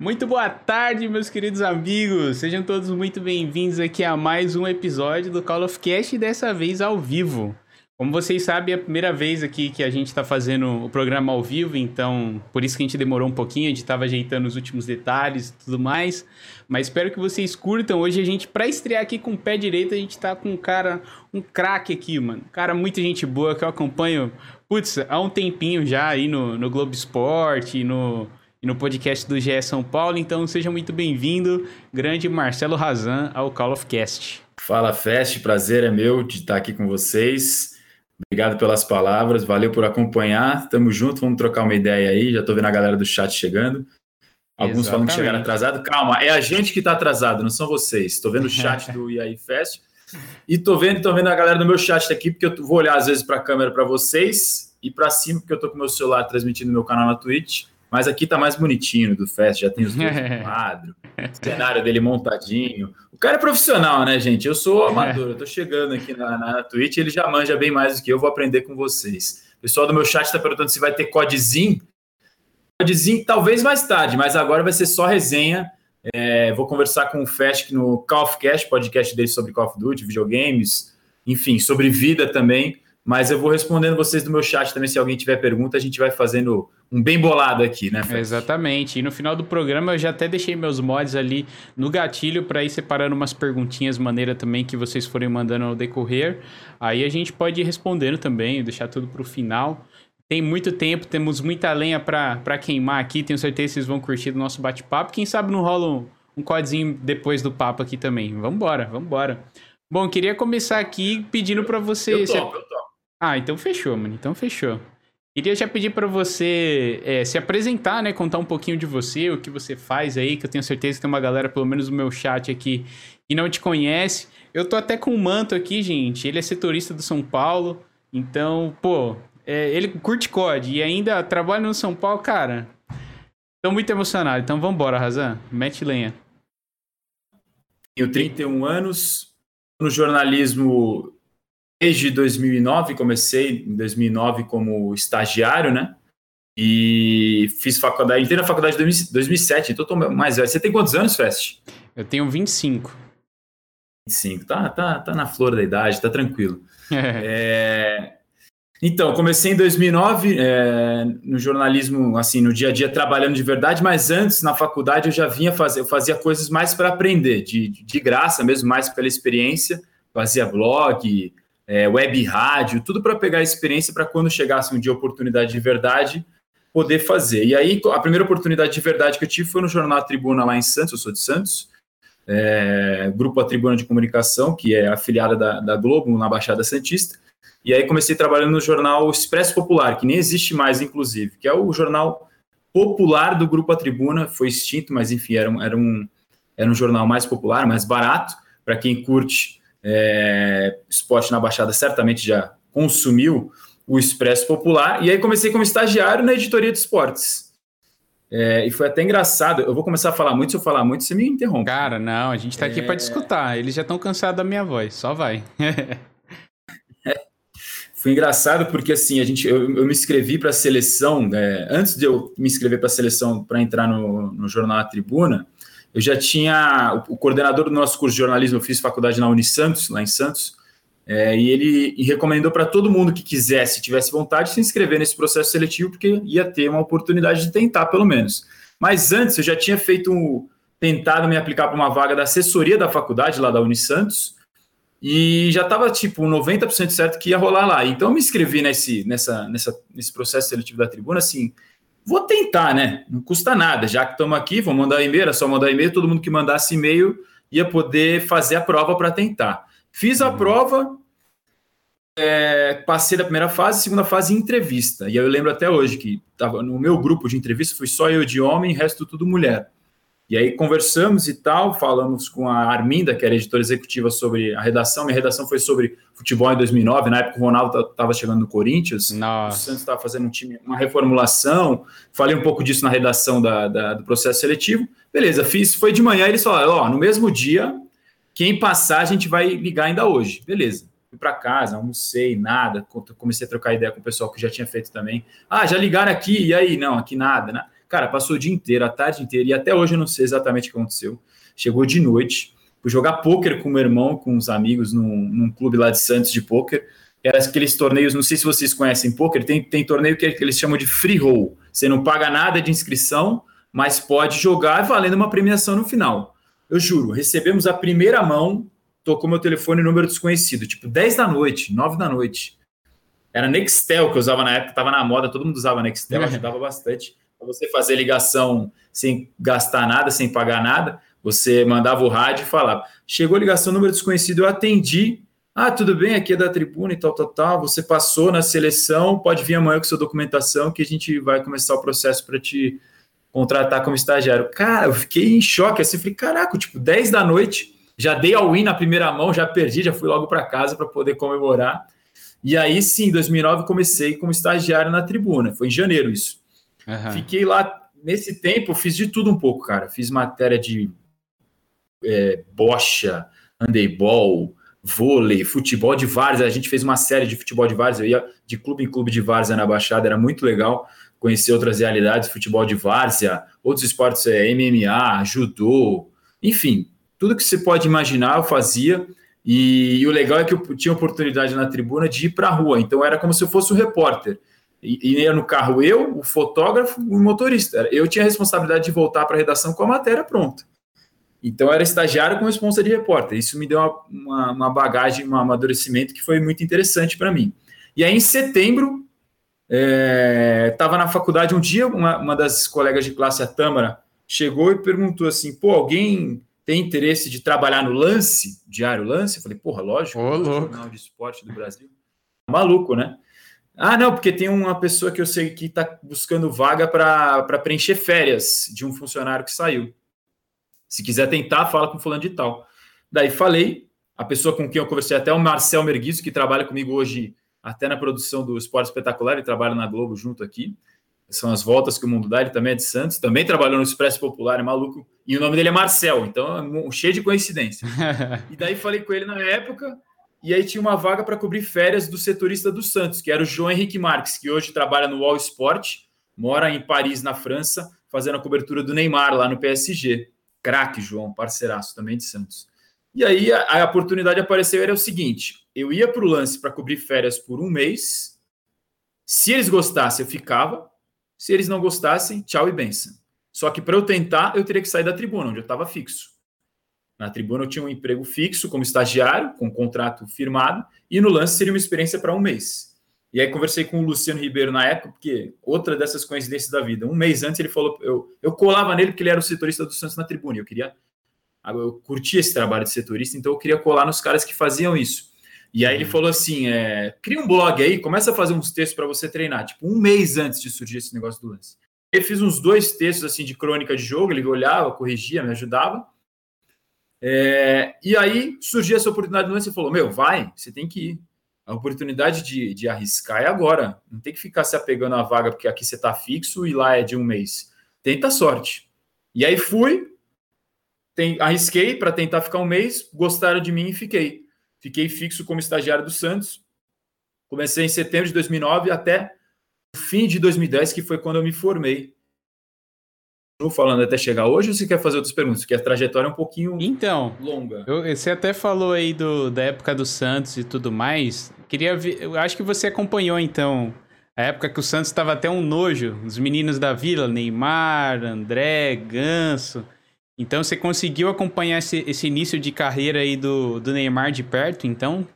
Muito boa tarde, meus queridos amigos. Sejam todos muito bem-vindos aqui a mais um episódio do Call of Cast, dessa vez ao vivo. Como vocês sabem, é a primeira vez aqui que a gente está fazendo o programa ao vivo, então por isso que a gente demorou um pouquinho, a gente estava ajeitando os últimos detalhes e tudo mais. Mas espero que vocês curtam. Hoje a gente, para estrear aqui com o pé direito, a gente está com um cara, um craque aqui, mano. Cara, muita gente boa que eu acompanho, putz, há um tempinho já aí no, no Globo Esporte, no, e no podcast do GE São Paulo. Então seja muito bem-vindo, grande Marcelo Razan, ao Call of Cast. Fala Fest, prazer é meu de estar aqui com vocês. Obrigado pelas palavras, valeu por acompanhar. Tamo junto, vamos trocar uma ideia aí. Já tô vendo a galera do chat chegando. Alguns Exatamente. falam que chegaram atrasado. Calma, é a gente que tá atrasado, não são vocês. Tô vendo o chat do IAI Fest. E tô vendo, tô vendo a galera do meu chat aqui, porque eu vou olhar às vezes para a câmera para vocês e para cima, porque eu tô com meu celular transmitindo meu canal na Twitch. Mas aqui tá mais bonitinho do Fest, já tem os dois no quadro, o cenário dele montadinho. O cara é profissional, né, gente? Eu sou amador, eu tô chegando aqui na, na Twitch, ele já manja bem mais do que eu, vou aprender com vocês. O pessoal do meu chat tá perguntando se vai ter codezinho. Codezinho talvez mais tarde, mas agora vai ser só resenha. É, vou conversar com o Fest no Call of Cast, podcast dele sobre Call of Duty, videogames, enfim, sobre vida também. Mas eu vou respondendo vocês do meu chat também. Se alguém tiver pergunta, a gente vai fazendo um bem bolado aqui, né? Fred? Exatamente. E no final do programa eu já até deixei meus mods ali no gatilho para ir separando umas perguntinhas, maneira também que vocês forem mandando ao decorrer. Aí a gente pode ir respondendo também, deixar tudo para o final. Tem muito tempo, temos muita lenha para queimar aqui. Tenho certeza que vocês vão curtir do nosso bate-papo. Quem sabe não rola um, um codezinho depois do papo aqui também. Vambora, vambora. Bom, queria começar aqui pedindo para você. Eu topo, eu topo. Ah, então fechou, mano. Então fechou. Queria já pedir para você é, se apresentar, né? Contar um pouquinho de você, o que você faz aí, que eu tenho certeza que tem uma galera, pelo menos no meu chat aqui, que não te conhece. Eu tô até com um manto aqui, gente. Ele é setorista do São Paulo. Então, pô, é, ele curte COD e ainda trabalha no São Paulo, cara. Tô muito emocionado. Então vambora, Razan. Mete lenha. Tenho 31 anos. No jornalismo desde 2009, comecei em 2009 como estagiário, né? E fiz faculdade, entrei na faculdade em 2007, então tô mais velho. Você tem quantos anos, Fest? Eu tenho 25. 25, tá, tá, tá na flor da idade, tá tranquilo. é... Então, comecei em 2009 é, no jornalismo, assim, no dia a dia trabalhando de verdade, mas antes, na faculdade, eu já vinha fazer, eu fazia coisas mais para aprender, de, de graça mesmo, mais pela experiência, fazia blog, é, web rádio, tudo para pegar a experiência para quando chegasse um dia oportunidade de verdade poder fazer. E aí a primeira oportunidade de verdade que eu tive foi no jornal Tribuna lá em Santos, eu sou de Santos, é, grupo A Tribuna de Comunicação, que é afiliada da, da Globo na Baixada Santista. E aí comecei trabalhando no jornal Expresso Popular, que nem existe mais, inclusive, que é o jornal popular do grupo A Tribuna, foi extinto, mas enfim, era um, era um, era um jornal mais popular, mais barato, para quem curte é, esporte na Baixada certamente já consumiu o Expresso Popular, e aí comecei como estagiário na editoria de esportes. É, e foi até engraçado. Eu vou começar a falar muito. Se eu falar muito, você me interrompe. Cara, não, a gente está aqui é... para escutar. Eles já estão cansados da minha voz, só vai. foi engraçado porque assim a gente eu, eu me inscrevi para a seleção é, antes de eu me inscrever para a seleção para entrar no, no jornal A Tribuna eu já tinha o, coordenador do nosso curso de jornalismo, eu fiz faculdade na Unisantos, lá em Santos, é, e ele recomendou para todo mundo que quisesse, tivesse vontade, se inscrever nesse processo seletivo, porque ia ter uma oportunidade de tentar, pelo menos. Mas antes, eu já tinha feito um, tentado me aplicar para uma vaga da assessoria da faculdade, lá da Unisantos, e já estava tipo 90% certo que ia rolar lá. Então eu me inscrevi nesse, nessa, nessa, nesse processo seletivo da tribuna, assim, Vou tentar, né? Não custa nada, já que estamos aqui, vou mandar e-mail, era só mandar e-mail, todo mundo que mandasse e-mail ia poder fazer a prova para tentar. Fiz a uhum. prova, é, passei da primeira fase, segunda fase entrevista. E eu lembro até hoje que tava no meu grupo de entrevista, fui só eu de homem, resto tudo mulher. E aí conversamos e tal, falamos com a Arminda, que era editora executiva, sobre a redação. Minha redação foi sobre futebol em 2009. Na época o Ronaldo estava chegando no Corinthians. Nossa. O Santos estava fazendo um time, uma reformulação. Falei um pouco disso na redação da, da, do processo seletivo. Beleza, fiz. Foi de manhã. Eles falaram: ó, no mesmo dia, quem passar a gente vai ligar ainda hoje. Beleza. Fui para casa, almocei, nada. Comecei a trocar ideia com o pessoal que já tinha feito também. Ah, já ligaram aqui? E aí? Não, aqui nada, né? Cara, passou o dia inteiro, a tarde inteira, e até hoje eu não sei exatamente o que aconteceu. Chegou de noite, fui jogar pôquer com meu irmão, com uns amigos, num, num clube lá de Santos de pôquer. Era aqueles torneios, não sei se vocês conhecem pôquer, tem, tem torneio que, que eles chamam de free roll. Você não paga nada de inscrição, mas pode jogar valendo uma premiação no final. Eu juro, recebemos a primeira mão, tocou meu telefone número desconhecido, tipo 10 da noite, 9 da noite. Era Nextel que eu usava na época, estava na moda, todo mundo usava Nextel, ajudava bastante para você fazer ligação sem gastar nada, sem pagar nada. Você mandava o rádio e falava. Chegou a ligação, número desconhecido, eu atendi. Ah, tudo bem, aqui é da tribuna e tal, tal, tal. Você passou na seleção, pode vir amanhã com sua documentação que a gente vai começar o processo para te contratar como estagiário. Cara, eu fiquei em choque assim, falei, caraca, tipo, 10 da noite, já dei ao win na primeira mão, já perdi, já fui logo para casa para poder comemorar. E aí sim, em 2009 comecei como estagiário na tribuna, foi em janeiro isso. Uhum. Fiquei lá, nesse tempo, fiz de tudo um pouco, cara. Fiz matéria de é, bocha, handebol, vôlei, futebol de várzea. A gente fez uma série de futebol de várzea, eu ia de clube em clube de várzea na Baixada, era muito legal conhecer outras realidades, futebol de várzea, outros esportes, é, MMA, judô, enfim, tudo que você pode imaginar eu fazia. E, e, o legal é que eu tinha oportunidade na tribuna de ir para a rua, então era como se eu fosse um repórter. E, e ia no carro eu, o fotógrafo, o motorista. Eu tinha a responsabilidade de voltar para a redação com a matéria pronta. Então era estagiário com responsa de repórter. Isso me deu uma, uma, uma bagagem, um amadurecimento que foi muito interessante para mim. E aí, em setembro, estava é, na faculdade um dia, uma, uma, das colegas de classe, a Tâmara, chegou e perguntou assim: pô, alguém tem interesse de trabalhar no Lance, Diário Lance? Eu falei, porra, lógico, Ô, louco. Jornal de Esporte do Brasil. Maluco, né? Ah, não, porque tem uma pessoa que eu sei que está buscando vaga para preencher férias de um funcionário que saiu. Se quiser tentar, fala com fulano de tal. Daí falei, a pessoa com quem eu conversei até é o Marcel Merguizo, que trabalha comigo hoje até na produção do Esporte Espetacular, ele trabalha na Globo junto aqui. São as voltas que o mundo dá, ele também é de Santos, também trabalhou no Expresso Popular, é maluco. E o nome dele é Marcel, então é cheio de coincidência. e daí falei com ele na época, e aí tinha uma vaga para cobrir férias do setorista do Santos, que era o João Henrique Marques, que hoje trabalha no Wall Sport, mora em Paris, na França, fazendo a cobertura do Neymar lá no PSG. Craque, João, parceiraço também de Santos. E aí a, a oportunidade apareceu, era o seguinte, eu ia para o lance para cobrir férias por um mês. Se eles gostassem, eu ficava. Se eles não gostassem, tchau e benção. Só que para eu tentar, eu teria que sair da tribuna, onde eu estava fixo. Na tribuna eu tinha um emprego fixo como estagiário, com um contrato firmado, e no lance seria uma experiência para um mês. E aí conversei com o Luciano Ribeiro na época, porque outra dessas coincidências da vida. Um mês antes ele falou, eu, eu colava nele porque ele era o setorista do Santos na tribuna. Eu queria, eu curtia esse trabalho de setorista, então eu queria colar nos caras que faziam isso. E aí ele uhum. falou assim: é, cria um blog aí, começa a fazer uns textos para você treinar, tipo um mês antes de surgir esse negócio do lance. Eu fiz uns dois textos assim de crônica de jogo, ele olhava, corrigia, me ajudava. É, e aí surgiu essa oportunidade do lance e falou: Meu, vai, você tem que ir. A oportunidade de, de arriscar é agora. Não tem que ficar se apegando à vaga, porque aqui você está fixo e lá é de um mês. Tenta a sorte. E aí fui, tem, arrisquei para tentar ficar um mês, gostaram de mim e fiquei. Fiquei fixo como estagiário do Santos. Comecei em setembro de 2009 até o fim de 2010, que foi quando eu me formei. Falando até chegar hoje ou você quer fazer outras perguntas? Porque a trajetória é um pouquinho então, longa. Eu, você até falou aí do, da época do Santos e tudo mais. Queria ver, eu acho que você acompanhou então a época que o Santos estava até um nojo, os meninos da Vila, Neymar, André, Ganso. Então você conseguiu acompanhar esse, esse início de carreira aí do, do Neymar de perto, então?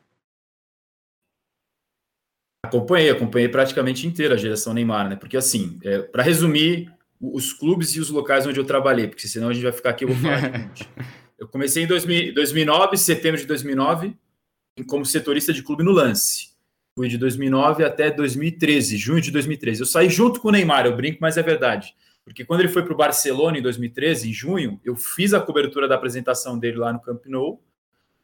Acompanhei, acompanhei praticamente inteira a geração Neymar, né? Porque assim, é, para resumir, os clubes e os locais onde eu trabalhei, porque senão a gente vai ficar aqui, eu vou falar de monte. Eu comecei em 2000, 2009, setembro de 2009, como setorista de clube no Lance. Fui de 2009 até 2013, junho de 2013. Eu saí junto com o Neymar, eu brinco, mas é verdade. Porque quando ele foi para o Barcelona em 2013, em junho, eu fiz a cobertura da apresentação dele lá no Camp Nou.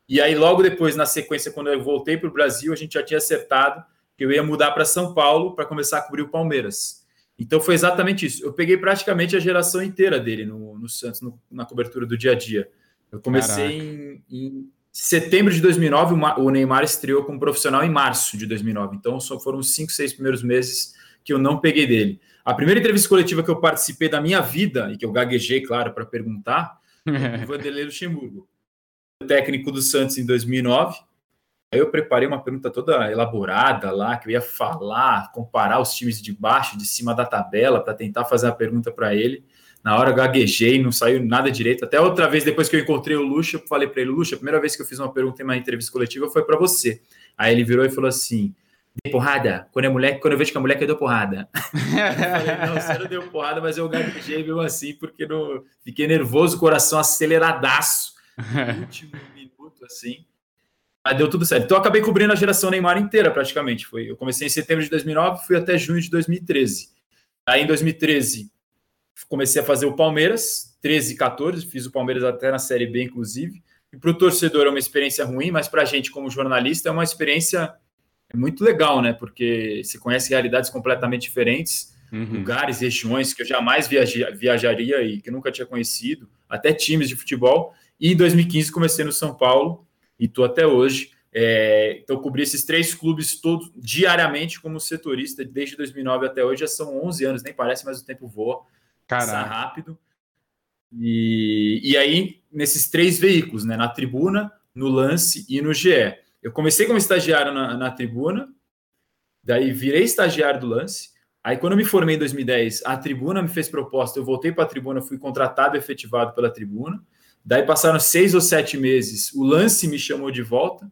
E aí, logo depois, na sequência, quando eu voltei para o Brasil, a gente já tinha acertado que eu ia mudar para São Paulo para começar a cobrir o Palmeiras. Então foi exatamente isso. Eu peguei praticamente a geração inteira dele no, no Santos, no, na cobertura do dia a dia. Eu comecei em, em, setembro de 2009, o Neymar estreou como profissional em março de 2009. Então foram os cinco, seis primeiros meses que eu não peguei dele. A primeira entrevista coletiva que eu participei da minha vida, e que eu gaguejei, claro, para perguntar, foi o Vanderlei Luxemburgo, técnico do Santos em 2009. Aí eu preparei uma pergunta toda elaborada lá, que eu ia falar, comparar os times de baixo, de cima da tabela, para tentar fazer uma pergunta para ele. Na hora eu gaguejei, não saiu nada direito. Até outra vez, depois que eu encontrei o Luxa, eu falei para ele: Luxa, a primeira vez que eu fiz uma pergunta em uma entrevista coletiva foi para você. Aí ele virou e falou assim: Dei porrada? Quando é mulher, quando eu vejo que a mulher eu dou porrada. eu falei, não, você não deu porrada, mas eu gaguejei mesmo assim, porque não... fiquei nervoso, coração aceleradaço. No último minuto, assim. Mas deu tudo certo. Então eu acabei cobrindo a geração Neymar inteira, praticamente. Foi, eu comecei em setembro de 2009, fui até junho de 2013. Aí em 2013 comecei a fazer o Palmeiras, 13 e 14, fiz o Palmeiras até na Série B, inclusive. E para o torcedor é uma experiência ruim, mas para a gente, como jornalista, é uma experiência muito legal, né? Porque você conhece realidades completamente diferentes, uhum. lugares, regiões que eu jamais viajaria e que nunca tinha conhecido, até times de futebol. E em 2015 comecei no São Paulo e estou até hoje. É, então, cobri esses três clubes todos diariamente como setorista, desde 2009 até hoje, já são 11 anos, nem parece, mas o tempo voa. Passa rápido. E, e aí, nesses três veículos, né, na tribuna, no lance e no GE. Eu comecei como estagiário na, na tribuna, daí virei estagiário do lance. Aí, quando eu me formei em 2010, a tribuna me fez proposta, eu voltei para a tribuna, fui contratado e efetivado pela tribuna. Daí passaram seis ou sete meses, o lance me chamou de volta.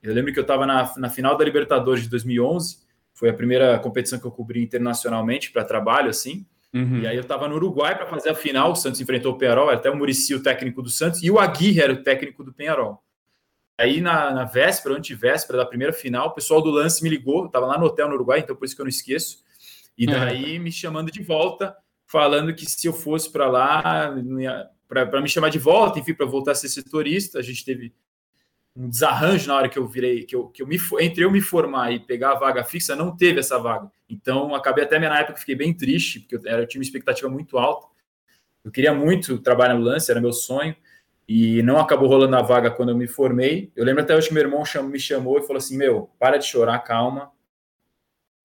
Eu lembro que eu estava na, na final da Libertadores de 2011, foi a primeira competição que eu cobri internacionalmente para trabalho, assim. Uhum. E aí eu estava no Uruguai para fazer a final, o Santos enfrentou o Penharol, até o Murici, o técnico do Santos, e o Aguirre era o técnico do Penharol. Aí na, na véspera, antivéspera da primeira final, o pessoal do lance me ligou, estava lá no hotel no Uruguai, então por isso que eu não esqueço. E daí me chamando de volta, falando que se eu fosse para lá, para me chamar de volta, enfim, para voltar a ser setorista, a gente teve um desarranjo na hora que eu virei, que eu, que eu me entre eu me formar e pegar a vaga fixa, não teve essa vaga. Então, acabei até na época fiquei bem triste, porque eu, era, eu tinha uma expectativa muito alta. Eu queria muito trabalhar no lance, era meu sonho, e não acabou rolando a vaga quando eu me formei. Eu lembro até hoje que meu irmão me chamou e falou assim: Meu, para de chorar, calma.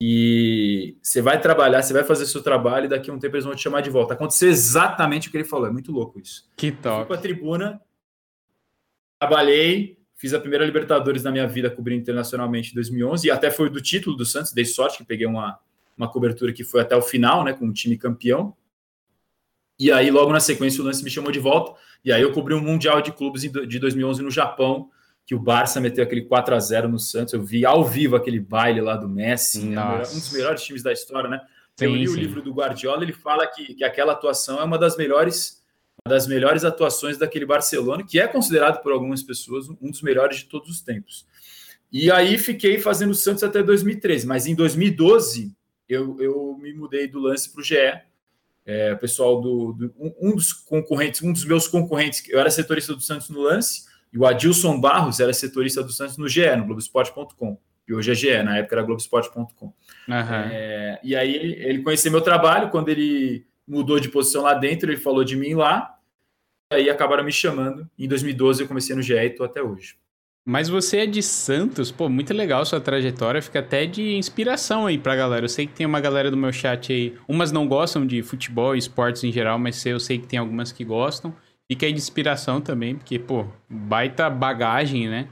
E você vai trabalhar, você vai fazer seu trabalho, e daqui a um tempo eles vão te chamar de volta. Aconteceu exatamente o que ele falou, é muito louco isso. Que top. Fui para a tribuna, trabalhei, Fiz a primeira Libertadores na minha vida cobrindo internacionalmente em 2011 e até foi do título do Santos. Dei sorte que peguei uma, uma cobertura que foi até o final, né, com o time campeão. E aí, logo na sequência, o lance me chamou de volta. E aí, eu cobri um Mundial de Clubes de 2011 no Japão, que o Barça meteu aquele 4 a 0 no Santos. Eu vi ao vivo aquele baile lá do Messi, né, um dos melhores times da história, né? Sim, eu li sim. o livro do Guardiola, ele fala que, que aquela atuação é uma das melhores uma das melhores atuações daquele Barcelona, que é considerado por algumas pessoas um dos melhores de todos os tempos. E aí fiquei fazendo o Santos até 2013, mas em 2012 eu, eu me mudei do lance para o GE. É, pessoal do, do um, um, dos concorrentes, um dos meus concorrentes, eu era setorista do Santos no lance, e o Adilson Barros era setorista do Santos no GE, no Globoesporte.com. E hoje é GE, na época era Globoesporte.com. Uhum. É, e aí ele, ele conheceu meu trabalho, quando ele mudou de posição lá dentro, ele falou de mim lá, aí acabaram me chamando. Em 2012 eu comecei no GE e estou até hoje. Mas você é de Santos, pô, muito legal sua trajetória, fica até de inspiração aí pra galera. Eu sei que tem uma galera do meu chat aí, umas não gostam de futebol e esportes em geral, mas eu sei que tem algumas que gostam. Fica aí de inspiração também, porque, pô, baita bagagem, né?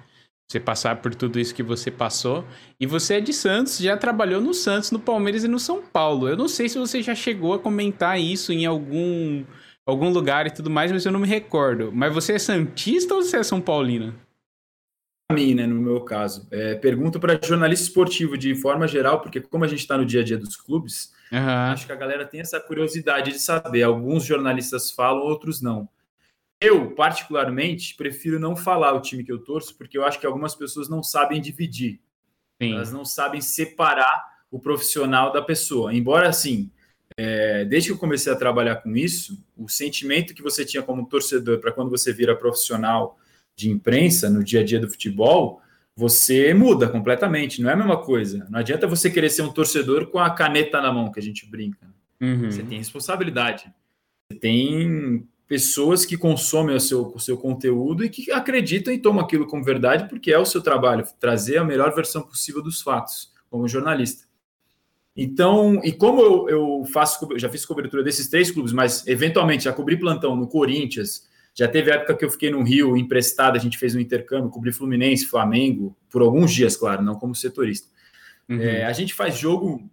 Você passar por tudo isso que você passou. E você é de Santos, já trabalhou no Santos, no Palmeiras e no São Paulo. Eu não sei se você já chegou a comentar isso em algum algum lugar e tudo mais, mas eu não me recordo. Mas você é Santista ou você é São Paulina? Para mim, né, no meu caso. É, pergunto para jornalista esportivo de forma geral, porque como a gente está no dia a dia dos clubes, uhum. acho que a galera tem essa curiosidade de saber. Alguns jornalistas falam, outros não. Eu, particularmente, prefiro não falar o time que eu torço, porque eu acho que algumas pessoas não sabem dividir. Sim. Elas não sabem separar o profissional da pessoa. Embora, assim, é, desde que eu comecei a trabalhar com isso, o sentimento que você tinha como torcedor para quando você vira profissional de imprensa no dia a dia do futebol, você muda completamente, não é a mesma coisa. Não adianta você querer ser um torcedor com a caneta na mão, que a gente brinca. Uhum. Você tem responsabilidade. Você tem pessoas que consomem o seu, o seu conteúdo e que acreditam e tomam aquilo como verdade, porque é o seu trabalho, trazer a melhor versão possível dos fatos, como jornalista. Então, e como eu, eu faço, já fiz cobertura desses três clubes, mas eventualmente já cobri plantão no Corinthians, já teve época que eu fiquei no Rio emprestado, a gente fez um intercâmbio, cobri Fluminense, Flamengo, por alguns dias, claro, não como setorista. Uhum. É, a gente faz jogo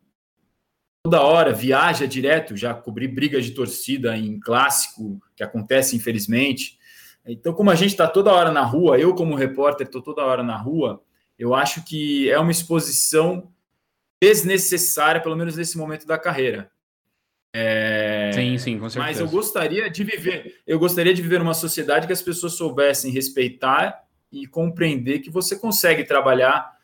toda hora, viaja direto, já cobri briga de torcida em clássico, que acontece infelizmente. Então, como a gente está toda hora na rua, eu como repórter estou toda hora na rua, eu acho que é uma exposição desnecessária, pelo menos nesse momento da carreira. É... Sim, sim, com certeza. Mas eu gostaria de viver, eu gostaria de viver numa sociedade que as pessoas soubessem respeitar e compreender que você consegue trabalhar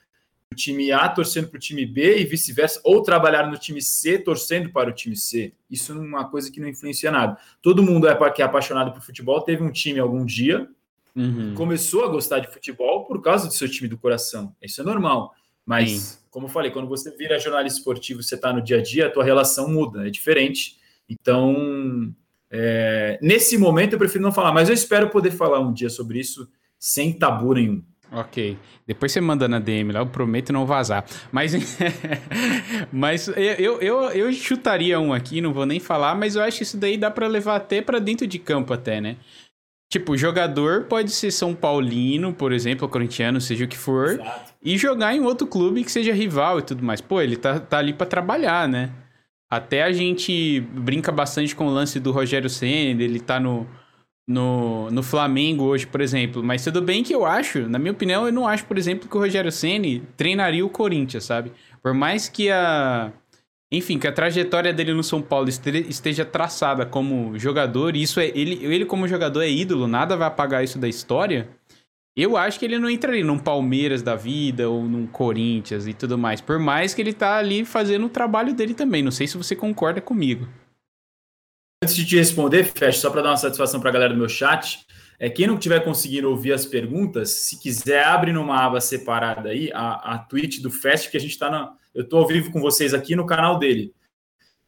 time A torcendo para o time B e vice-versa, ou trabalhar no time C torcendo para o time C. Isso é uma coisa que não influencia nada. Todo mundo é que é apaixonado por futebol teve um time algum dia, uhum. começou a gostar de futebol por causa do seu time do coração. Isso é normal. Mas, Sim. como eu falei, quando você vira jornalista esportivo, você está no dia a dia, a tua relação muda, é diferente. Então, é, nesse momento eu prefiro não falar, mas eu espero poder falar um dia sobre isso sem tabu nenhum. Ok. Depois você manda na DM lá, eu prometo não vazar. Mas, mas eu, eu, eu chutaria um aqui, não vou nem falar, mas eu acho que isso daí dá para levar até para dentro de campo até, né? Tipo, jogador pode ser São Paulino, por exemplo, corintiano, seja o que for, Exato. e jogar em outro clube que seja rival e tudo mais. Pô, ele tá, tá ali para trabalhar, né? Até a gente brinca bastante com o lance do Rogério Senna, ele tá no, no, no Flamengo hoje, por exemplo. Mas tudo bem que eu acho, na minha opinião, eu não acho, por exemplo, que o Rogério Ceni treinaria o Corinthians, sabe? Por mais que a. Enfim, que a trajetória dele no São Paulo esteja traçada como jogador, e isso é. Ele, ele como jogador é ídolo, nada vai apagar isso da história. Eu acho que ele não entraria num Palmeiras da vida ou num Corinthians e tudo mais. Por mais que ele tá ali fazendo o trabalho dele também. Não sei se você concorda comigo. Antes de te responder, Fecha, só para dar uma satisfação para a galera do meu chat, é quem não tiver conseguindo ouvir as perguntas, se quiser, abre numa aba separada aí a, a tweet do Fest, que a gente está na. Eu estou ao vivo com vocês aqui no canal dele.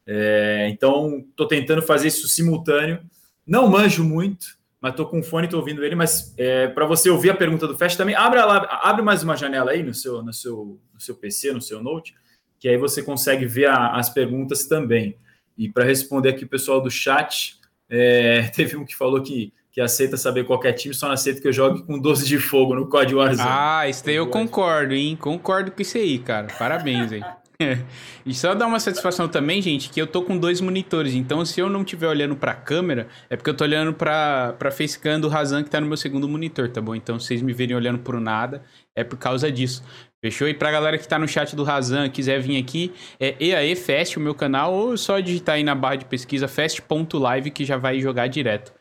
É, então, estou tentando fazer isso simultâneo. Não manjo muito, mas estou com fone, estou ouvindo ele. Mas é, para você ouvir a pergunta do Fest também, abre, abre mais uma janela aí no seu, no, seu, no seu PC, no seu Note, que aí você consegue ver a, as perguntas também. E para responder aqui o pessoal do chat, é, teve um que falou que, que aceita saber qualquer time, só não aceita que eu jogue com 12 de fogo no COD Warzone. Ah, isso daí eu concordo, hein? Concordo com isso aí, cara. Parabéns, hein? e só dar uma satisfação também, gente, que eu tô com dois monitores. Então, se eu não estiver olhando pra câmera, é porque eu tô olhando pra, pra facecam do Razan que tá no meu segundo monitor, tá bom? Então, vocês me verem olhando pro nada, é por causa disso. Fechou? E pra galera que tá no chat do Razan, quiser vir aqui, é EAE Fest, o meu canal, ou só digitar aí na barra de pesquisa fest.live que já vai jogar direto.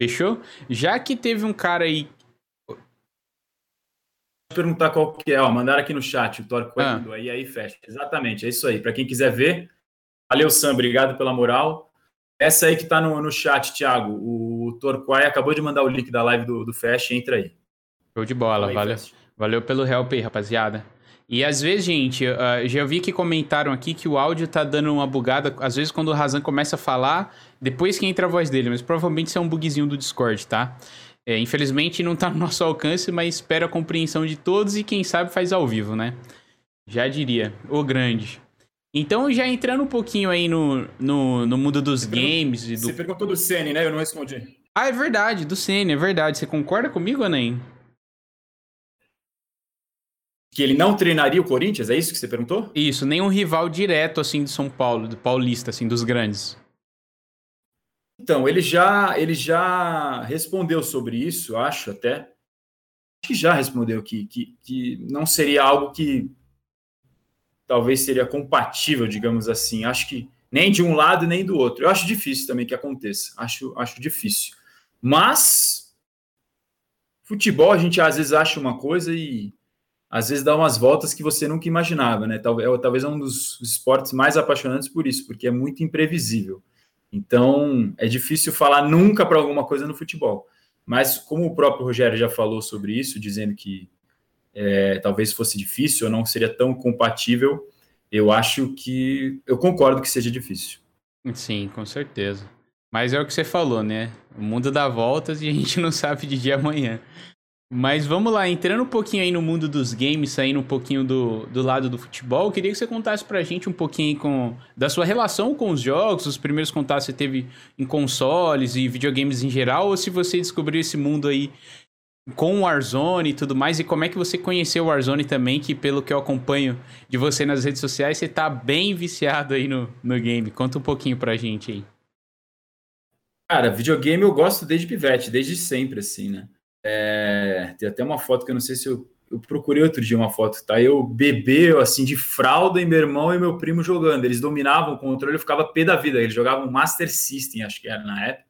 Fechou? Já que teve um cara aí. Perguntar qual que é, ó, mandaram aqui no chat, o Torque ah. do EAE Fest. Exatamente, é isso aí. Para quem quiser ver, valeu, Sam, obrigado pela moral. Essa aí que tá no, no chat, Thiago, o Torquay acabou de mandar o link da live do, do Fest, entra aí. Show de bola, valeu. Fest. Valeu pelo help aí, rapaziada. E às vezes, gente, uh, já vi que comentaram aqui que o áudio tá dando uma bugada. Às vezes, quando o Razan começa a falar, depois que entra a voz dele, mas provavelmente isso é um bugzinho do Discord, tá? É, infelizmente não tá no nosso alcance, mas espero a compreensão de todos e quem sabe faz ao vivo, né? Já diria, o grande. Então, já entrando um pouquinho aí no, no, no mundo dos você games. e do... Você perguntou do Sene, né? Eu não respondi. Ah, é verdade, do Sene, é verdade. Você concorda comigo, Anem? que ele não treinaria o Corinthians? É isso que você perguntou? Isso, nenhum rival direto assim do São Paulo, do Paulista, assim, dos grandes. Então, ele já, ele já respondeu sobre isso, acho até. Acho que já respondeu que, que, que não seria algo que talvez seria compatível, digamos assim. Acho que nem de um lado nem do outro. Eu acho difícil também que aconteça. Acho, acho difícil. Mas futebol a gente às vezes acha uma coisa e às vezes dá umas voltas que você nunca imaginava, né? Talvez, é, talvez é um dos esportes mais apaixonantes por isso, porque é muito imprevisível. Então, é difícil falar nunca para alguma coisa no futebol. Mas, como o próprio Rogério já falou sobre isso, dizendo que é, talvez fosse difícil ou não seria tão compatível, eu acho que. Eu concordo que seja difícil. Sim, com certeza. Mas é o que você falou, né? O mundo dá voltas e a gente não sabe de dia amanhã. Mas vamos lá, entrando um pouquinho aí no mundo dos games, saindo um pouquinho do, do lado do futebol, queria que você contasse pra gente um pouquinho com, da sua relação com os jogos, os primeiros contatos que você teve em consoles e videogames em geral, ou se você descobriu esse mundo aí com o Warzone e tudo mais, e como é que você conheceu o Warzone também, que pelo que eu acompanho de você nas redes sociais, você tá bem viciado aí no, no game. Conta um pouquinho pra gente aí. Cara, videogame eu gosto desde pivete, desde sempre, assim, né? É, tem até uma foto que eu não sei se eu, eu procurei outro dia uma foto, tá? Eu bebê, assim, de fralda e meu irmão e meu primo jogando. Eles dominavam o controle, eu ficava pé da vida. Eles jogavam Master System, acho que era na época.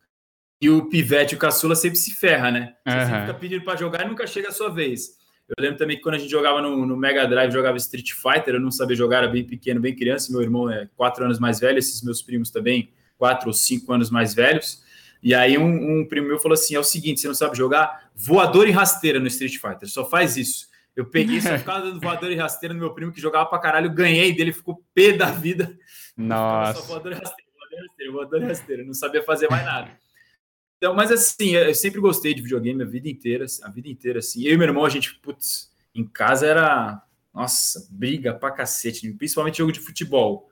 E o pivete, o caçula, sempre se ferra, né? Você uhum. sempre fica pedindo para jogar e nunca chega a sua vez. Eu lembro também que quando a gente jogava no, no, Mega Drive, jogava Street Fighter, eu não sabia jogar, era bem pequeno, bem criança. Meu irmão é quatro anos mais velho, esses meus primos também, quatro ou cinco anos mais velhos. E aí um, um, primo meu falou assim: é o seguinte, você não sabe jogar voador e rasteira no Street Fighter, só faz isso. Eu peguei, só ficava dando voador e rasteira no meu primo que jogava pra caralho, ganhei dele, ficou pé da vida. Nossa. Só voador e rasteira, voador e rasteira, voador e rasteira, não sabia fazer mais nada. Então, mas assim, eu sempre gostei de videogame a vida inteira, a vida inteira, assim. Eu e meu irmão, a gente, putz, em casa era, nossa, briga pra cacete, principalmente jogo de futebol.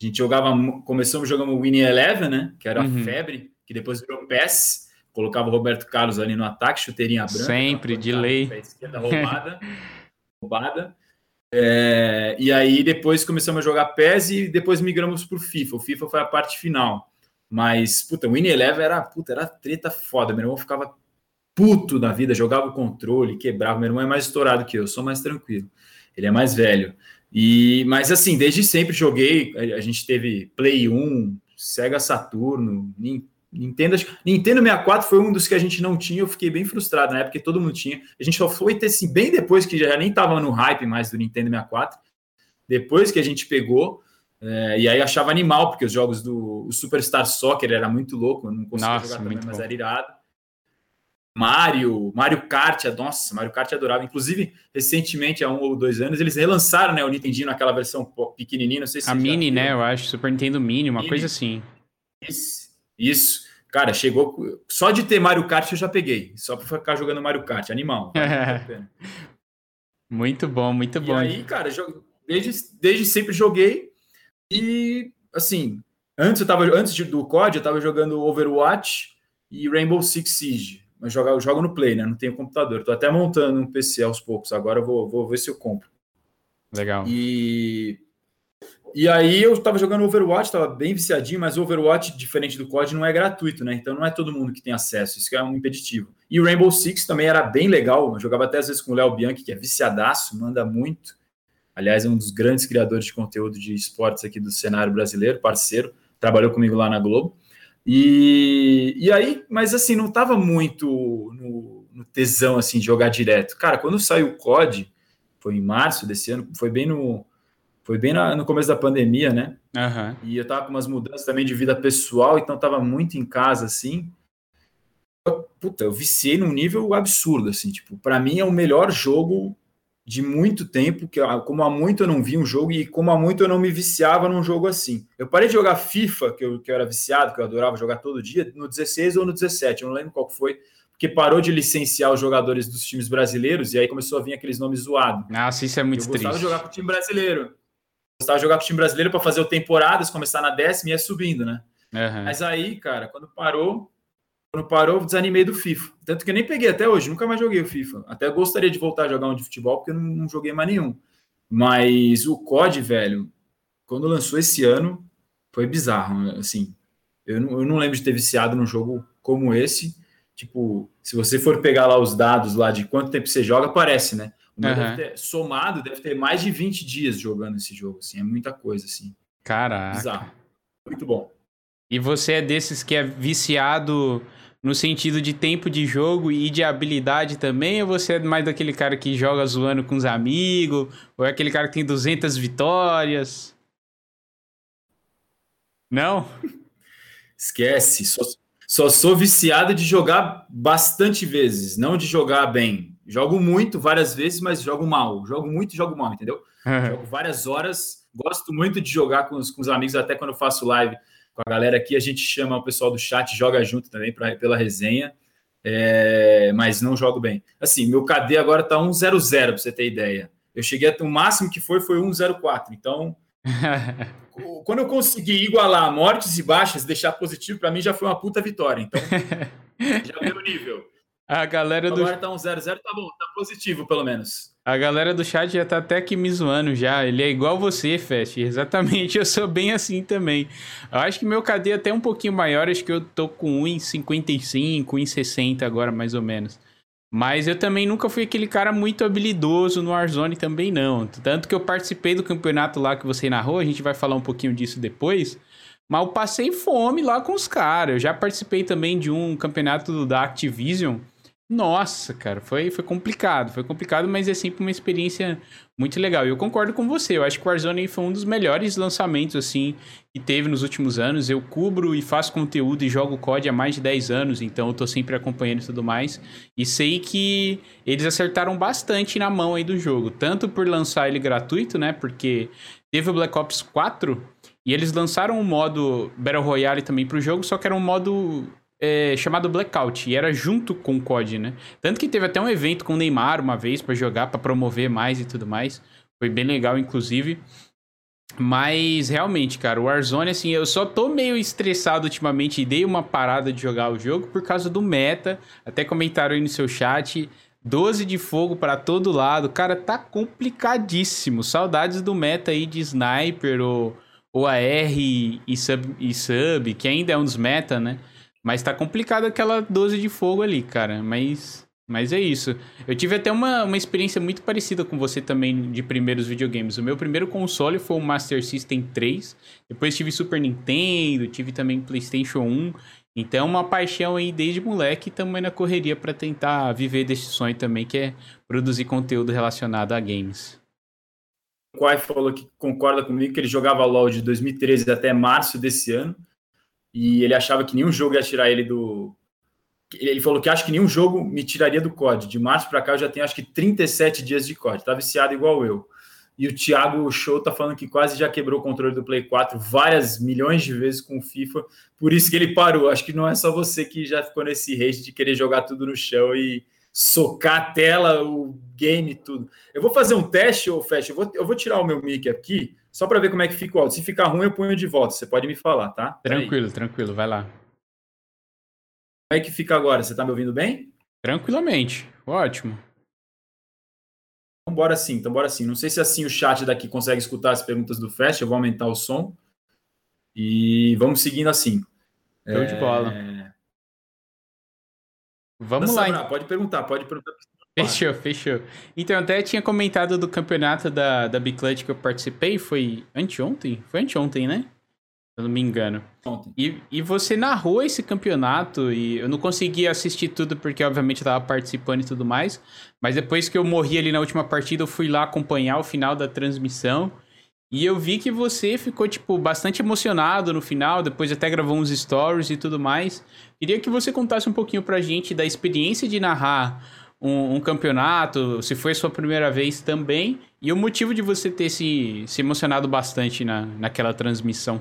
A gente jogava, começamos jogando Winning Eleven, né? Que era uhum. a febre que depois virou PES, colocava o Roberto Carlos ali no ataque, chuteirinha branca. Sempre, de lei. Esquerda, roubada. roubada. É, e aí depois começamos a jogar PES e depois migramos para o FIFA. O FIFA foi a parte final. Mas, puta, o Win Eleven era, puta, era treta foda. Meu irmão ficava puto na vida, jogava o controle, quebrava. Meu irmão é mais estourado que eu, sou mais tranquilo. Ele é mais velho. E, mas assim, desde sempre joguei. A gente teve Play 1, Sega Saturno, Nintendo, Nintendo 64 foi um dos que a gente não tinha, eu fiquei bem frustrado na época, porque todo mundo tinha. A gente só foi ter assim, bem depois que já nem tava no hype mais do Nintendo 64. Depois que a gente pegou, é, e aí achava animal, porque os jogos do Superstar Soccer era muito louco, eu não conseguia nossa, jogar também, mas era irado. Mario, Mario Kart, nossa, Mario Kart adorava. Inclusive, recentemente, há um ou dois anos, eles relançaram né, o Nintendinho naquela versão pequenininha, não sei se A Mini, né, eu acho, Super Nintendo Mini, uma Mini. coisa assim. Isso. Isso. Cara, chegou. Só de ter Mario Kart eu já peguei. Só para ficar jogando Mario Kart. Animal. muito bom, muito e bom. E aí, cara, desde, desde sempre joguei. E, assim, antes eu tava. Antes do COD, eu tava jogando Overwatch e Rainbow Six Siege. Mas jogo, eu jogo no Play, né? Não tenho computador. Tô até montando um PC aos poucos. Agora eu vou, vou ver se eu compro. Legal. E e aí eu estava jogando Overwatch, estava bem viciadinho, mas o Overwatch, diferente do COD, não é gratuito, né? Então não é todo mundo que tem acesso, isso é um impeditivo. E o Rainbow Six também era bem legal, eu jogava até às vezes com o Léo Bianchi, que é viciadaço, manda muito. Aliás, é um dos grandes criadores de conteúdo de esportes aqui do cenário brasileiro, parceiro, trabalhou comigo lá na Globo. E, e aí, mas assim, não estava muito no, no tesão assim de jogar direto. Cara, quando saiu o COD, foi em março desse ano, foi bem no foi bem na, no começo da pandemia, né? Uhum. E eu tava com umas mudanças também de vida pessoal, então tava muito em casa, assim. Puta, eu viciei num nível absurdo, assim. Tipo, para mim é o melhor jogo de muito tempo, que como há muito eu não vi um jogo e como há muito eu não me viciava num jogo assim. Eu parei de jogar FIFA, que eu, que eu era viciado, que eu adorava jogar todo dia, no 16 ou no 17, eu não lembro qual foi, porque parou de licenciar os jogadores dos times brasileiros e aí começou a vir aqueles nomes zoados. Nossa, isso é muito eu triste. Eu gostava de jogar com o time brasileiro gostava de jogar com o time brasileiro para fazer o temporadas, começar na décima e ia subindo, né? Uhum. Mas aí, cara, quando parou, quando parou, desanimei do FIFA. Tanto que eu nem peguei até hoje, nunca mais joguei o FIFA. Até gostaria de voltar a jogar um de futebol, porque eu não, não joguei mais nenhum. Mas o COD, velho, quando lançou esse ano, foi bizarro, assim. Eu não, eu não lembro de ter viciado num jogo como esse. Tipo, se você for pegar lá os dados lá de quanto tempo você joga, parece, né? Uhum. Deve ter, somado, deve ter mais de 20 dias jogando esse jogo, assim. É muita coisa, assim. Caraca. Bizarro. Muito bom. E você é desses que é viciado no sentido de tempo de jogo e de habilidade também? Ou você é mais daquele cara que joga zoando com os amigos? Ou é aquele cara que tem 200 vitórias? Não? Esquece. Só, só sou viciado de jogar bastante vezes, não de jogar bem. Jogo muito, várias vezes, mas jogo mal. Jogo muito e jogo mal, entendeu? Uhum. Jogo várias horas. Gosto muito de jogar com os, com os amigos, até quando eu faço live com a galera aqui, a gente chama o pessoal do chat, joga junto também pra, pela resenha. é, mas não jogo bem. Assim, meu KD agora tá 1,00 para você ter ideia. Eu cheguei até o máximo que foi foi 1,04. Então, quando eu consegui igualar mortes e baixas, deixar positivo, para mim já foi uma puta vitória. Então, já veio o nível. A galera Agora do. Agora tá um 0 0 tá bom, tá positivo pelo menos. A galera do chat já tá até aqui me zoando já. Ele é igual você, Fest. Exatamente, eu sou bem assim também. Eu acho que meu KD é até um pouquinho maior, acho que eu tô com 1,55, 1,60 agora mais ou menos. Mas eu também nunca fui aquele cara muito habilidoso no Warzone também não. Tanto que eu participei do campeonato lá que você narrou, a gente vai falar um pouquinho disso depois. Mas eu passei fome lá com os caras. Eu já participei também de um campeonato da Activision nossa, cara, foi, foi complicado, foi complicado, mas é sempre uma experiência muito legal. E eu concordo com você, eu acho que o Warzone foi um dos melhores lançamentos, assim, que teve nos últimos anos. Eu cubro e faço conteúdo e jogo COD há mais de 10 anos, então eu tô sempre acompanhando e tudo mais. E sei que eles acertaram bastante na mão aí do jogo, tanto por lançar ele gratuito, né, porque teve o Black Ops 4... E eles lançaram um modo Battle Royale também pro jogo, só que era um modo é, chamado Blackout, e era junto com o COD, né? Tanto que teve até um evento com o Neymar uma vez para jogar, para promover mais e tudo mais. Foi bem legal, inclusive. Mas realmente, cara, o Warzone, assim, eu só tô meio estressado ultimamente e dei uma parada de jogar o jogo por causa do meta. Até comentaram aí no seu chat. 12 de fogo para todo lado. Cara, tá complicadíssimo. Saudades do meta aí de sniper ou, ou AR e sub, e sub, que ainda é um dos meta, né? Mas tá complicado aquela 12 de fogo ali, cara. Mas, mas é isso. Eu tive até uma, uma experiência muito parecida com você também de primeiros videogames. O meu primeiro console foi o Master System 3. Depois tive Super Nintendo, tive também PlayStation 1. Então, uma paixão aí desde moleque também na correria para tentar viver desse sonho também, que é produzir conteúdo relacionado a games. O Quai falou que concorda comigo que ele jogava LoL de 2013 até março desse ano e ele achava que nenhum jogo ia tirar ele do. Ele falou que acha que nenhum jogo me tiraria do COD. De março para cá eu já tenho acho que 37 dias de COD. Tá viciado igual eu. E o Thiago Show tá falando que quase já quebrou o controle do Play 4 várias milhões de vezes com o FIFA. Por isso que ele parou. Acho que não é só você que já ficou nesse rage de querer jogar tudo no chão e socar a tela, o game, tudo. Eu vou fazer um teste, ou Fast, eu vou, eu vou tirar o meu mic aqui só para ver como é que fica o áudio. Se ficar ruim, eu ponho de volta. Você pode me falar, tá? Tranquilo, tranquilo. Vai lá. Como é que fica agora? Você tá me ouvindo bem? Tranquilamente. Ótimo. Então, bora sim. Então, bora sim. Não sei se assim o chat daqui consegue escutar as perguntas do Fast. Eu vou aumentar o som. E vamos seguindo assim. Show é... de bola. Vamos lá. Pode perguntar, pode perguntar. Fechou, fechou. Então, eu até tinha comentado do campeonato da, da Big Clutch que eu participei, foi anteontem? Foi anteontem, né? Se eu não me engano. Ontem. E, e você narrou esse campeonato e eu não consegui assistir tudo porque, obviamente, eu tava participando e tudo mais. Mas depois que eu morri ali na última partida, eu fui lá acompanhar o final da transmissão. E eu vi que você ficou, tipo, bastante emocionado no final, depois até gravou uns stories e tudo mais. Queria que você contasse um pouquinho pra gente da experiência de narrar um, um, campeonato, se foi sua primeira vez também, e o motivo de você ter se, se emocionado bastante na, naquela transmissão.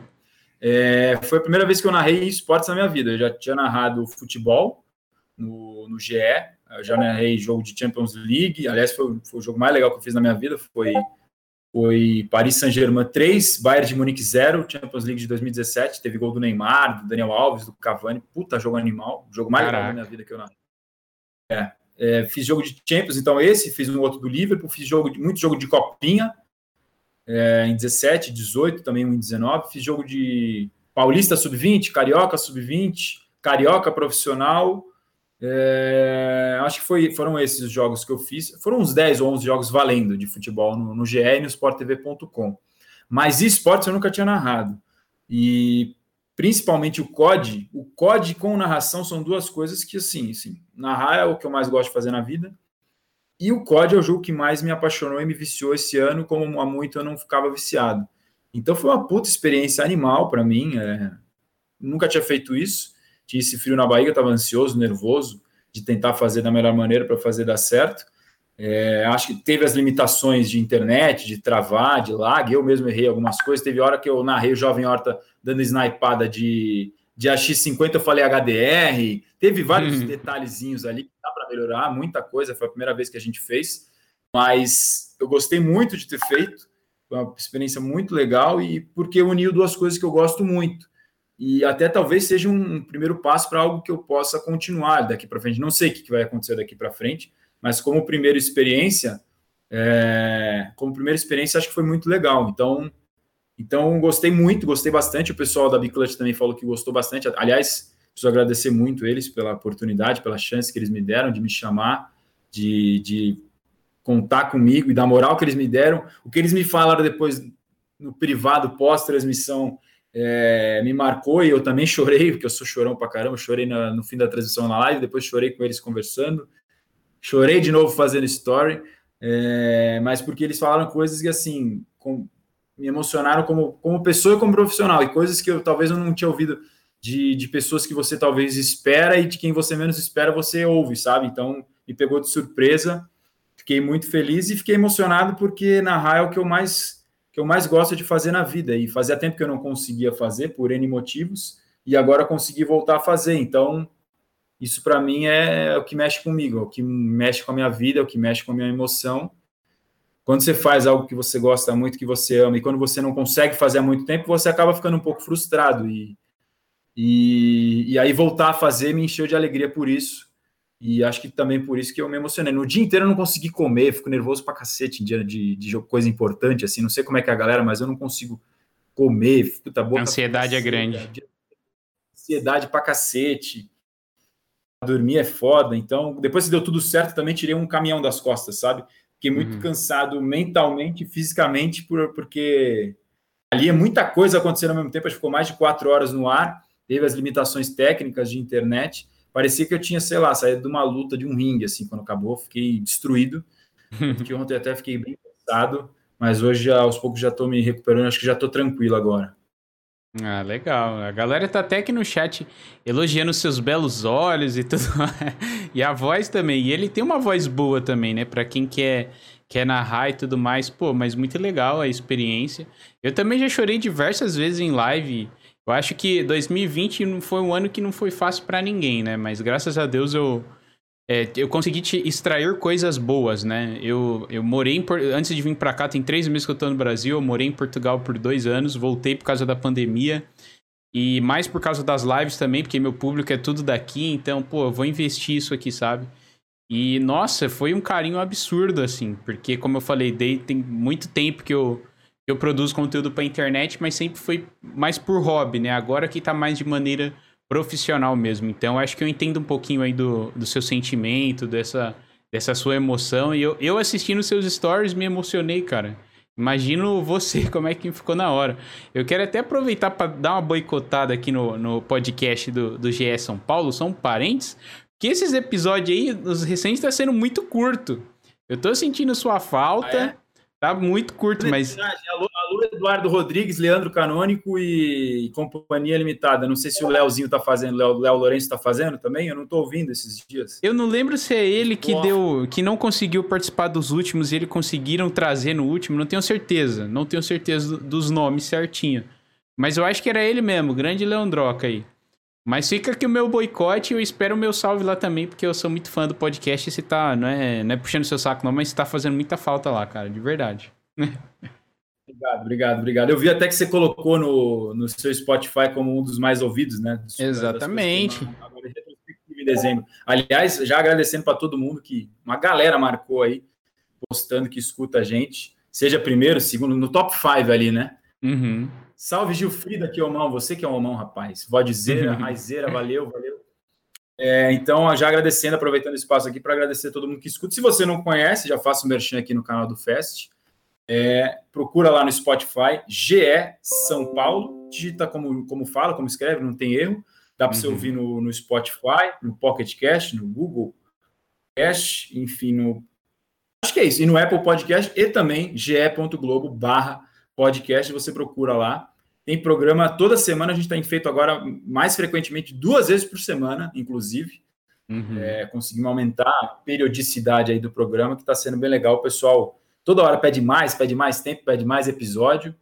É, foi a primeira vez que eu narrei esportes na minha vida. Eu já tinha narrado futebol no, no GE, eu já narrei jogo de Champions League. Aliás, foi, foi, o jogo mais legal que eu fiz na minha vida. Foi, foi Paris Saint-Germain 3, Bayern de Munique 0, Champions League de 2017. Teve gol do Neymar, do Daniel Alves, do Cavani. Puta jogo animal. O jogo mais Caraca. legal da minha vida que eu narrei. É, é, fiz jogo de Champions, então esse, fiz um outro do Liverpool, fiz jogo de, muito jogo de Copinha, é, em 17, 18, também um em 19, fiz jogo de Paulista Sub-20, Carioca Sub-20, Carioca Profissional, é, acho que foi, foram esses os jogos que eu fiz, foram uns 10 ou 11 jogos valendo de futebol no, no GE e no SportTV.com, mas esportes eu nunca tinha narrado, e principalmente o COD, o COD com narração são duas coisas que, assim, assim, narrar é o que eu mais gosto de fazer na vida, e o COD é o jogo que mais me apaixonou e me viciou esse ano, como há muito eu não ficava viciado. Então foi uma puta experiência animal para mim, é... nunca tinha feito isso, tinha esse frio na barriga, estava ansioso, nervoso, de tentar fazer da melhor maneira para fazer dar certo, é, acho que teve as limitações de internet, de travar, de lag. Eu mesmo errei algumas coisas. Teve hora que eu narrei o Jovem Horta dando snipada de de AX50 eu falei HDR, teve vários uhum. detalhezinhos ali que dá para melhorar, muita coisa, foi a primeira vez que a gente fez, mas eu gostei muito de ter feito, foi uma experiência muito legal e porque uniu duas coisas que eu gosto muito. E até talvez seja um primeiro passo para algo que eu possa continuar daqui para frente. Não sei o que vai acontecer daqui para frente, mas como primeira experiência, é, como primeira experiência, acho que foi muito legal. Então, então, gostei muito, gostei bastante. O pessoal da Biclutch também falou que gostou bastante. Aliás, preciso agradecer muito eles pela oportunidade, pela chance que eles me deram de me chamar, de, de contar comigo e da moral que eles me deram. O que eles me falaram depois no privado, pós-transmissão, é, me marcou e eu também chorei, porque eu sou chorão pra caramba. Chorei na, no fim da transmissão na live, depois chorei com eles conversando. Chorei de novo fazendo story, é, mas porque eles falaram coisas que, assim, com, me emocionaram como, como pessoa e como profissional, e coisas que eu talvez eu não tinha ouvido de, de pessoas que você talvez espera e de quem você menos espera você ouve, sabe? Então me pegou de surpresa, fiquei muito feliz e fiquei emocionado porque narrar é o que eu mais que eu mais gosto de fazer na vida e fazia tempo que eu não conseguia fazer por N motivos e agora consegui voltar a fazer. Então isso para mim é o que mexe comigo, é o que mexe com a minha vida, é o que mexe com a minha emoção quando você faz algo que você gosta muito, que você ama, e quando você não consegue fazer há muito tempo, você acaba ficando um pouco frustrado. E, e, e aí voltar a fazer me encheu de alegria por isso. E acho que também por isso que eu me emocionei. No dia inteiro eu não consegui comer, fico nervoso pra cacete em dia de, de coisa importante, assim. Não sei como é que é a galera, mas eu não consigo comer. Puta, boca a ansiedade é grande. Ansiedade pra cacete. Dormir é foda. Então, depois que deu tudo certo, também tirei um caminhão das costas, sabe? Fiquei muito uhum. cansado mentalmente e fisicamente, por, porque ali é muita coisa acontecendo ao mesmo tempo. Acho que ficou mais de quatro horas no ar, teve as limitações técnicas de internet. Parecia que eu tinha, sei lá, saído de uma luta de um ringue, assim, quando acabou. Fiquei destruído. que ontem até fiquei bem cansado, mas hoje, aos poucos, já estou me recuperando. Acho que já estou tranquilo agora. Ah, legal. A galera tá até aqui no chat elogiando seus belos olhos e tudo. e a voz também. E ele tem uma voz boa também, né? Pra quem quer, quer narrar e tudo mais. Pô, mas muito legal a experiência. Eu também já chorei diversas vezes em live. Eu acho que 2020 não foi um ano que não foi fácil para ninguém, né? Mas graças a Deus eu é, eu consegui te extrair coisas boas, né? Eu, eu morei em, antes de vir para cá, tem três meses que eu tô no Brasil, eu morei em Portugal por dois anos, voltei por causa da pandemia e mais por causa das lives também, porque meu público é tudo daqui, então, pô, eu vou investir isso aqui, sabe? E, nossa, foi um carinho absurdo, assim, porque, como eu falei, dei, tem muito tempo que eu, eu produzo conteúdo pra internet, mas sempre foi mais por hobby, né? Agora que tá mais de maneira profissional mesmo. Então, acho que eu entendo um pouquinho aí do, do seu sentimento, dessa, dessa sua emoção. E eu, eu assistindo seus stories me emocionei, cara. Imagino você, como é que ficou na hora. Eu quero até aproveitar para dar uma boicotada aqui no, no podcast do, do GE São Paulo, são parentes, que esses episódios aí, os recentes, tá sendo muito curto. Eu tô sentindo sua falta. Ah, é? Tá muito curto, mas. Alô, Eduardo Rodrigues, Leandro Canônico e Companhia Limitada. Não sei se o Léozinho tá fazendo, Léo, Léo Lourenço tá fazendo também. Eu não tô ouvindo esses dias. Eu não lembro se é ele que Nossa. deu. que não conseguiu participar dos últimos e eles conseguiram trazer no último. Não tenho certeza. Não tenho certeza dos nomes certinho. Mas eu acho que era ele mesmo, grande Leandroca aí. Mas fica aqui o meu boicote e eu espero o meu salve lá também, porque eu sou muito fã do podcast e você tá, não é, não é puxando seu saco não, mas você tá fazendo muita falta lá, cara, de verdade. Obrigado, obrigado, obrigado. Eu vi até que você colocou no, no seu Spotify como um dos mais ouvidos, né? Exatamente. Agora, em dezembro. Aliás, já agradecendo para todo mundo que uma galera marcou aí, postando que escuta a gente. Seja primeiro, segundo, no top 5 ali, né? Uhum. Salve Gilfrida, que é mão, você que é mão, rapaz. Vodezeira, raizeira, valeu, valeu. É, então, já agradecendo, aproveitando o espaço aqui para agradecer a todo mundo que escuta. Se você não conhece, já faço um merchan aqui no canal do Fest. É, procura lá no Spotify, GE São Paulo, digita como, como fala, como escreve, não tem erro. Dá para uhum. você ouvir no, no Spotify, no Pocket Cast, no Google Cast, enfim, no. Acho que é isso. E no Apple Podcast e também ge.globo barra podcast, você procura lá. Tem programa toda semana, a gente tem feito agora mais frequentemente, duas vezes por semana, inclusive. Uhum. É, conseguimos aumentar a periodicidade aí do programa, que está sendo bem legal. O pessoal toda hora pede mais, pede mais tempo, pede mais episódio.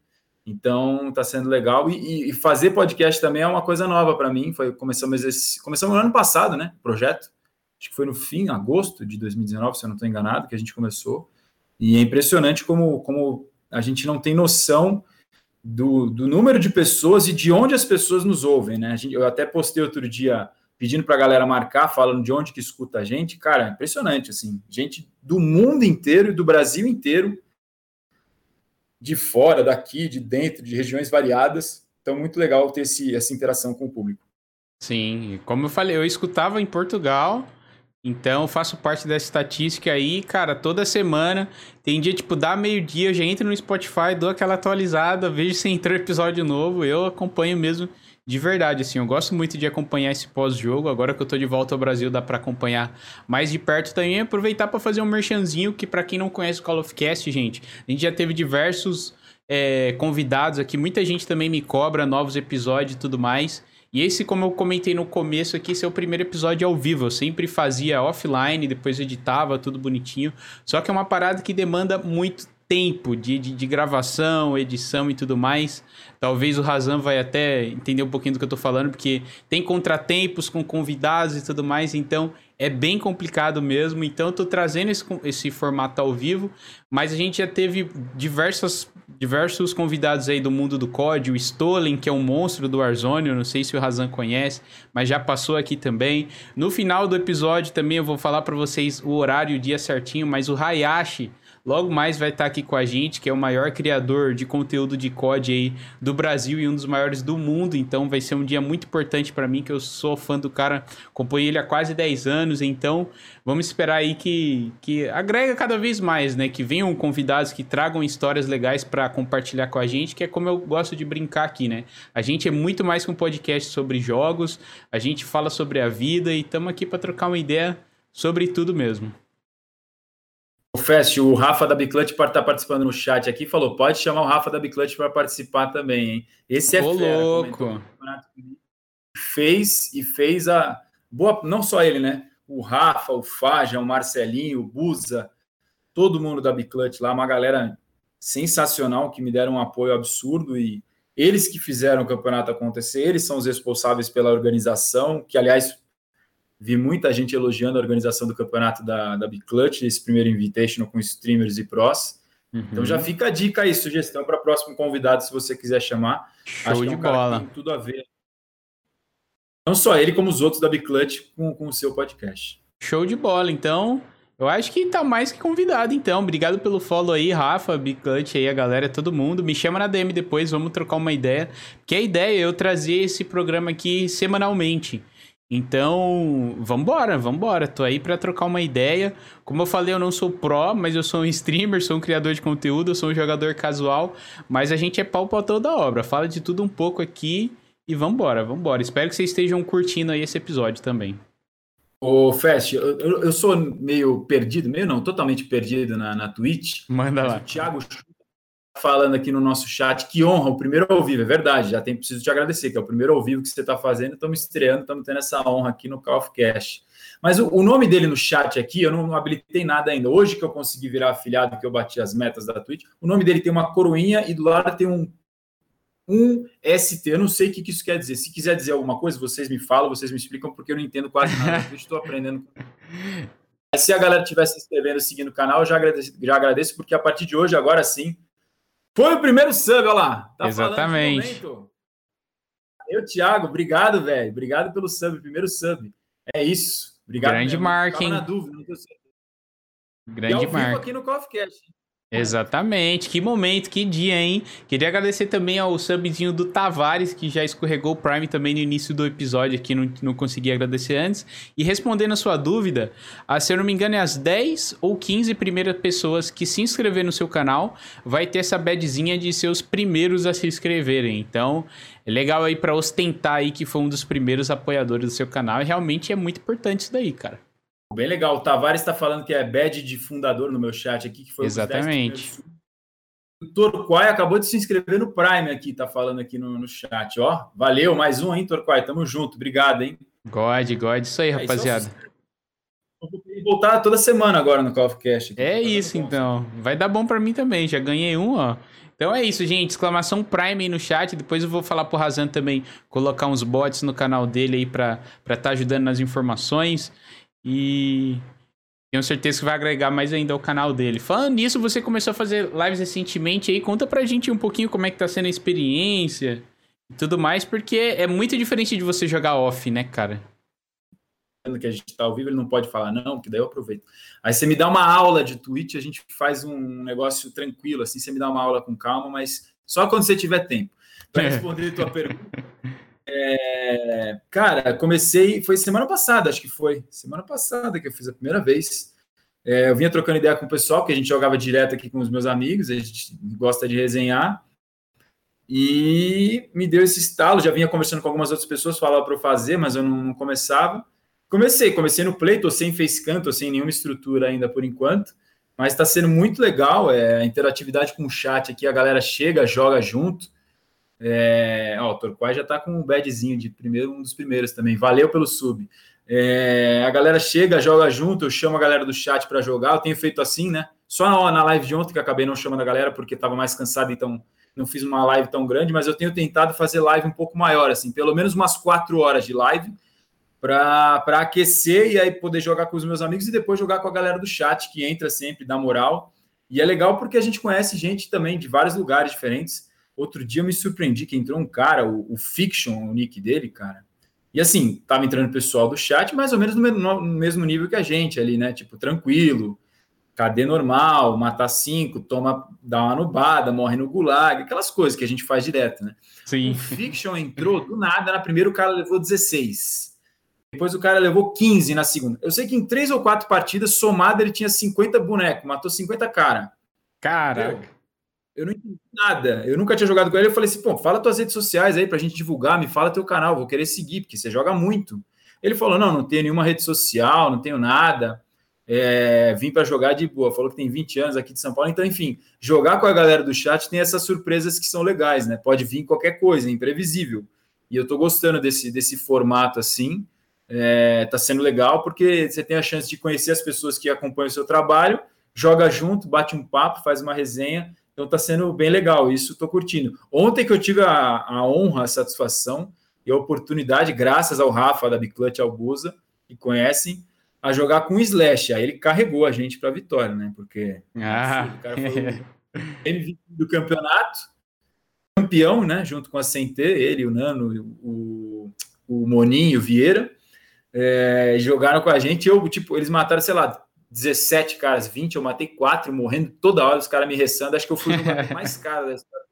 Então tá sendo legal. E, e fazer podcast também é uma coisa nova para mim. Foi começamos esse, começamos no ano passado, né? Projeto. Acho que foi no fim, agosto de 2019, se eu não estou enganado, que a gente começou. E é impressionante como, como a gente não tem noção do, do número de pessoas e de onde as pessoas nos ouvem, né? Gente, eu até postei outro dia pedindo para a galera marcar, falando de onde que escuta a gente. Cara, é impressionante, assim. Gente do mundo inteiro e do Brasil inteiro, de fora, daqui, de dentro, de regiões variadas. Então, muito legal ter esse, essa interação com o público. Sim, como eu falei, eu escutava em Portugal, então faço parte dessa estatística aí, cara, toda semana. Tem dia, tipo, dá meio-dia, eu já entro no Spotify, dou aquela atualizada, vejo se entrou episódio novo, eu acompanho mesmo de verdade, assim, eu gosto muito de acompanhar esse pós-jogo. Agora que eu tô de volta ao Brasil, dá para acompanhar mais de perto também. Aproveitar para fazer um merchanzinho, que para quem não conhece o Call of Cast, gente, a gente já teve diversos é, convidados aqui. Muita gente também me cobra novos episódios e tudo mais. E esse, como eu comentei no começo aqui, esse é o primeiro episódio ao vivo. Eu sempre fazia offline, depois editava, tudo bonitinho. Só que é uma parada que demanda muito tempo de, de, de, gravação, edição e tudo mais. Talvez o Razan vai até entender um pouquinho do que eu tô falando, porque tem contratempos com convidados e tudo mais, então é bem complicado mesmo. Então eu tô trazendo esse, esse formato ao vivo, mas a gente já teve diversas, diversos convidados aí do mundo do COD, o Stolen, que é um monstro do Warzone, eu não sei se o Razan conhece, mas já passou aqui também. No final do episódio também eu vou falar para vocês o horário e o dia certinho, mas o Hayashi Logo mais vai estar aqui com a gente, que é o maior criador de conteúdo de COD aí do Brasil e um dos maiores do mundo. Então vai ser um dia muito importante para mim, que eu sou fã do cara, acompanho ele há quase 10 anos. Então vamos esperar aí que, que agrega cada vez mais, né? Que venham convidados que tragam histórias legais para compartilhar com a gente, que é como eu gosto de brincar aqui, né? A gente é muito mais que um podcast sobre jogos, a gente fala sobre a vida e estamos aqui para trocar uma ideia sobre tudo mesmo. O Fest, o Rafa da Biclute para estar tá participando no chat aqui, falou: pode chamar o Rafa da Biclute para participar também, hein? Esse é Ô, fera, louco. Fez e fez a boa, não só ele, né? O Rafa, o Faja, o Marcelinho, o Buza, todo mundo da Biclute lá, uma galera sensacional que me deram um apoio absurdo e eles que fizeram o campeonato acontecer, eles são os responsáveis pela organização, que aliás Vi muita gente elogiando a organização do campeonato da, da Big Clutch, esse primeiro Invitational com streamers e pros. Uhum. Então já fica a dica aí, sugestão para próximo convidado, se você quiser chamar. Show Acho de é um bola. tem tudo a ver. Não só ele, como os outros da Big Clutch com, com o seu podcast. Show de bola. Então, eu acho que tá mais que convidado, então. Obrigado pelo follow aí, Rafa, Big Clutch aí, a galera, todo mundo. Me chama na DM depois, vamos trocar uma ideia. Que a ideia é eu trazer esse programa aqui semanalmente. Então, vambora, vambora. Tô aí para trocar uma ideia. Como eu falei, eu não sou pró, mas eu sou um streamer, sou um criador de conteúdo, eu sou um jogador casual, mas a gente é pau pra toda obra. Fala de tudo um pouco aqui e vambora, vambora. Espero que vocês estejam curtindo aí esse episódio também. Ô, Fest, eu, eu, sou meio perdido, meio não, totalmente perdido na, na Twitch. Manda lá. O Thiago falando aqui no nosso chat, que honra, o primeiro ao vivo, é verdade, já tem preciso te agradecer, que é o primeiro ao vivo que você está fazendo, estamos estreando, estamos tendo essa honra aqui no Call of Cash. Mas o, o, nome dele no chat aqui, eu não, não, habilitei nada ainda. Hoje que eu consegui virar afiliado, que eu bati as metas da Twitch, o nome dele tem uma coroinha e do lado tem um, um ST. Eu não sei o que, que isso quer dizer. Se quiser dizer alguma coisa, vocês me falam, vocês me explicam, porque eu não entendo quase nada. Estou aprendendo. Se a galera estiver se inscrevendo, seguindo o canal, eu já agradeço, já agradeço, porque a partir de hoje, agora sim, foi o primeiro sub, olha lá. Tá Exatamente. Eu, Thiago, obrigado, velho. Obrigado pelo sub, primeiro sub. É isso. Obrigado. Grande marca, hein? dúvida, Grande marca. aqui no Coffee Exatamente, que momento, que dia, hein? Queria agradecer também ao subzinho do Tavares, que já escorregou o Prime também no início do episódio aqui, não, não consegui agradecer antes. E respondendo a sua dúvida, a, se eu não me engano, é as 10 ou 15 primeiras pessoas que se inscrever no seu canal, vai ter essa badzinha de ser os primeiros a se inscreverem. Então, é legal aí para ostentar aí que foi um dos primeiros apoiadores do seu canal, e realmente é muito importante isso daí, cara. Bem legal. O Tavares está falando que é badge de fundador no meu chat aqui, que foi Exatamente. O Torquay acabou de se inscrever no Prime aqui, tá falando aqui no, no chat, ó. Valeu, mais um, hein, Torquay? Tamo junto, obrigado, hein? God, God, isso aí, é, rapaziada. Isso vou voltar toda semana agora no Call of Cast. É isso, então. Vai dar bom para mim também. Já ganhei um, ó. Então é isso, gente. Exclamação Prime aí no chat. Depois eu vou falar pro Razan também colocar uns bots no canal dele aí pra estar tá ajudando nas informações. E tenho certeza que vai agregar mais ainda ao canal dele. Falando nisso, você começou a fazer lives recentemente aí. Conta pra gente um pouquinho como é que tá sendo a experiência e tudo mais, porque é muito diferente de você jogar off, né, cara? que a gente está ao vivo, ele não pode falar, não, porque daí eu aproveito. Aí você me dá uma aula de Twitch, a gente faz um negócio tranquilo, assim, você me dá uma aula com calma, mas só quando você tiver tempo. Para é. responder a tua pergunta. É, cara, comecei, foi semana passada, acho que foi, semana passada que eu fiz a primeira vez. É, eu vinha trocando ideia com o pessoal, que a gente jogava direto aqui com os meus amigos, a gente gosta de resenhar. E me deu esse estalo, já vinha conversando com algumas outras pessoas, falava para eu fazer, mas eu não, não começava. Comecei, comecei no Play, tô sem facecam, tô sem nenhuma estrutura ainda por enquanto, mas está sendo muito legal, é, a interatividade com o chat aqui, a galera chega, joga junto. É, ó, o Torquay já tá com um badzinho de primeiro, um dos primeiros também. Valeu pelo sub. É, a galera chega, joga junto, eu chamo a galera do chat para jogar. Eu tenho feito assim, né? Só na, na live de ontem que acabei não chamando a galera porque estava mais cansado, então não fiz uma live tão grande, mas eu tenho tentado fazer live um pouco maior, assim, pelo menos umas quatro horas de live para aquecer e aí poder jogar com os meus amigos e depois jogar com a galera do chat que entra sempre, dá moral. E é legal porque a gente conhece gente também de vários lugares diferentes. Outro dia eu me surpreendi que entrou um cara, o, o Fiction, o nick dele, cara. E assim, tava entrando pessoal do chat, mais ou menos no, no mesmo nível que a gente ali, né? Tipo, tranquilo, KD normal, matar cinco, toma, dá uma nubada, morre no gulag, aquelas coisas que a gente faz direto, né? Sim. O Fiction entrou do nada, na primeira o cara levou 16. Depois o cara levou 15 na segunda. Eu sei que em três ou quatro partidas, somado, ele tinha 50 bonecos, matou 50 cara. Caraca. Eu, não entendi nada. Eu nunca tinha jogado com ele. Eu falei assim, pô, fala tuas redes sociais aí pra gente divulgar, me fala teu canal, vou querer seguir, porque você joga muito. Ele falou: não, não tenho nenhuma rede social, não tenho nada. É, vim para jogar de boa. Falou que tem 20 anos aqui de São Paulo. Então, enfim, jogar com a galera do chat tem essas surpresas que são legais, né? Pode vir qualquer coisa, é imprevisível. E eu tô gostando desse, desse formato assim é, tá sendo legal porque você tem a chance de conhecer as pessoas que acompanham o seu trabalho, joga junto, bate um papo, faz uma resenha. Então está sendo bem legal, isso estou curtindo. Ontem que eu tive a, a, honra, a satisfação e a oportunidade, graças ao Rafa da Biclutch Albusa, que conhecem, a jogar com o Slash. Aí ele carregou a gente para a vitória, né? Porque ah. o cara foi MVP do campeonato, campeão, né? Junto com a CNT, ele, o Nano, o, o Moninho, o Vieira é, jogaram com a gente. Eu, tipo, eles mataram, sei lá, 17 caras, 20, eu matei 4, morrendo toda hora, os caras me ressando. Acho que eu fui o mais caro da história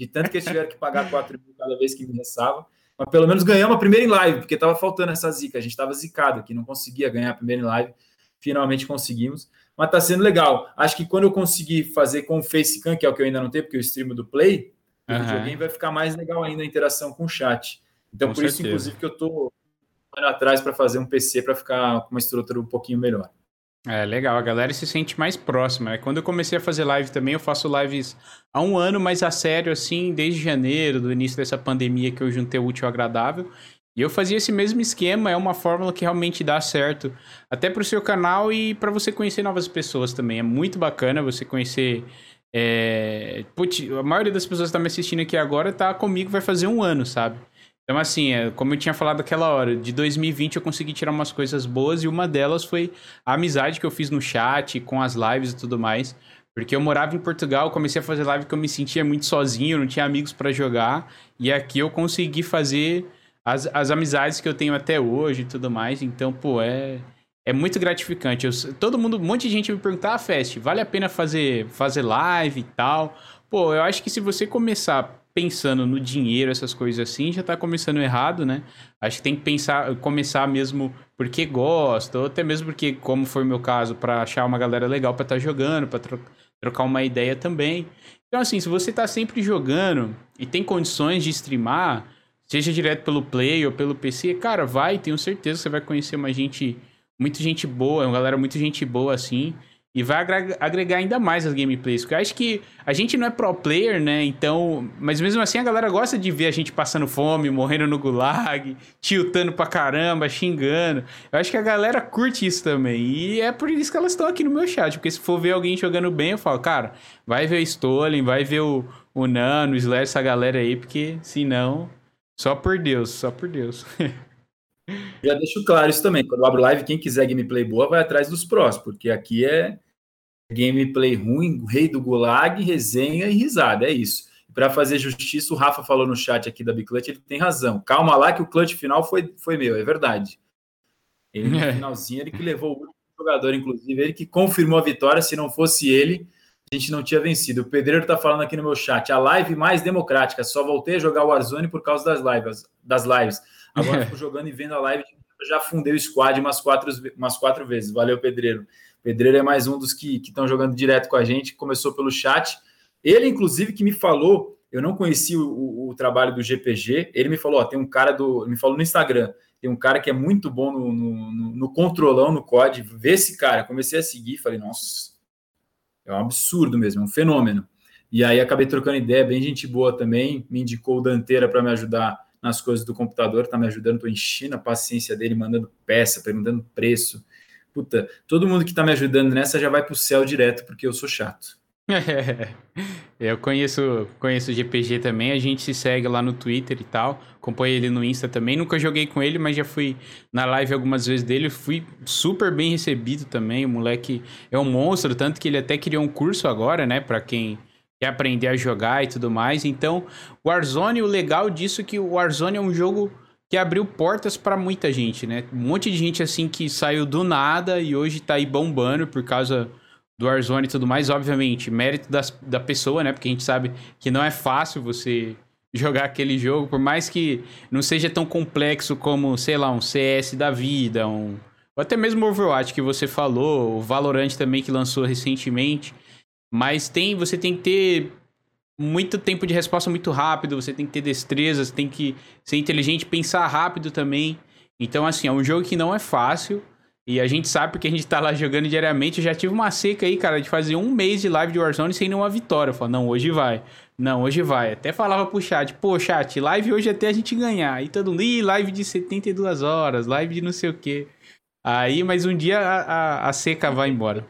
de tanto que eles tiveram que pagar 4 mil cada vez que me ressavam. Mas pelo menos ganhamos a primeira em live, porque tava faltando essa zica. A gente tava zicado aqui, não conseguia ganhar a primeira em live. Finalmente conseguimos. Mas tá sendo legal. Acho que quando eu conseguir fazer com o Facecam, que é o que eu ainda não tenho, porque eu streamo do Play, uhum. o videogame vai ficar mais legal ainda a interação com o chat. Então, com por certeza. isso, inclusive, que eu tô atrás para fazer um PC para ficar com uma estrutura um pouquinho melhor. É legal, a galera se sente mais próxima. Né? Quando eu comecei a fazer live também, eu faço lives há um ano, mas a sério, assim, desde janeiro, do início dessa pandemia que eu juntei o útil ao agradável. E eu fazia esse mesmo esquema, é uma fórmula que realmente dá certo, até para o seu canal e para você conhecer novas pessoas também. É muito bacana você conhecer. É... Putz, a maioria das pessoas que está me assistindo aqui agora tá comigo, vai fazer um ano, sabe? Então, assim, é, como eu tinha falado aquela hora, de 2020 eu consegui tirar umas coisas boas e uma delas foi a amizade que eu fiz no chat, com as lives e tudo mais. Porque eu morava em Portugal, comecei a fazer live que eu me sentia muito sozinho, não tinha amigos para jogar. E aqui eu consegui fazer as, as amizades que eu tenho até hoje e tudo mais. Então, pô, é, é muito gratificante. Eu, todo mundo, um monte de gente me pergunta, ah, Fest, vale a pena fazer, fazer live e tal? Pô, eu acho que se você começar pensando no dinheiro, essas coisas assim, já tá começando errado, né? Acho que tem que pensar, começar mesmo porque gosta, ou até mesmo porque, como foi o meu caso, para achar uma galera legal para estar tá jogando, para tro trocar uma ideia também. Então, assim, se você tá sempre jogando e tem condições de streamar, seja direto pelo Play ou pelo PC, cara, vai, tenho certeza que você vai conhecer uma gente, muita gente boa, uma galera muito gente boa assim. E vai agregar ainda mais as gameplays. Porque eu acho que a gente não é pro player, né? Então. Mas mesmo assim a galera gosta de ver a gente passando fome, morrendo no gulag, tiltando pra caramba, xingando. Eu acho que a galera curte isso também. E é por isso que elas estão aqui no meu chat. Porque se for ver alguém jogando bem, eu falo, cara, vai ver o Stolen, vai ver o, o Nano, o Slash, essa galera aí, porque senão. Só por Deus, só por Deus. Já deixo claro isso também. Quando eu abro live, quem quiser gameplay boa vai atrás dos prós, porque aqui é gameplay ruim, rei do gulag, resenha e risada. É isso. Para fazer justiça, o Rafa falou no chat aqui da Biclutch, ele tem razão. Calma lá que o clutch final foi, foi meu, é verdade. Ele no é. finalzinho, ele que levou o jogador, inclusive, ele que confirmou a vitória. Se não fosse ele, a gente não tinha vencido. O Pedreiro está falando aqui no meu chat, a live mais democrática. Só voltei a jogar o Warzone por causa das lives. Das lives. Agora fico jogando e vendo a live, já fundei o squad umas quatro, umas quatro vezes. Valeu, Pedreiro. Pedreiro é mais um dos que estão jogando direto com a gente, começou pelo chat. Ele, inclusive, que me falou, eu não conheci o, o, o trabalho do GPG, ele me falou, ó, tem um cara do. me falou no Instagram, tem um cara que é muito bom no, no, no, no controlão, no COD. Vê esse cara. Comecei a seguir, falei, nossa, é um absurdo mesmo, é um fenômeno. E aí acabei trocando ideia, bem gente boa também, me indicou o Danteira para me ajudar nas coisas do computador, tá me ajudando, tô enchendo a paciência dele, mandando peça, perguntando preço. Puta, todo mundo que tá me ajudando nessa já vai pro céu direto, porque eu sou chato. eu conheço, conheço o GPG também, a gente se segue lá no Twitter e tal, acompanho ele no Insta também, nunca joguei com ele, mas já fui na live algumas vezes dele, fui super bem recebido também, o moleque é um monstro, tanto que ele até criou um curso agora, né, para quem quer aprender a jogar e tudo mais. Então, o Warzone, o legal disso é que o Warzone é um jogo que abriu portas para muita gente, né? Um monte de gente assim que saiu do nada e hoje tá aí bombando por causa do Warzone e tudo mais. Obviamente, mérito das, da pessoa, né? Porque a gente sabe que não é fácil você jogar aquele jogo, por mais que não seja tão complexo como, sei lá, um CS da vida, um ou até mesmo o Overwatch que você falou, o Valorant também que lançou recentemente. Mas tem, você tem que ter muito tempo de resposta muito rápido, você tem que ter destreza, você tem que ser inteligente, pensar rápido também. Então, assim, é um jogo que não é fácil. E a gente sabe porque a gente tá lá jogando diariamente. Eu já tive uma seca aí, cara, de fazer um mês de live de Warzone sem nenhuma vitória. Eu falo, não, hoje vai. Não, hoje vai. Até falava pro chat, pô, chat, live hoje até a gente ganhar. Aí todo mundo, ih, live de 72 horas, live de não sei o quê. Aí, mas um dia a, a, a seca vai embora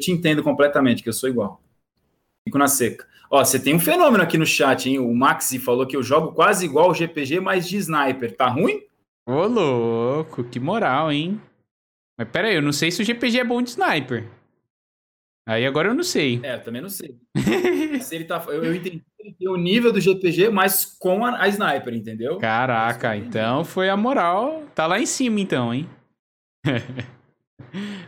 te entendo completamente, que eu sou igual. Fico na seca. Ó, você tem um fenômeno aqui no chat, hein? O Maxi falou que eu jogo quase igual o GPG, mas de sniper. Tá ruim? Ô, louco, que moral, hein? Mas pera aí, eu não sei se o GPG é bom de sniper. Aí agora eu não sei. É, eu também não sei. se ele tá, eu, eu entendi que ele tem o nível do GPG, mas com a, a sniper, entendeu? Caraca, então foi a moral. Tá lá em cima, então, hein?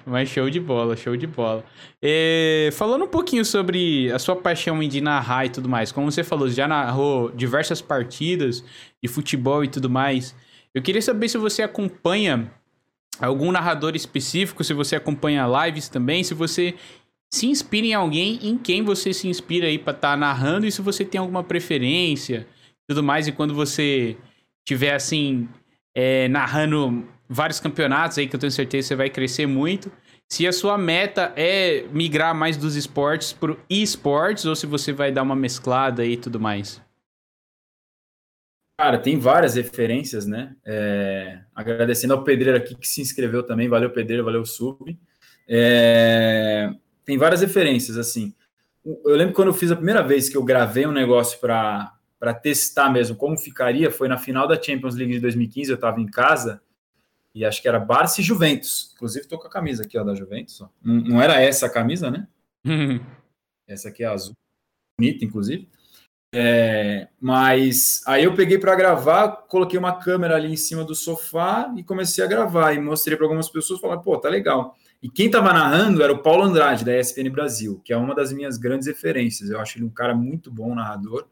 Mas show de bola, show de bola. É, falando um pouquinho sobre a sua paixão de narrar e tudo mais, como você falou, já narrou diversas partidas de futebol e tudo mais. Eu queria saber se você acompanha algum narrador específico, se você acompanha lives também, se você se inspira em alguém, em quem você se inspira aí para estar tá narrando e se você tem alguma preferência, tudo mais. E quando você tiver assim é, narrando vários campeonatos aí que eu tenho certeza que você vai crescer muito. Se a sua meta é migrar mais dos esportes para esportes ou se você vai dar uma mesclada e tudo mais. Cara, tem várias referências, né? É, agradecendo ao Pedreiro aqui que se inscreveu também. Valeu, Pedreiro, valeu, Sub. É, tem várias referências, assim. Eu lembro quando eu fiz a primeira vez que eu gravei um negócio para testar mesmo como ficaria, foi na final da Champions League de 2015, eu estava em casa e acho que era Barça e Juventus. Inclusive, estou com a camisa aqui ó, da Juventus. Ó. Não, não, era essa a camisa, né? essa aqui é azul. Bonita, inclusive. É, mas aí eu peguei para gravar, coloquei uma câmera ali em cima do sofá e comecei a gravar. E mostrei para algumas pessoas falaram, pô, tá legal. E quem estava narrando era o Paulo Andrade, da ESPN Brasil, que é uma das minhas grandes referências. Eu acho ele um cara muito bom narrador.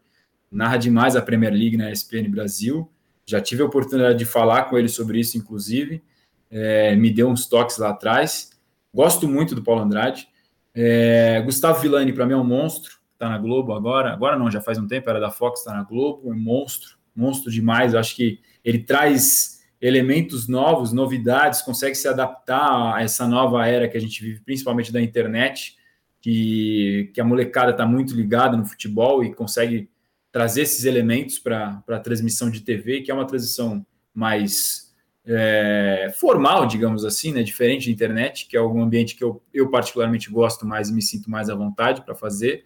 Narra demais a Premier League na ESPN Brasil. Já tive a oportunidade de falar com ele sobre isso, inclusive. É, me deu uns toques lá atrás. Gosto muito do Paulo Andrade. É, Gustavo Villani, para mim, é um monstro. Está na Globo agora. Agora não, já faz um tempo, era da Fox, está na Globo. É um monstro, monstro demais. Eu acho que ele traz elementos novos, novidades, consegue se adaptar a essa nova era que a gente vive, principalmente da internet, que, que a molecada está muito ligada no futebol e consegue trazer esses elementos para a transmissão de TV, que é uma transição mais é, formal, digamos assim, né, diferente da internet, que é um ambiente que eu, eu particularmente gosto mais e me sinto mais à vontade para fazer.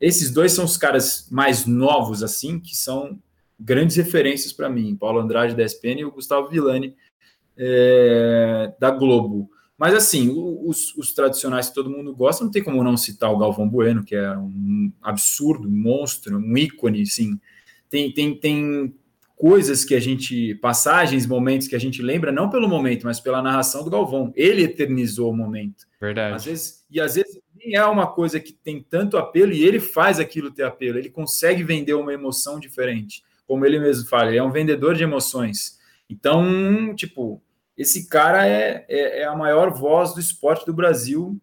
Esses dois são os caras mais novos, assim, que são grandes referências para mim, Paulo Andrade da ESPN e o Gustavo Villani é, da Globo. Mas assim, os, os, tradicionais que todo mundo gosta, não tem como não citar o Galvão Bueno, que é um absurdo, um monstro, um ícone, sim. Tem, tem, tem coisas que a gente, passagens, momentos que a gente lembra, não pelo momento, mas pela narração do Galvão. Ele eternizou o momento. Verdade. Às vezes, e às vezes nem é uma coisa que tem tanto apelo e ele faz aquilo ter apelo. Ele consegue vender uma emoção diferente como ele mesmo fala, ele é um vendedor de emoções. Então, tipo, esse cara é, é, é, a maior voz do esporte do Brasil,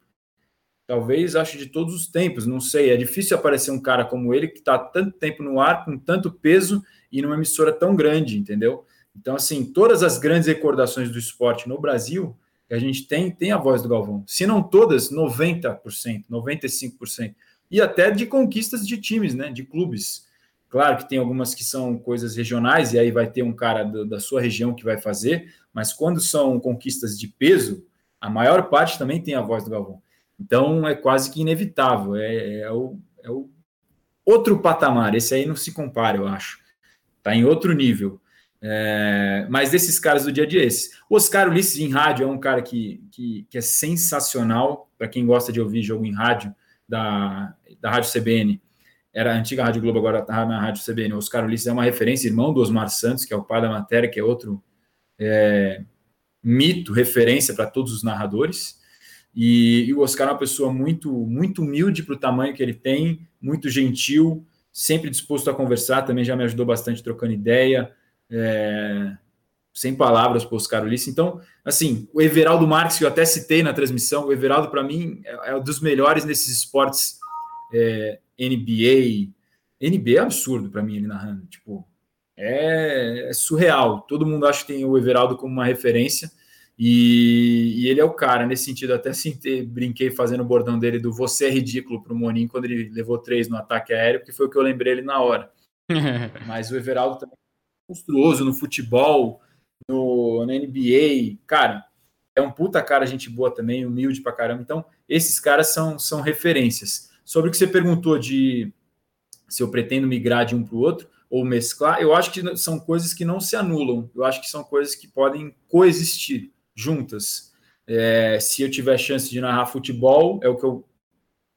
talvez, acho, de todos os tempos, não sei, é difícil aparecer um cara como ele, que está tanto tempo no ar, com tanto peso, e numa emissora tão grande, entendeu? Então, assim, todas as grandes recordações do esporte no Brasil, que a gente tem, tem a voz do Galvão. Se não todas, 90%, 95%. E até de conquistas de times, né, de clubes. Claro que tem algumas que são coisas regionais, e aí vai ter um cara da sua região que vai fazer, mas quando são conquistas de peso, a maior parte também tem a voz do Galvão. Então é quase que inevitável, é, é, o, é o outro patamar, esse aí não se compara, eu acho. Está em outro nível. É, mas desses caras do dia a dia, esse. O Oscar Ulisses em rádio é um cara que, que, que é sensacional, para quem gosta de ouvir jogo em rádio, da, da Rádio CBN era a antiga Rádio Globo, agora está na Rádio CBN. O Oscar Ulisses é uma referência, irmão do Osmar Santos, que é o pai da matéria, que é outro é, mito, referência para todos os narradores. E, e, o Oscar é uma pessoa muito, muito humilde para o tamanho que ele tem, muito gentil, sempre disposto a conversar, também já me ajudou bastante trocando ideia, é, sem palavras para o Oscar Ulisses. Então, assim, o Everaldo Marques, que eu até citei na transmissão, o Everaldo, para mim, é, é um dos melhores nesses esportes é, NBA. NBA é absurdo para mim ele narrando. Tipo, é, é, surreal. Todo mundo acha que tem o Everaldo como uma referência. E, e ele é o cara, nesse sentido, até brinquei fazendo o bordão dele do você é ridículo para o Monin quando ele levou três no ataque aéreo, porque foi o que eu lembrei ele na hora. Mas o Everaldo também é monstruoso no futebol, no, na NBA, cara, é um puta cara, gente boa também, humilde pra caramba. Então, esses caras são, são referências. Sobre o que você perguntou de se eu pretendo migrar de um para o outro ou mesclar, eu acho que são coisas que não se anulam, eu acho que são coisas que podem coexistir juntas. É, se eu tiver chance de narrar futebol, é o que eu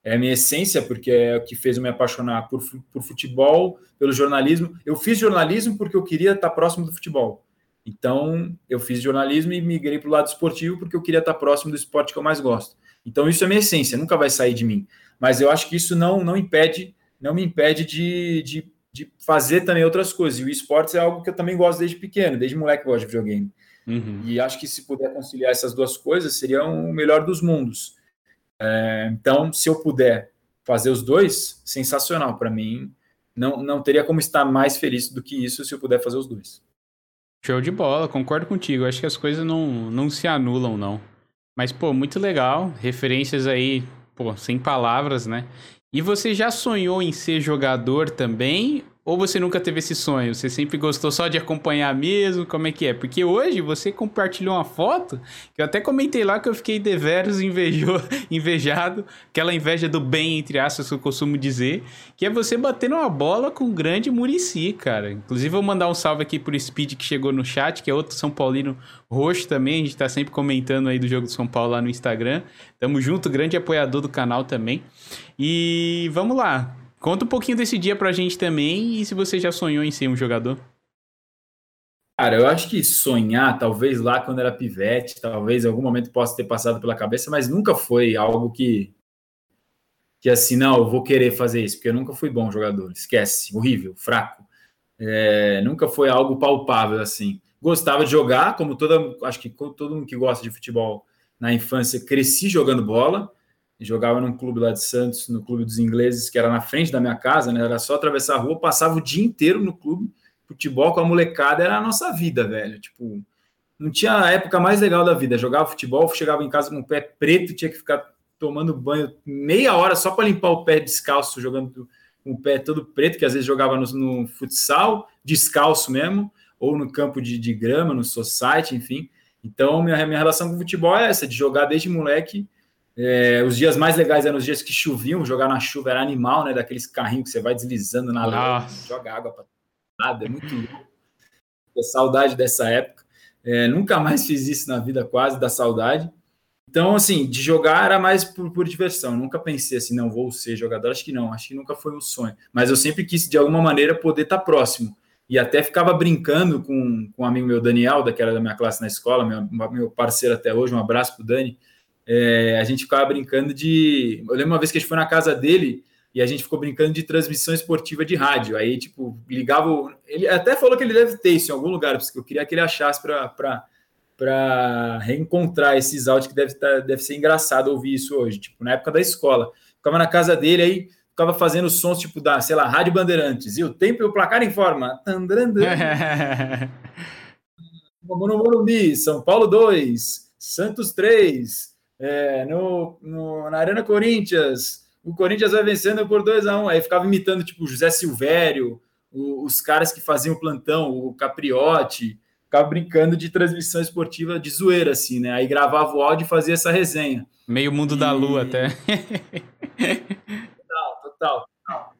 é a minha essência, porque é o que fez eu me apaixonar por, por futebol, pelo jornalismo. Eu fiz jornalismo porque eu queria estar próximo do futebol. Então, eu fiz jornalismo e migrei para o lado esportivo porque eu queria estar próximo do esporte que eu mais gosto. Então, isso é minha essência, nunca vai sair de mim mas eu acho que isso não, não impede, não me impede de, de, de fazer também outras coisas. E o esportes é algo que eu também gosto desde pequeno, desde moleque eu gosto de videogame. Uhum. E acho que se puder conciliar essas duas coisas, seria o melhor dos mundos. É, então, se eu puder fazer os dois, sensacional. Para mim, não, não teria como estar mais feliz do que isso se eu puder fazer os dois. Show de bola, concordo contigo. Acho que as coisas não, não se anulam, não. Mas, pô, muito legal. Referências aí pô, sem palavras, né? E você já sonhou em ser jogador também? Ou você nunca teve esse sonho? Você sempre gostou só de acompanhar mesmo? Como é que é? Porque hoje você compartilhou uma foto que eu até comentei lá que eu fiquei deveros invejou, invejado, aquela inveja do bem, entre aspas, que eu costumo dizer, que é você batendo uma bola com o grande Murici, cara. Inclusive, vou mandar um salve aqui pro Speed que chegou no chat, que é outro São Paulino roxo também. A gente tá sempre comentando aí do jogo do São Paulo lá no Instagram. Tamo junto, grande apoiador do canal também. E vamos lá. Conta um pouquinho desse dia pra gente também e se você já sonhou em ser um jogador. Cara, eu acho que sonhar, talvez lá quando era pivete, talvez em algum momento possa ter passado pela cabeça, mas nunca foi algo que que assim, não, eu vou querer fazer isso, porque eu nunca fui bom jogador, esquece, horrível, fraco. É, nunca foi algo palpável assim. Gostava de jogar, como toda, acho que todo mundo que gosta de futebol na infância, cresci jogando bola, jogava num clube lá de Santos, no clube dos ingleses, que era na frente da minha casa, né? Era só atravessar a rua, passava o dia inteiro no clube. Futebol com a molecada era a nossa vida, velho. Tipo, não tinha a época mais legal da vida. Jogava futebol, chegava em casa com o pé preto, tinha que ficar tomando banho meia hora só para limpar o pé descalço, jogando com o pé todo preto, que às vezes jogava no, no futsal, descalço mesmo, ou no campo de, de grama, no society, enfim. Então, minha, minha relação com o futebol é essa, de jogar desde moleque. É, os dias mais legais eram os dias que choviam, jogar na chuva era animal, né? Daqueles carrinhos que você vai deslizando na lama, joga água para nada, é muito louco. saudade dessa época. É, nunca mais fiz isso na vida, quase, da saudade. Então, assim, de jogar era mais por, por diversão. Nunca pensei assim, não, vou ser jogador. Acho que não, acho que nunca foi um sonho. Mas eu sempre quis, de alguma maneira, poder estar próximo. E até ficava brincando com, com um amigo meu, Daniel, daquela da minha classe na escola, meu, meu parceiro até hoje, um abraço pro Dani. É, a gente ficava brincando de. Eu lembro uma vez que a gente foi na casa dele e a gente ficou brincando de transmissão esportiva de rádio. Aí, tipo, ligava. Ele até falou que ele deve ter isso em algum lugar, porque eu queria que ele achasse para reencontrar esses áudios que deve, tá, deve ser engraçado ouvir isso hoje. Tipo, na época da escola. Ficava na casa dele, aí ficava fazendo sons tipo da, sei lá, Rádio Bandeirantes. E o tempo e o placar em forma. Morumbi, São Paulo 2, Santos 3, é, no, no, na Arena Corinthians o Corinthians vai vencendo por 2 a 1 um. Aí ficava imitando, tipo, o José Silvério, o, os caras que faziam o plantão, o Capriotti, ficava brincando de transmissão esportiva de zoeira, assim, né? Aí gravava o áudio e fazia essa resenha. Meio mundo e... da lua até. total, total, total.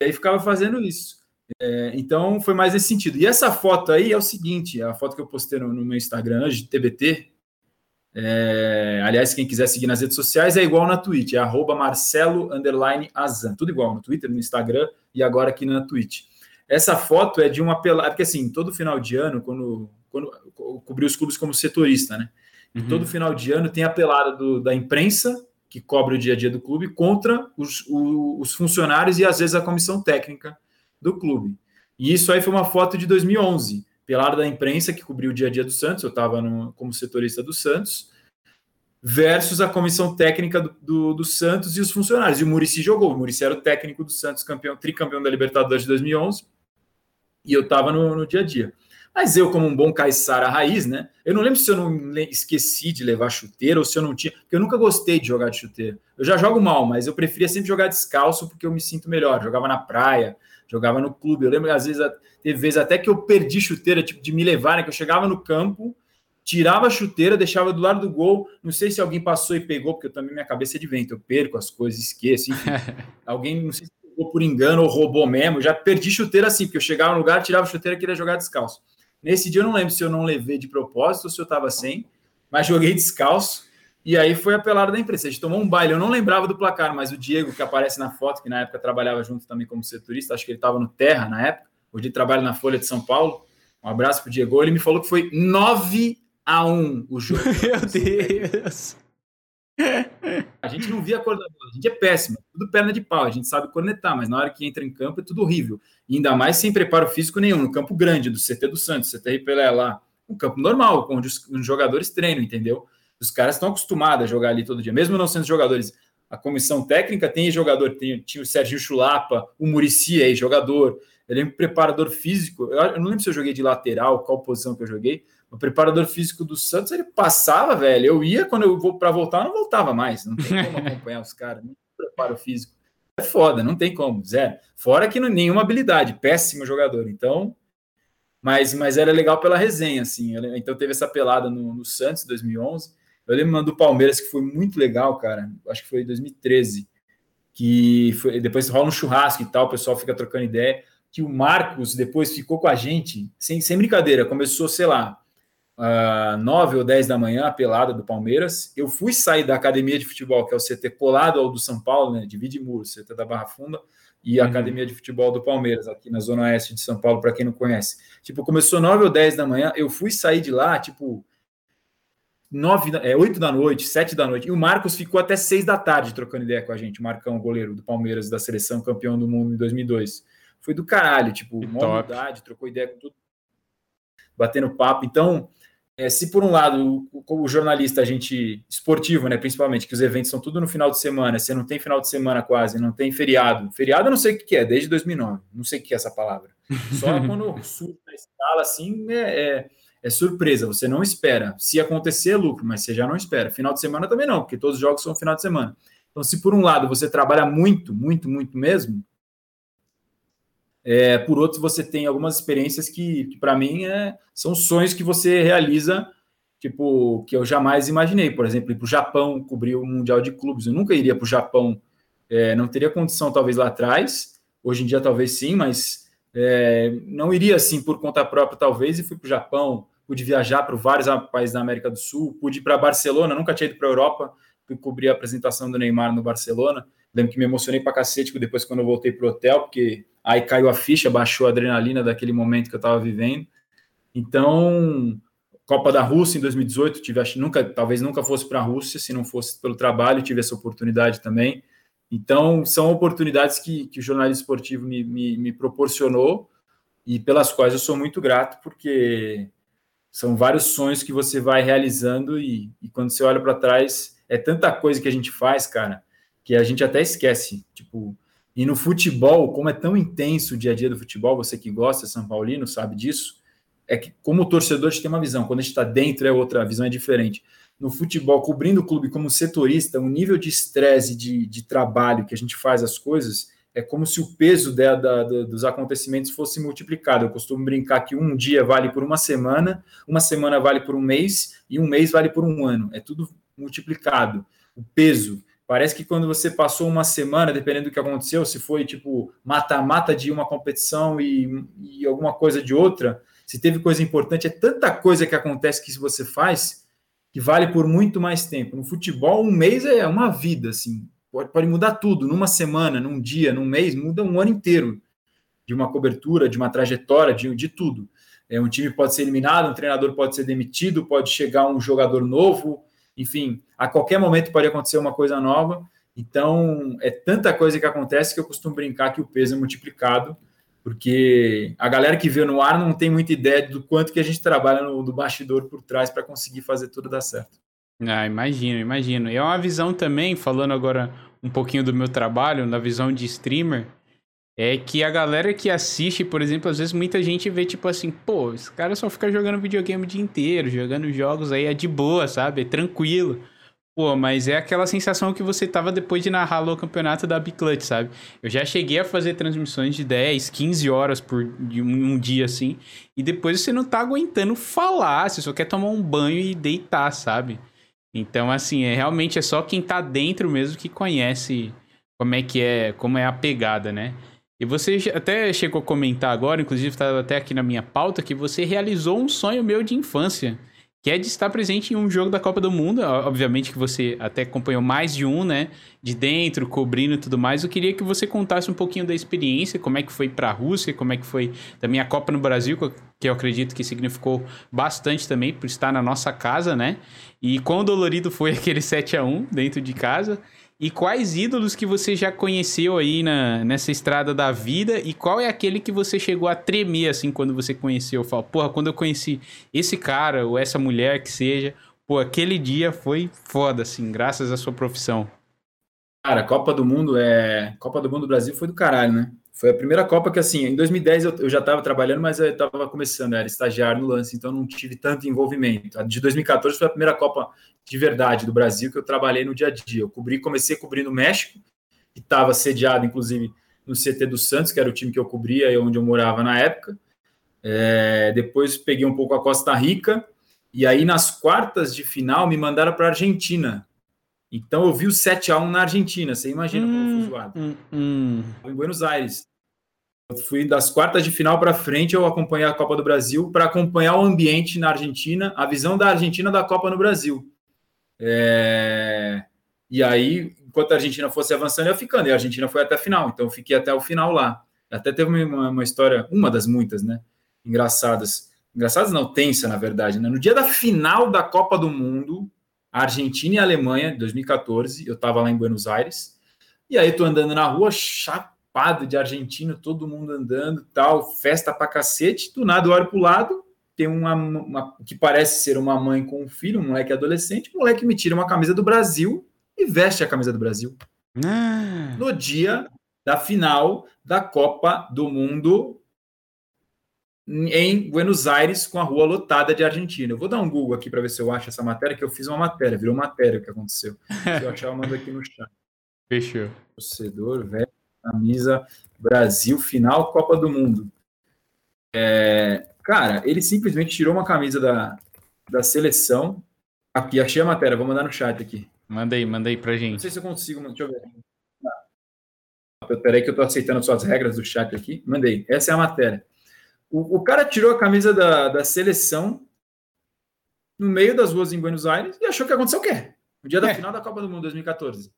E aí ficava fazendo isso. É, então foi mais nesse sentido. E essa foto aí é o seguinte: a foto que eu postei no, no meu Instagram hoje, TBT, é, aliás, quem quiser seguir nas redes sociais é igual na Twitch, é arroba Marcelo Azan. Tudo igual no Twitter, no Instagram e agora aqui na Twitch. Essa foto é de uma pelada, porque assim, todo final de ano, quando, quando cobri os clubes como setorista, né? Uhum. Todo final de ano tem a pelada do, da imprensa, que cobre o dia a dia do clube, contra os, os funcionários e às vezes a comissão técnica do clube. E isso aí foi uma foto de 2011 pelada da imprensa que cobriu o dia a dia do Santos, eu estava como setorista do Santos, versus a comissão técnica do, do, do, Santos e os funcionários. E o Murici jogou, o Murici era o técnico do Santos, campeão, tricampeão da Libertadores de 2011, e eu estava no, no, dia a dia. Mas eu, como um bom caiçara raiz, né? Eu não lembro se eu não esqueci de levar chuteira ou se eu não tinha, porque eu nunca gostei de jogar de chuteira. Eu já jogo mal, mas eu preferia sempre jogar descalço porque eu me sinto melhor. Jogava na praia, jogava no clube. Eu lembro que às vezes teve vezes até que eu perdi chuteira, tipo, de me levar, né? Que eu chegava no campo, tirava a chuteira, deixava do lado do gol. Não sei se alguém passou e pegou, porque eu também minha cabeça é de vento, eu perco as coisas, esqueço. Enfim. alguém, não sei se pegou por engano ou roubou mesmo. Já perdi chuteira assim, porque eu chegava no lugar, tirava a chuteira e queria jogar descalço. Nesse dia eu não lembro se eu não levei de propósito ou se eu estava sem, mas joguei descalço. E aí foi a pelada da imprensa. A gente tomou um baile. Eu não lembrava do placar, mas o Diego, que aparece na foto, que na época trabalhava junto também como setorista, acho que ele estava no Terra na época, hoje ele trabalha na Folha de São Paulo. Um abraço para o Diego. Ele me falou que foi 9 a 1 o jogo. Meu Deus! A gente não via a cor da bola, a gente é péssimo, tudo perna de pau, a gente sabe cornetar, mas na hora que entra em campo é tudo horrível. E ainda mais sem preparo físico nenhum, no campo grande, do CT do Santos, CT Pelé lá, um campo normal, onde os, os jogadores treinam, entendeu? Os caras estão acostumados a jogar ali todo dia, mesmo não sendo jogadores. A comissão técnica tem jogador, tem, tinha o Serginho Chulapa, o Murici aí, jogador. Ele é um preparador físico. Eu, eu, não lembro se eu joguei de lateral, qual posição que eu joguei. O preparador físico do Santos, ele passava, velho. Eu ia, quando eu vou para voltar, eu não voltava mais. Não tem como acompanhar os caras. Preparo físico. É foda, não tem como, zero. Fora que não, nenhuma habilidade, péssimo jogador. Então, mas, mas era legal pela resenha, assim. Então teve essa pelada no, no Santos 2011. Eu lembro uma do Palmeiras que foi muito legal, cara. Acho que foi em 2013. Que foi, depois rola um churrasco e tal, o pessoal fica trocando ideia. Que o Marcos depois ficou com a gente, sem, sem brincadeira, começou, sei lá, uh, 9 ou 10 da manhã, a pelada do Palmeiras. Eu fui sair da academia de futebol, que é o CT colado ao do São Paulo, né? Divide muro, CT da Barra Funda, e a uhum. academia de futebol do Palmeiras, aqui na Zona Oeste de São Paulo, para quem não conhece. Tipo, começou 9 ou 10 da manhã, eu fui sair de lá, tipo, nove, é, 8 da noite, 7 da noite. E o Marcos ficou até 6 da tarde trocando ideia com a gente. O Marcão, goleiro do Palmeiras, da seleção campeão do mundo em 2002. Foi do caralho, tipo, uma unidade, trocou ideia com tudo, batendo papo. Então, é, se por um lado, como jornalista, a gente, esportivo, né, principalmente, que os eventos são tudo no final de semana, você não tem final de semana quase, não tem feriado. Feriado eu não sei o que é, desde 2009, não sei o que é essa palavra. Só quando surge na escala, assim, é, é é surpresa, você não espera. Se acontecer, é lucro, mas você já não espera. Final de semana também não, porque todos os jogos são final de semana. Então, se por um lado você trabalha muito, muito, muito mesmo, é, por outro você tem algumas experiências que, que para mim, é, são sonhos que você realiza, tipo, que eu jamais imaginei. Por exemplo, ir para o Japão, cobrir o Mundial de Clubes. Eu nunca iria para o Japão, é, não teria condição talvez lá atrás, hoje em dia talvez sim, mas é, não iria assim por conta própria, talvez, e fui para o Japão, pude viajar para vários países da América do Sul, pude ir para Barcelona, nunca tinha ido para a Europa, fui cobrir a apresentação do Neymar no Barcelona. Lembro que me emocionei para cacete depois quando eu voltei para o hotel, porque aí caiu a ficha, baixou a adrenalina daquele momento que eu estava vivendo. Então, Copa da Rússia em 2018, tive, nunca, talvez nunca fosse para a Rússia, se não fosse pelo trabalho, tive essa oportunidade também. Então, são oportunidades que, que o jornalismo esportivo me, me, me proporcionou e pelas quais eu sou muito grato, porque são vários sonhos que você vai realizando e, e quando você olha para trás, é tanta coisa que a gente faz, cara, que a gente até esquece. Tipo, e no futebol, como é tão intenso o dia a dia do futebol, você que gosta, São Paulino, sabe disso, é que como torcedor a gente tem uma visão, quando a gente está dentro é outra, a visão é diferente no futebol, cobrindo o clube como setorista, o nível de estresse de, de trabalho que a gente faz as coisas é como se o peso da, da, dos acontecimentos fosse multiplicado. Eu costumo brincar que um dia vale por uma semana, uma semana vale por um mês e um mês vale por um ano. É tudo multiplicado. O peso. Parece que quando você passou uma semana, dependendo do que aconteceu, se foi tipo mata-mata de uma competição e, e alguma coisa de outra, se teve coisa importante, é tanta coisa que acontece que você faz que vale por muito mais tempo. No futebol, um mês é uma vida, assim, pode, pode mudar tudo. Numa semana, num dia, num mês, muda um ano inteiro de uma cobertura, de uma trajetória, de, de tudo. É, um time pode ser eliminado, um treinador pode ser demitido, pode chegar um jogador novo, enfim, a qualquer momento pode acontecer uma coisa nova. Então, é tanta coisa que acontece que eu costumo brincar que o peso é multiplicado porque a galera que vê no ar não tem muita ideia do quanto que a gente trabalha no, do bastidor por trás para conseguir fazer tudo dar certo. Ah, imagino, imagino. E é uma visão também, falando agora um pouquinho do meu trabalho, na visão de streamer, é que a galera que assiste, por exemplo, às vezes muita gente vê tipo assim, pô, esse cara só fica jogando videogame o dia inteiro, jogando jogos aí é de boa, sabe? É tranquilo. Pô, mas é aquela sensação que você tava depois de narrar o campeonato da Biclutch, sabe? Eu já cheguei a fazer transmissões de 10, 15 horas por um dia assim, e depois você não tá aguentando falar, você só quer tomar um banho e deitar, sabe? Então, assim, é realmente é só quem tá dentro mesmo que conhece como é que é, como é a pegada, né? E você até chegou a comentar agora, inclusive estava até aqui na minha pauta, que você realizou um sonho meu de infância que é de estar presente em um jogo da Copa do Mundo. Obviamente que você até acompanhou mais de um, né? De dentro, cobrindo e tudo mais. Eu queria que você contasse um pouquinho da experiência, como é que foi para a Rússia, como é que foi também a Copa no Brasil, que eu acredito que significou bastante também por estar na nossa casa, né? E quão dolorido foi aquele 7 a 1 dentro de casa. E quais ídolos que você já conheceu aí na, nessa estrada da vida? E qual é aquele que você chegou a tremer, assim, quando você conheceu? Fala, porra, quando eu conheci esse cara ou essa mulher que seja, pô, aquele dia foi foda, assim, graças à sua profissão. Cara, Copa do Mundo é. Copa do Mundo do Brasil foi do caralho, né? Foi a primeira Copa que, assim, em 2010 eu, eu já estava trabalhando, mas eu estava começando, era estagiário no lance, então não tive tanto envolvimento. A de 2014 foi a primeira Copa de verdade do Brasil que eu trabalhei no dia a dia. Eu cobri, comecei cobrindo o México, que estava sediado, inclusive, no CT do Santos, que era o time que eu cobria e onde eu morava na época. É, depois peguei um pouco a Costa Rica, e aí nas quartas de final me mandaram para a Argentina. Então eu vi o 7 a 1 na Argentina, você imagina hum, como foi zoado. Hum, hum. Em Buenos Aires. Eu fui das quartas de final para frente, eu acompanhei a Copa do Brasil para acompanhar o ambiente na Argentina, a visão da Argentina da Copa no Brasil. É... E aí, enquanto a Argentina fosse avançando, eu ficando. E a Argentina foi até a final, então eu fiquei até o final lá. Até teve uma, uma história, uma das muitas, né? Engraçadas. Engraçadas não, tensa, na verdade. Né? No dia da final da Copa do Mundo, Argentina e Alemanha, 2014, eu estava lá em Buenos Aires. E aí, tô andando na rua, chapado de argentino, todo mundo andando, tal, festa pra cacete. Do nada eu olho pro lado, tem uma, uma, que parece ser uma mãe com um filho, um moleque adolescente, o moleque me tira uma camisa do Brasil e veste a camisa do Brasil. Ah. No dia da final da Copa do Mundo em Buenos Aires com a rua lotada de Argentina. Eu vou dar um Google aqui para ver se eu acho essa matéria, que eu fiz uma matéria, virou matéria o que aconteceu. Se eu achar, eu mando aqui no chat. Fechou. Torcedor, velho, camisa Brasil, final Copa do Mundo. É, cara, ele simplesmente tirou uma camisa da, da seleção. Aqui, achei a matéria, vou mandar no chat aqui. Manda aí, manda aí pra gente. Não sei se eu consigo, deixa eu ver. Peraí que eu tô aceitando suas regras do chat aqui. Mandei. Essa é a matéria. O, o cara tirou a camisa da, da seleção no meio das ruas em Buenos Aires e achou que aconteceu o quê? No dia da é. final da Copa do Mundo 2014.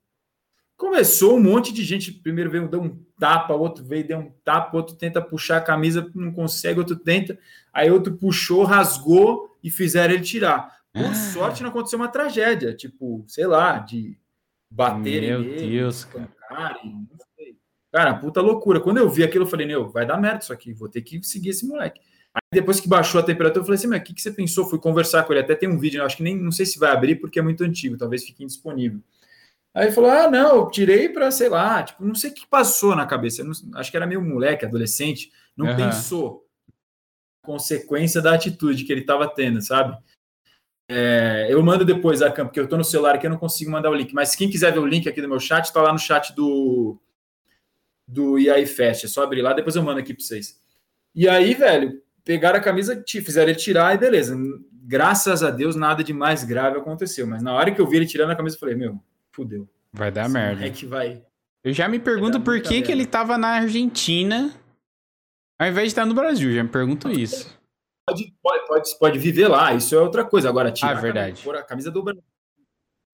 Começou um monte de gente. Primeiro veio, deu um tapa, outro veio, deu um tapa, outro tenta puxar a camisa, não consegue, outro tenta. Aí outro puxou, rasgou e fizeram ele tirar. Por ah. sorte, não aconteceu uma tragédia, tipo, sei lá, de bater Meu nele, Deus, cara. Cara, puta loucura. Quando eu vi aquilo, eu falei, meu, vai dar merda isso aqui, vou ter que seguir esse moleque. Aí depois que baixou a temperatura, eu falei assim, mas o que, que você pensou? Fui conversar com ele, até tem um vídeo, acho que nem, não sei se vai abrir porque é muito antigo, talvez fique indisponível. Aí ele falou, ah, não, eu tirei para, sei lá, tipo, não sei o que passou na cabeça, não, acho que era meio moleque, adolescente, não uhum. pensou consequência da atitude que ele estava tendo, sabe? É, eu mando depois a campo, porque eu estou no celular aqui, eu não consigo mandar o link, mas quem quiser ver o link aqui do meu chat, está lá no chat do, do IAI Fest. É só abrir lá, depois eu mando aqui para vocês. E aí, velho, pegaram a camisa, fizeram ele tirar e beleza. Graças a Deus, nada de mais grave aconteceu. Mas na hora que eu vi ele tirando a camisa, eu falei, meu, fudeu. Vai dar Esse merda. É que vai. Eu já me pergunto por que, que ele tava na Argentina ao invés de estar no Brasil. Já me pergunto isso. Pode, pode, pode, viver lá, isso é outra coisa. Agora, tirar ah, verdade. a camisa do Brasil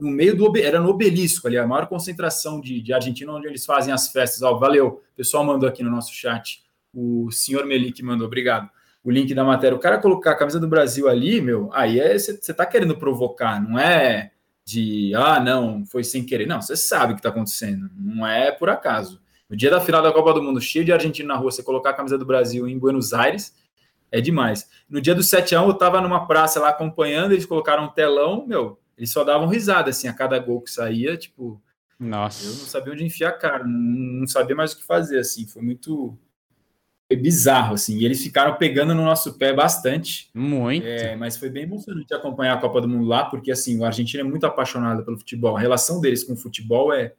no meio do era no obelisco ali, a maior concentração de, de Argentina, onde eles fazem as festas. Ó, valeu, o pessoal mandou aqui no nosso chat. O senhor Melik mandou, obrigado. O link da matéria. O cara colocar a camisa do Brasil ali, meu, aí você é, tá querendo provocar, não é de ah, não, foi sem querer. Não, você sabe o que tá acontecendo, não é por acaso. No dia da final da Copa do Mundo, cheio de argentino na rua, você colocar a camisa do Brasil em Buenos Aires, é demais. No dia do 7 a 1 eu tava numa praça lá acompanhando, eles colocaram um telão, meu, eles só davam risada, assim, a cada gol que saía, tipo. Nossa. Eu não sabia onde enfiar a cara, não, sabia mais o que fazer, assim. Foi muito. Foi bizarro, assim. E eles ficaram pegando no nosso pé bastante. Muito. É, mas foi bem emocionante acompanhar a Copa do Mundo lá, porque, assim, o Argentina é muito apaixonado pelo futebol. A relação deles com o futebol é,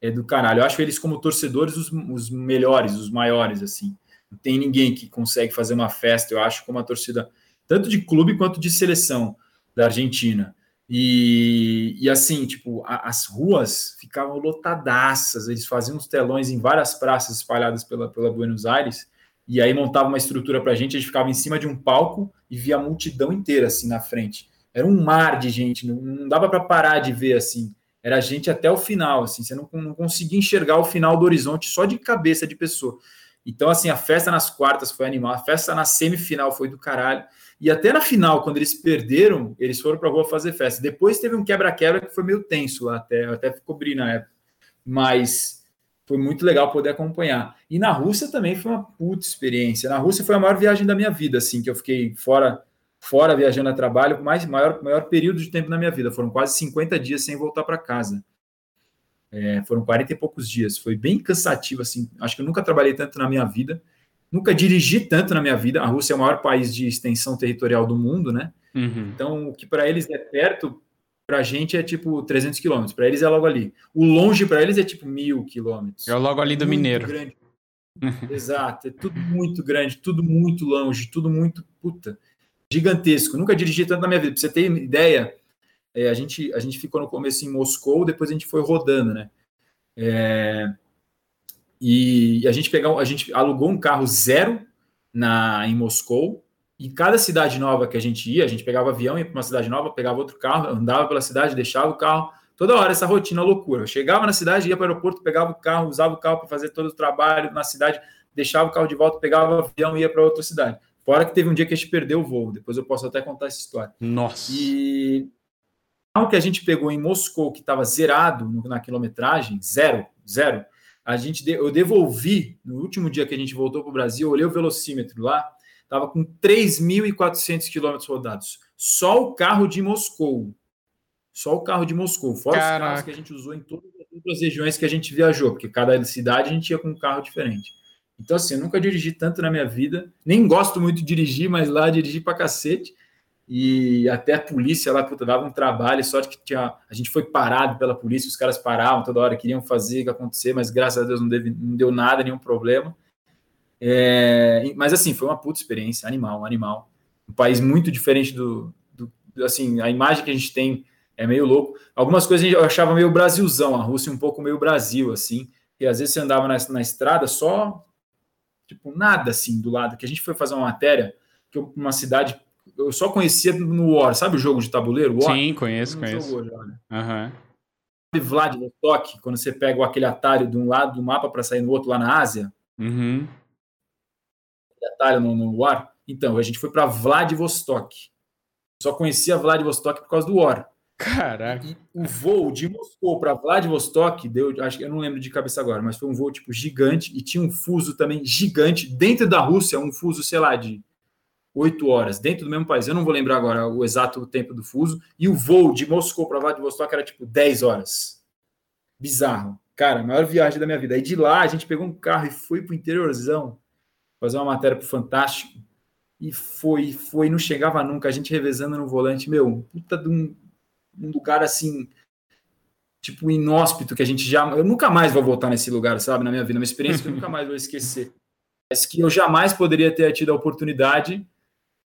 é do caralho. Eu acho eles, como torcedores, os, os melhores, os maiores, assim. Não tem ninguém que consegue fazer uma festa, eu acho, como a torcida, tanto de clube quanto de seleção da Argentina. E, e assim, tipo, a, as ruas ficavam lotadaças, eles faziam uns telões em várias praças espalhadas pela, pela Buenos Aires, e aí montava uma estrutura para a gente, a gente ficava em cima de um palco e via a multidão inteira assim na frente. Era um mar de gente, não, não dava para parar de ver assim. Era gente até o final, assim, você não, não conseguia enxergar o final do horizonte só de cabeça de pessoa. Então, assim, a festa nas quartas foi animal, a festa na semifinal foi do caralho. E até na final, quando eles perderam, eles foram para a rua fazer festa. Depois teve um quebra-quebra que foi meio tenso lá, até, até cobri na época. Mas foi muito legal poder acompanhar. E na Rússia também foi uma puta experiência. Na Rússia foi a maior viagem da minha vida, assim, que eu fiquei fora fora viajando a trabalho, mais maior maior período de tempo na minha vida. Foram quase 50 dias sem voltar para casa. É, foram 40 e poucos dias. Foi bem cansativo, assim. Acho que eu nunca trabalhei tanto na minha vida. Nunca dirigi tanto na minha vida. A Rússia é o maior país de extensão territorial do mundo, né? Uhum. Então, o que para eles é perto, para a gente é tipo 300 quilômetros. Para eles é logo ali. O longe para eles é tipo mil quilômetros. É logo ali do muito Mineiro. Grande. Exato. É tudo muito grande, tudo muito longe, tudo muito puta gigantesco. Nunca dirigi tanto na minha vida. Para você ter ideia, é, a gente a gente ficou no começo em Moscou, depois a gente foi rodando, né? É, e a gente pegou, a gente alugou um carro zero na em Moscou. E cada cidade nova que a gente ia, a gente pegava avião, ia para uma cidade nova, pegava outro carro, andava pela cidade, deixava o carro. Toda hora essa rotina loucura. Eu chegava na cidade, ia para o aeroporto, pegava o carro, usava o carro para fazer todo o trabalho na cidade, deixava o carro de volta, pegava o avião e ia para outra cidade. Fora que teve um dia que a gente perdeu o voo. Depois eu posso até contar essa história. Nossa. E o carro que a gente pegou em Moscou, que estava zerado na quilometragem, zero, zero, a gente eu devolvi no último dia que a gente voltou para o Brasil, olhei o velocímetro lá, estava com 3.400 quilômetros rodados. Só o carro de Moscou. Só o carro de Moscou. Fora Caraca. os carros que a gente usou em todas as outras regiões que a gente viajou, porque cada cidade a gente ia com um carro diferente. Então, assim, eu nunca dirigi tanto na minha vida. Nem gosto muito de dirigir, mas lá dirigi pra cacete. E até a polícia lá, puta, dava um trabalho. Sorte que tinha, a gente foi parado pela polícia, os caras paravam toda hora, queriam fazer acontecer, mas graças a Deus não, deve, não deu nada, nenhum problema. É, mas assim, foi uma puta experiência, animal, animal. Um país muito diferente do, do, assim, a imagem que a gente tem é meio louco. Algumas coisas eu achava meio Brasilzão, a Rússia um pouco meio Brasil, assim. E às vezes você andava na, na estrada só, tipo, nada assim do lado. Que a gente foi fazer uma matéria, que uma cidade, eu só conhecia no War, sabe o jogo de tabuleiro? War? Sim, conheço, conheço. Né? uhum. Vladivostok, quando você pega aquele atalho de um lado do mapa para sair no outro lá na Ásia. Uhum atalho no, no War. Então, a gente foi para Vladivostok. Só conhecia Vladivostok por causa do War. Caraca. E o voo de Moscou para Vladivostok deu, acho que eu não lembro de cabeça agora, mas foi um voo tipo gigante e tinha um fuso também gigante dentro da Rússia, um fuso, sei lá, de oito horas, dentro do mesmo país. Eu não vou lembrar agora o exato tempo do fuso. E o voo de Moscou para Vladivostok era tipo 10 horas. Bizarro. Cara, maior viagem da minha vida. Aí de lá a gente pegou um carro e foi pro interiorzão fazer uma matéria para o Fantástico. E foi, foi, não chegava nunca, a gente revezando no volante, meu, puta de um, um lugar assim, tipo inóspito, que a gente já. Eu nunca mais vou voltar nesse lugar, sabe, na minha vida, uma experiência que eu nunca mais vou esquecer. Mas que eu jamais poderia ter tido a oportunidade.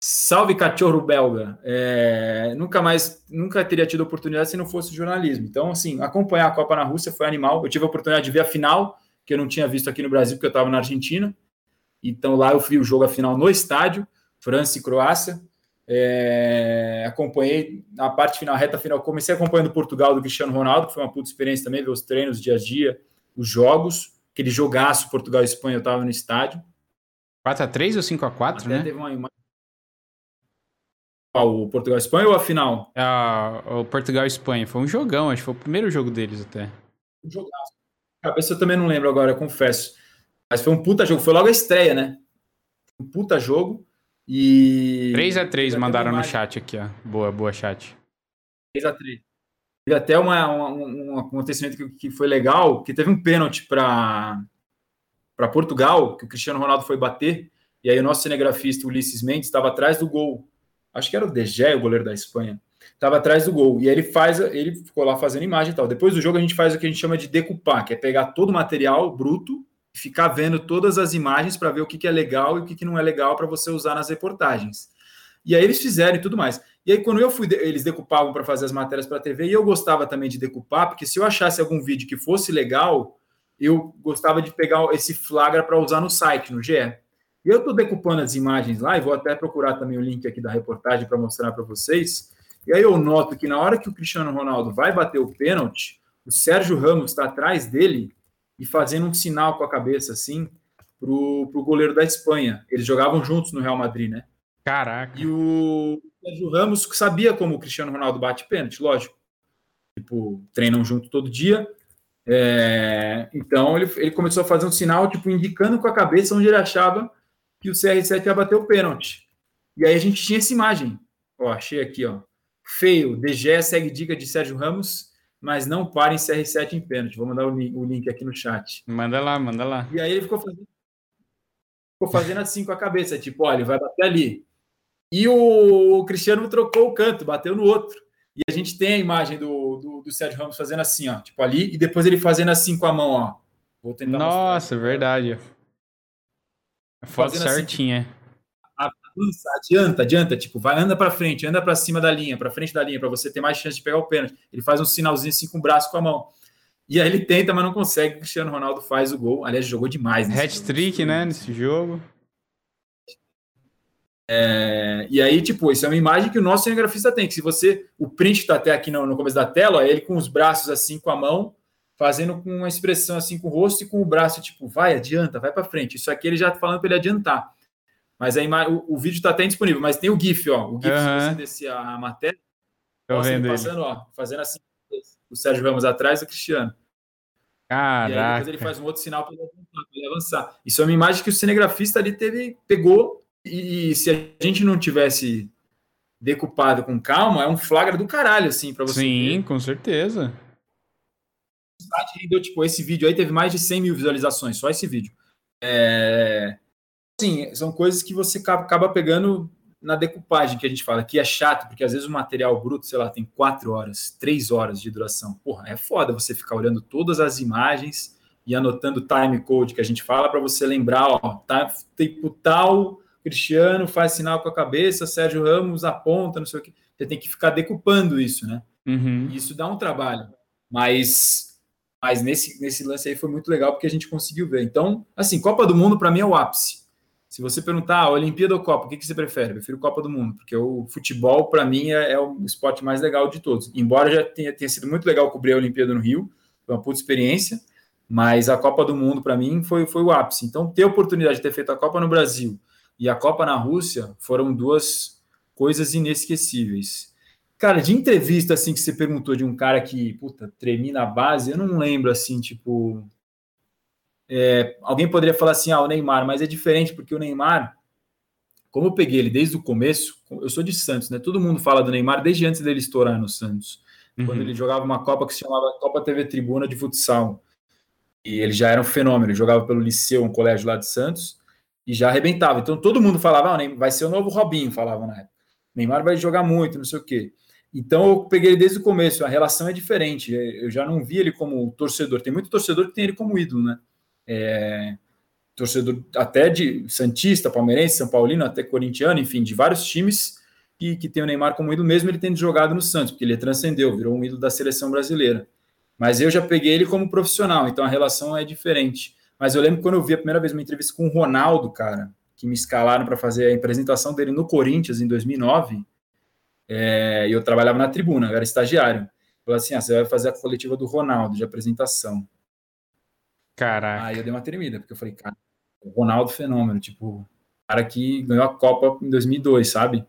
Salve cachorro belga! É, nunca mais, nunca teria tido oportunidade se não fosse jornalismo. Então, assim, acompanhar a Copa na Rússia foi animal. Eu tive a oportunidade de ver a final, que eu não tinha visto aqui no Brasil, porque eu estava na Argentina. Então lá eu vi o jogo a final no estádio, França e Croácia. É, acompanhei a parte final, a reta final. Comecei acompanhando Portugal do Cristiano Ronaldo, que foi uma puta experiência também, ver os treinos dia a dia, os jogos, aquele jogaço Portugal e Espanha, eu estava no estádio. 4x3 ou 5x4, né? Teve uma imagem. O Portugal Espanha ou a final? Ah, o Portugal Espanha. Foi um jogão, acho que foi o primeiro jogo deles até. Um jogaço. Cabeça eu também não lembro agora, confesso. Mas foi um puta jogo, foi logo a estreia, né? Um puta jogo. E. 3x3 mandaram no chat aqui, ó. Boa, boa chat. 3x3. Teve até uma, uma, um acontecimento que, que, foi legal, que teve um pênalti para Portugal, que o Cristiano Ronaldo foi bater, e aí o nosso cinegrafista Ulisses Mendes estava atrás do gol. Acho que era o De Gea, o goleiro da Espanha. Estava atrás do gol. E aí ele faz, ele ficou lá fazendo imagem e tal. Depois do jogo a gente faz o que a gente chama de decupar, que é pegar todo o material bruto ficar vendo todas as imagens para ver o que, que é legal e o que, que não é legal para você usar nas reportagens. E aí eles fizeram e tudo mais. E aí, quando eu fui, eles decupavam para fazer as matérias para a TV, e eu gostava também de decupar, porque se eu achasse algum vídeo que fosse legal, eu gostava de pegar esse flagra para usar no site, no GE. E eu estou decupando as imagens lá, e vou até procurar também o link aqui da reportagem para mostrar para vocês. E aí eu noto que na hora que o Cristiano Ronaldo vai bater o pênalti, o Sérgio Ramos está atrás dele e fazendo um sinal com a cabeça assim pro, pro goleiro da Espanha. Eles jogavam juntos no Real Madrid, né? Caraca. E o Sérgio Ramos sabia como o Cristiano Ronaldo bate pênalti, lógico. Tipo, treinam junto todo dia. É, então ele, ele começou a fazer um sinal, tipo, indicando com a cabeça onde ele achava que o CR7 ia bater o pênalti. E aí a gente tinha essa imagem. Ó, achei aqui, ó. Feio, DG segue dica de Sérgio Ramos mas não para em CR7 em pênalti. Vou mandar o link, o link, aqui no chat. Manda lá, manda lá. E aí ele ficou fazendo, ficou fazendo assim com a cabeça, tipo, olha, ele vai bater ali. E o Cristiano trocou o canto, bateu no outro. E a gente tem a imagem do, do, do Sérgio Ramos fazendo assim, ó, tipo ali, e depois ele fazendo assim com a mão, ó. Vou tentar Nossa, mostrar. verdade. A foto assim, certinha. Assim, avança, adianta, adianta, tipo, vai, anda para frente, anda para cima da linha, para frente da linha, para você ter mais chance de pegar o pênalti. Ele faz um sinalzinho assim com o braço com a mão. E aí ele tenta, mas não consegue. O Cristiano Ronaldo faz o gol. Aliás, jogou demais. Hat-trick, né, nesse jogo. É, e aí, tipo, isso é uma imagem que o nosso cinegrafista tem. Que se você. O print está até aqui no, no começo da tela, ele com os braços assim, com a mão, fazendo com uma expressão assim com o rosto e com o braço, tipo, vai, adianta, vai para frente. Isso aqui ele já tá falando para ele adiantar. Mas aí o, o vídeo está até disponível, mas tem o GIF, ó. O GIF, uhum. se você descer a matéria, Tô vendo passando, ele. ó, fazendo assim, o Sérgio Ramos atrás do Cristiano. Caraca. E aí depois ele faz um outro sinal para ele, avançar. Isso é uma imagem que o cinegrafista ali teve, pegou, e, e se a gente não tivesse decupado com calma, é um flagra do caralho, assim, para você Sim, ver. com certeza. O site rendeu, tipo, esse vídeo aí teve mais de 100 mil visualizações, só esse vídeo. É, sim, são coisas que você acaba pegando na decupagem que a gente fala, que é chato, porque às vezes o material bruto, sei lá, tem quatro horas, três horas de duração. Porra, é foda você ficar olhando todas as imagens e anotando time code que a gente fala para você lembrar, ó, tá, tipo tal, Cristiano faz sinal com a cabeça, Sérgio Ramos aponta, não sei o que. Você tem que ficar decupando isso, né? Uhum. Isso dá um trabalho. Mas, mas nesse, nesse lance aí foi muito legal porque a gente conseguiu ver. Então, assim, Copa do Mundo para mim é o ápice. Se você perguntar, ah, Olimpíada ou Copa, o que, que você prefere? Eu prefiro Copa do Mundo, porque o futebol, para mim, é, é, o esporte mais legal de todos. Embora já tenha, tenha sido muito legal cobrir a Olimpíada no Rio, foi uma puta experiência, mas a Copa do Mundo, para mim, foi, foi o ápice. Então, ter a oportunidade de ter feito a Copa no Brasil e a Copa na Rússia foram duas coisas inesquecíveis. Cara, de entrevista, assim, que você perguntou de um cara que, puta, tremi na base, eu não lembro, assim, tipo, é, alguém poderia falar assim, ah, o Neymar, mas é diferente porque o Neymar, como eu peguei ele desde o começo, eu sou de Santos, né? Todo mundo fala do Neymar desde antes dele estourar no Santos. Uhum. Quando ele jogava uma Copa que se chamava Copa TV Tribuna de futsal. E ele já era um fenômeno, ele jogava pelo Liceu, um colégio lá de Santos, e já arrebentava. Então todo mundo falava, ah, vai ser o novo Robinho, falava na época. Neymar vai jogar muito, não sei o quê. Então eu peguei ele desde o começo, a relação é diferente. Eu já não vi ele como torcedor. Tem muito torcedor que tem ele como ídolo, né? é, torcedor até de Santista, Palmeirense, São Paulino, até corintiano, enfim, de vários times que, que tem o Neymar como ídolo, mesmo ele tendo jogado no Santos, porque ele transcendeu, virou um ídolo da seleção brasileira. Mas eu já peguei ele como profissional, então a relação é diferente. Mas eu lembro quando eu vi a primeira vez uma entrevista com o Ronaldo, cara, que me escalaram para fazer a apresentação dele no Corinthians em 2009, é, e eu trabalhava na tribuna, eu era estagiário. Falei assim: ah, você vai fazer a coletiva do Ronaldo de apresentação. Caraca. Aí eu dei uma tremida, porque eu falei, cara, o Ronaldo fenômeno, tipo, cara que ganhou a Copa em 2002, sabe?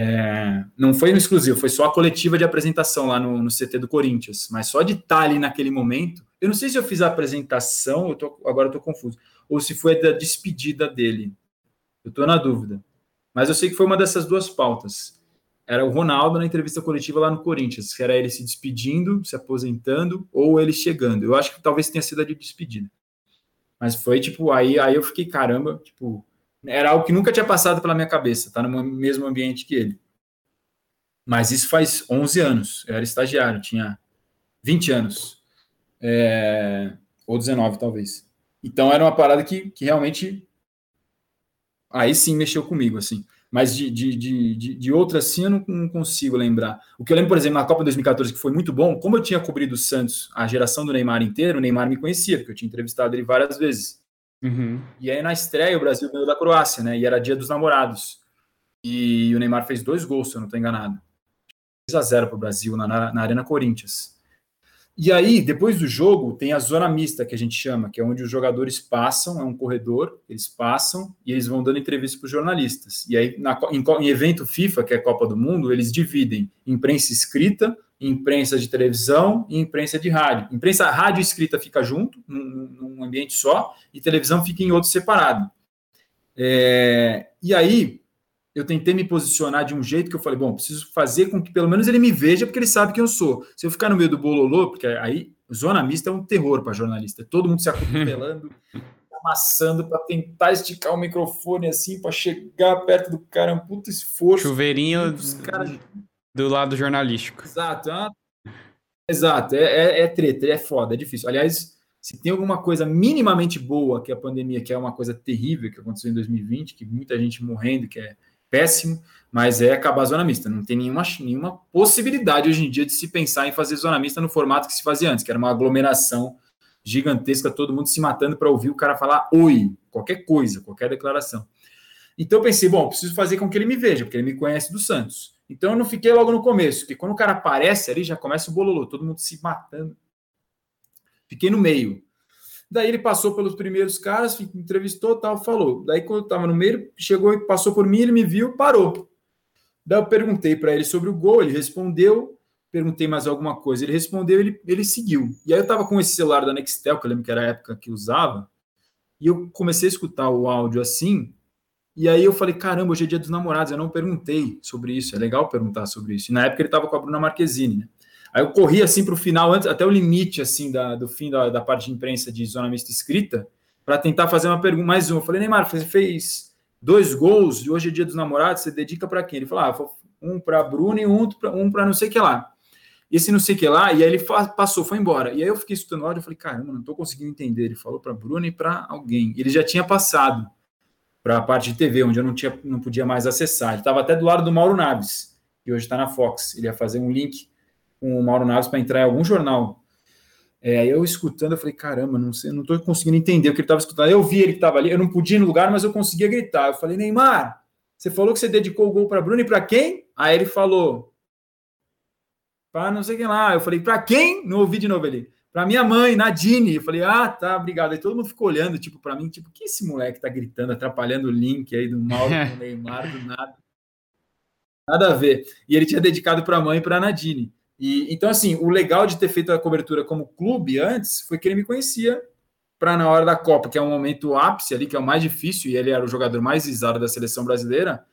É, não foi um exclusivo, foi só a coletiva de apresentação lá no, no CT do Corinthians, mas só de estar ali naquele momento, eu não sei se eu fiz a apresentação, eu tô, agora eu tô confuso, ou se foi da despedida dele, eu tô na dúvida, mas eu sei que foi uma dessas duas pautas, era o Ronaldo na entrevista coletiva lá no Corinthians, que era ele se despedindo, se aposentando, ou ele chegando. Eu acho que talvez tenha sido a de despedida. Mas foi tipo, aí, aí eu fiquei, caramba, tipo, era algo que nunca tinha passado pela minha cabeça, tá no mesmo ambiente que ele. Mas isso faz 11 anos, eu era estagiário, tinha 20 anos, é, ou 19 talvez. Então era uma parada que, que realmente, aí sim mexeu comigo, assim mas de, de, de, de outras sim eu não, consigo lembrar. O que eu lembro, por exemplo, na Copa 2014, que foi muito bom, como eu tinha cobrido o Santos, a geração do Neymar inteiro, o Neymar me conhecia, porque eu tinha entrevistado ele várias vezes. Uhum. E aí na estreia o Brasil ganhou da Croácia, né? E era dia dos namorados. E o Neymar fez dois gols, se eu não estou enganado. 2 a 0 para o Brasil na, na Arena Corinthians. E aí, depois do jogo, tem a zona mista, que a gente chama, que é onde os jogadores passam, é um corredor, eles passam e eles vão dando entrevista para os jornalistas. E aí, na, em, em, evento FIFA, que é Copa do Mundo, eles dividem imprensa escrita, imprensa de televisão e imprensa de rádio. Imprensa rádio escrita fica junto, num, num ambiente só, e televisão fica em outro separado. É, e aí, eu tentei me posicionar de um jeito que eu falei, bom, preciso fazer com que pelo menos ele me veja, porque ele sabe quem eu sou. Se eu ficar no meio do bololô, porque aí zona mista é um terror para jornalista, todo mundo se acotovelando, amassando para tentar esticar o microfone assim, para chegar perto do cara, é um puto esforço. Chuveirinho cara... do lado jornalístico. Exato, é exato, é, é, é treta, é foda, é difícil. Aliás, se tem alguma coisa minimamente boa que a pandemia, que é uma coisa terrível que aconteceu em 2020, que muita gente morrendo, que é péssimo, mas é acabar a zona mista. Não tem nenhuma, nenhuma possibilidade hoje em dia de se pensar em fazer zona mista no formato que se fazia antes, que era uma aglomeração gigantesca, todo mundo se matando para ouvir o cara falar oi, qualquer coisa, qualquer declaração. Então eu pensei, bom, preciso fazer com que ele me veja, porque ele me conhece do Santos. Então eu não fiquei logo no começo, porque quando o cara aparece ali, já começa o bololô, todo mundo se matando. Fiquei no meio. Daí ele passou pelos primeiros caras, entrevistou, tal, falou. Daí quando eu estava no meio, chegou e passou por mim, ele me viu, parou. Daí eu perguntei para ele sobre o gol, ele respondeu. Perguntei mais alguma coisa, ele respondeu, ele, ele seguiu. E aí eu estava com esse celular da Nextel, que eu lembro que era a época que usava, e eu comecei a escutar o áudio assim, e aí eu falei, caramba, hoje é dia dos namorados, eu não perguntei sobre isso, é legal perguntar sobre isso. E na época ele estava com a Bruna Marquezine, né? Aí eu corri assim para o final, antes, até o limite assim da, do fim da, da parte de imprensa de zona mista escrita, para tentar fazer uma pergunta, mais uma. Eu falei, Neymar, você fez dois gols e hoje é dia dos namorados, você dedica para quem? Ele falou, ah, um para Bruno e um para um não sei que lá. E esse não sei que lá, e aí ele passou, foi embora. E aí eu fiquei escutando o áudio, eu falei, caramba, não estou conseguindo entender. Ele falou para Bruno e para alguém. Ele já tinha passado para a parte de TV, onde eu não, tinha, não podia mais acessar. Ele estava até do lado do Mauro Naves, que hoje está na Fox. Ele ia fazer um link com o Mauro Naves para entrar em algum jornal. É, eu escutando, eu falei, caramba, não sei, não estou conseguindo entender o que ele estava escutando. Eu vi ele que estava ali, eu não podia ir no lugar, mas eu conseguia gritar. Eu falei, Neymar, você falou que você dedicou o gol para Bruno e para quem? Aí ele falou, para não sei quem lá. Eu falei, para quem? Não ouvi de novo ele. Para minha mãe, Nadine. Eu falei, ah, tá, obrigado. Aí todo mundo ficou olhando, tipo, para mim, tipo, que esse moleque tá gritando, atrapalhando o link aí do Mauro com o Neymar, do nada. Nada a ver. E ele tinha dedicado para a mãe e para a Nadine. E, então, assim, o legal de ter feito a cobertura como clube antes foi que ele me conhecia para na hora da Copa, que é um momento ápice ali, que é o mais difícil, e ele era o jogador mais visado da seleção brasileira,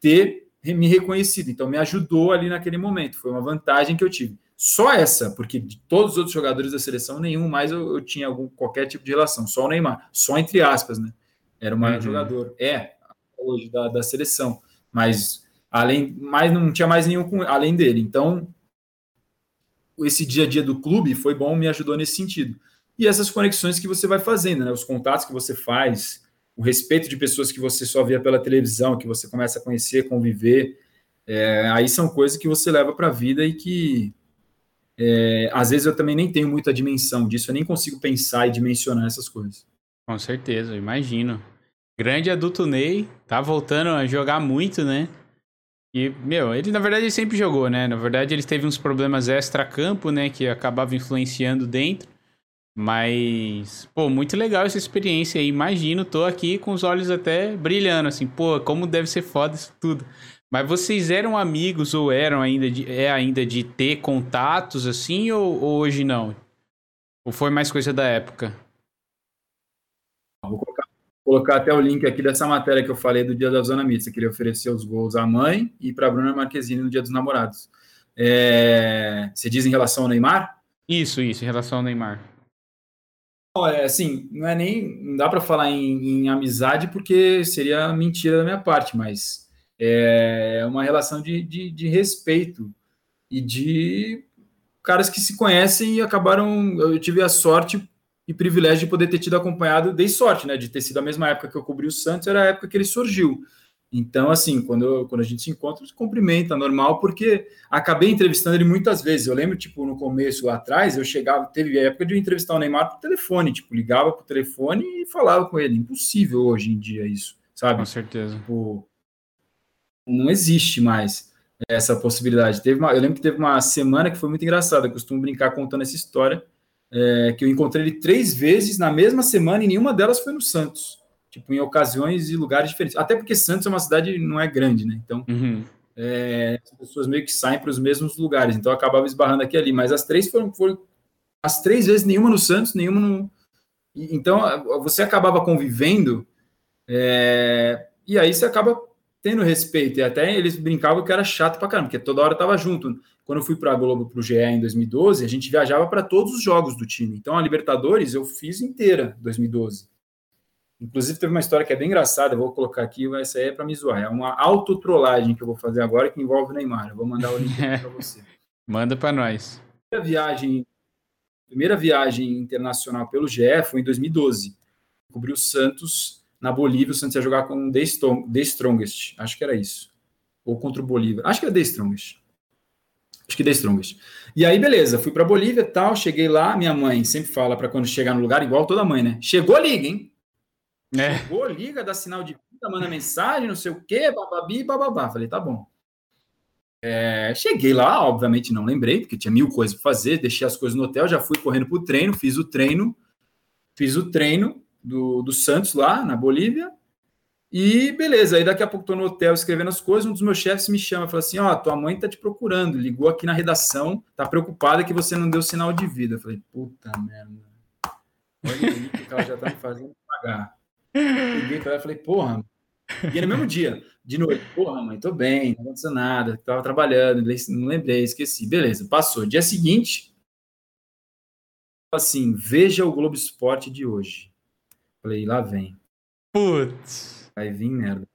ter me reconhecido. Então, me ajudou ali naquele momento. Foi uma vantagem que eu tive. Só essa, porque de todos os outros jogadores da seleção, nenhum mais eu, eu tinha algum, qualquer tipo de relação. Só o Neymar. Só entre aspas, né? Era o maior uhum. jogador. É, hoje, da, da seleção. Mas além, mas não tinha mais nenhum com, além dele. Então, esse dia a dia do clube foi bom, me ajudou nesse sentido. E essas conexões que você vai fazendo, né? Os contatos que você faz, o respeito de pessoas que você só via pela televisão, que você começa a conhecer, conviver, é, aí são coisas que você leva para a vida e que é, às vezes eu também nem tenho muita dimensão disso, eu nem consigo pensar e dimensionar essas coisas. Com certeza, imagino. Grande adulto Ney, tá voltando a jogar muito, né? E, meu, ele na verdade ele sempre jogou, né? Na verdade ele teve uns problemas extra-campo, né? Que acabava influenciando dentro. Mas, pô, muito legal essa experiência aí. Imagino, tô aqui com os olhos até brilhando, assim, pô, como deve ser foda isso tudo. Mas vocês eram amigos ou eram ainda de, é ainda de ter contatos assim ou, ou hoje não? Ou foi mais coisa da época? Vou colocar, até o link aqui dessa matéria que eu falei do Dia da Zona Mista, que ele ofereceu os gols à mãe e para Bruna Marquezine no Dia dos Namorados. É, você diz em relação ao Neymar? Isso, isso, em relação ao Neymar. É, assim, não é nem. Não dá para falar em, em, amizade porque seria mentira da minha parte, mas é uma relação de, de, de, respeito e de caras que se conhecem e acabaram. Eu tive a sorte e privilégio de poder ter tido acompanhado, dei sorte, né? De ter sido a mesma época que eu cobri o Santos, era a época que ele surgiu. Então, assim, quando, eu, quando a gente se encontra, se cumprimenta, normal, porque acabei entrevistando ele muitas vezes. Eu lembro, tipo, no começo, lá atrás, eu chegava, teve a época de eu entrevistar o Neymar por telefone, tipo, ligava pro telefone e falava com ele. Impossível hoje em dia isso, sabe? Com certeza. Tipo, não existe mais essa possibilidade. Teve uma, eu lembro que teve uma semana que foi muito engraçada, eu costumo brincar contando essa história, é, que eu encontrei ele três vezes na mesma semana e nenhuma delas foi no Santos tipo, em ocasiões e lugares diferentes. Até porque Santos é uma cidade não é grande, né? Então, uhum. é, as pessoas meio que saem para os mesmos lugares. Então, acabava esbarrando aqui ali. Mas as três foram, foram as três vezes, nenhuma no Santos, nenhuma no. Então, você acabava convivendo, é, e aí você acaba tendo respeito. E até eles brincavam que era chato pra caramba, porque toda hora tava junto. Quando eu fui para a Globo, para o GE em 2012, a gente viajava para todos os jogos do time. Então, a Libertadores eu fiz inteira 2012. Inclusive, teve uma história que é bem engraçada, eu vou colocar aqui, essa aí é para me zoar. É uma autotrollagem que eu vou fazer agora que envolve o Neymar. Eu vou mandar o link para você. Manda para nós. Primeira viagem, primeira viagem internacional pelo GE foi em 2012. Cobriu o Santos na Bolívia. O Santos ia jogar com The, The Strongest. Acho que era isso. Ou contra o Bolívar. Acho que era The Strongest. Acho que The Strongest. E aí, beleza, fui para Bolívia tal, cheguei lá. Minha mãe sempre fala para quando chegar no lugar, igual toda mãe, né? Chegou, liga, hein? É. Chegou, liga, dá sinal de vida, manda mensagem, não sei o quê, bababi, bababá. Falei, tá bom. É, cheguei lá, obviamente não lembrei, porque tinha mil coisas para fazer, deixei as coisas no hotel, já fui correndo pro treino, fiz o treino, fiz o treino do, do Santos lá na Bolívia, e beleza, aí daqui a pouco tô no hotel escrevendo as coisas, um dos meus chefes me chama, fala assim, ó, oh, tua mãe tá te procurando, ligou aqui na redação, tá preocupada que você não deu sinal de vida. Eu falei, puta merda, olha aí que ela já tá me fazendo pagar. Liguei para ela e falei, porra. E no mesmo dia, de noite, porra, mãe, tô bem, não aconteceu nada, tava trabalhando, não lembrei, esqueci. Beleza, passou. Dia seguinte, assim, veja o Globo Esporte de hoje. Falei, lá vem. Putz. Vai vir merda.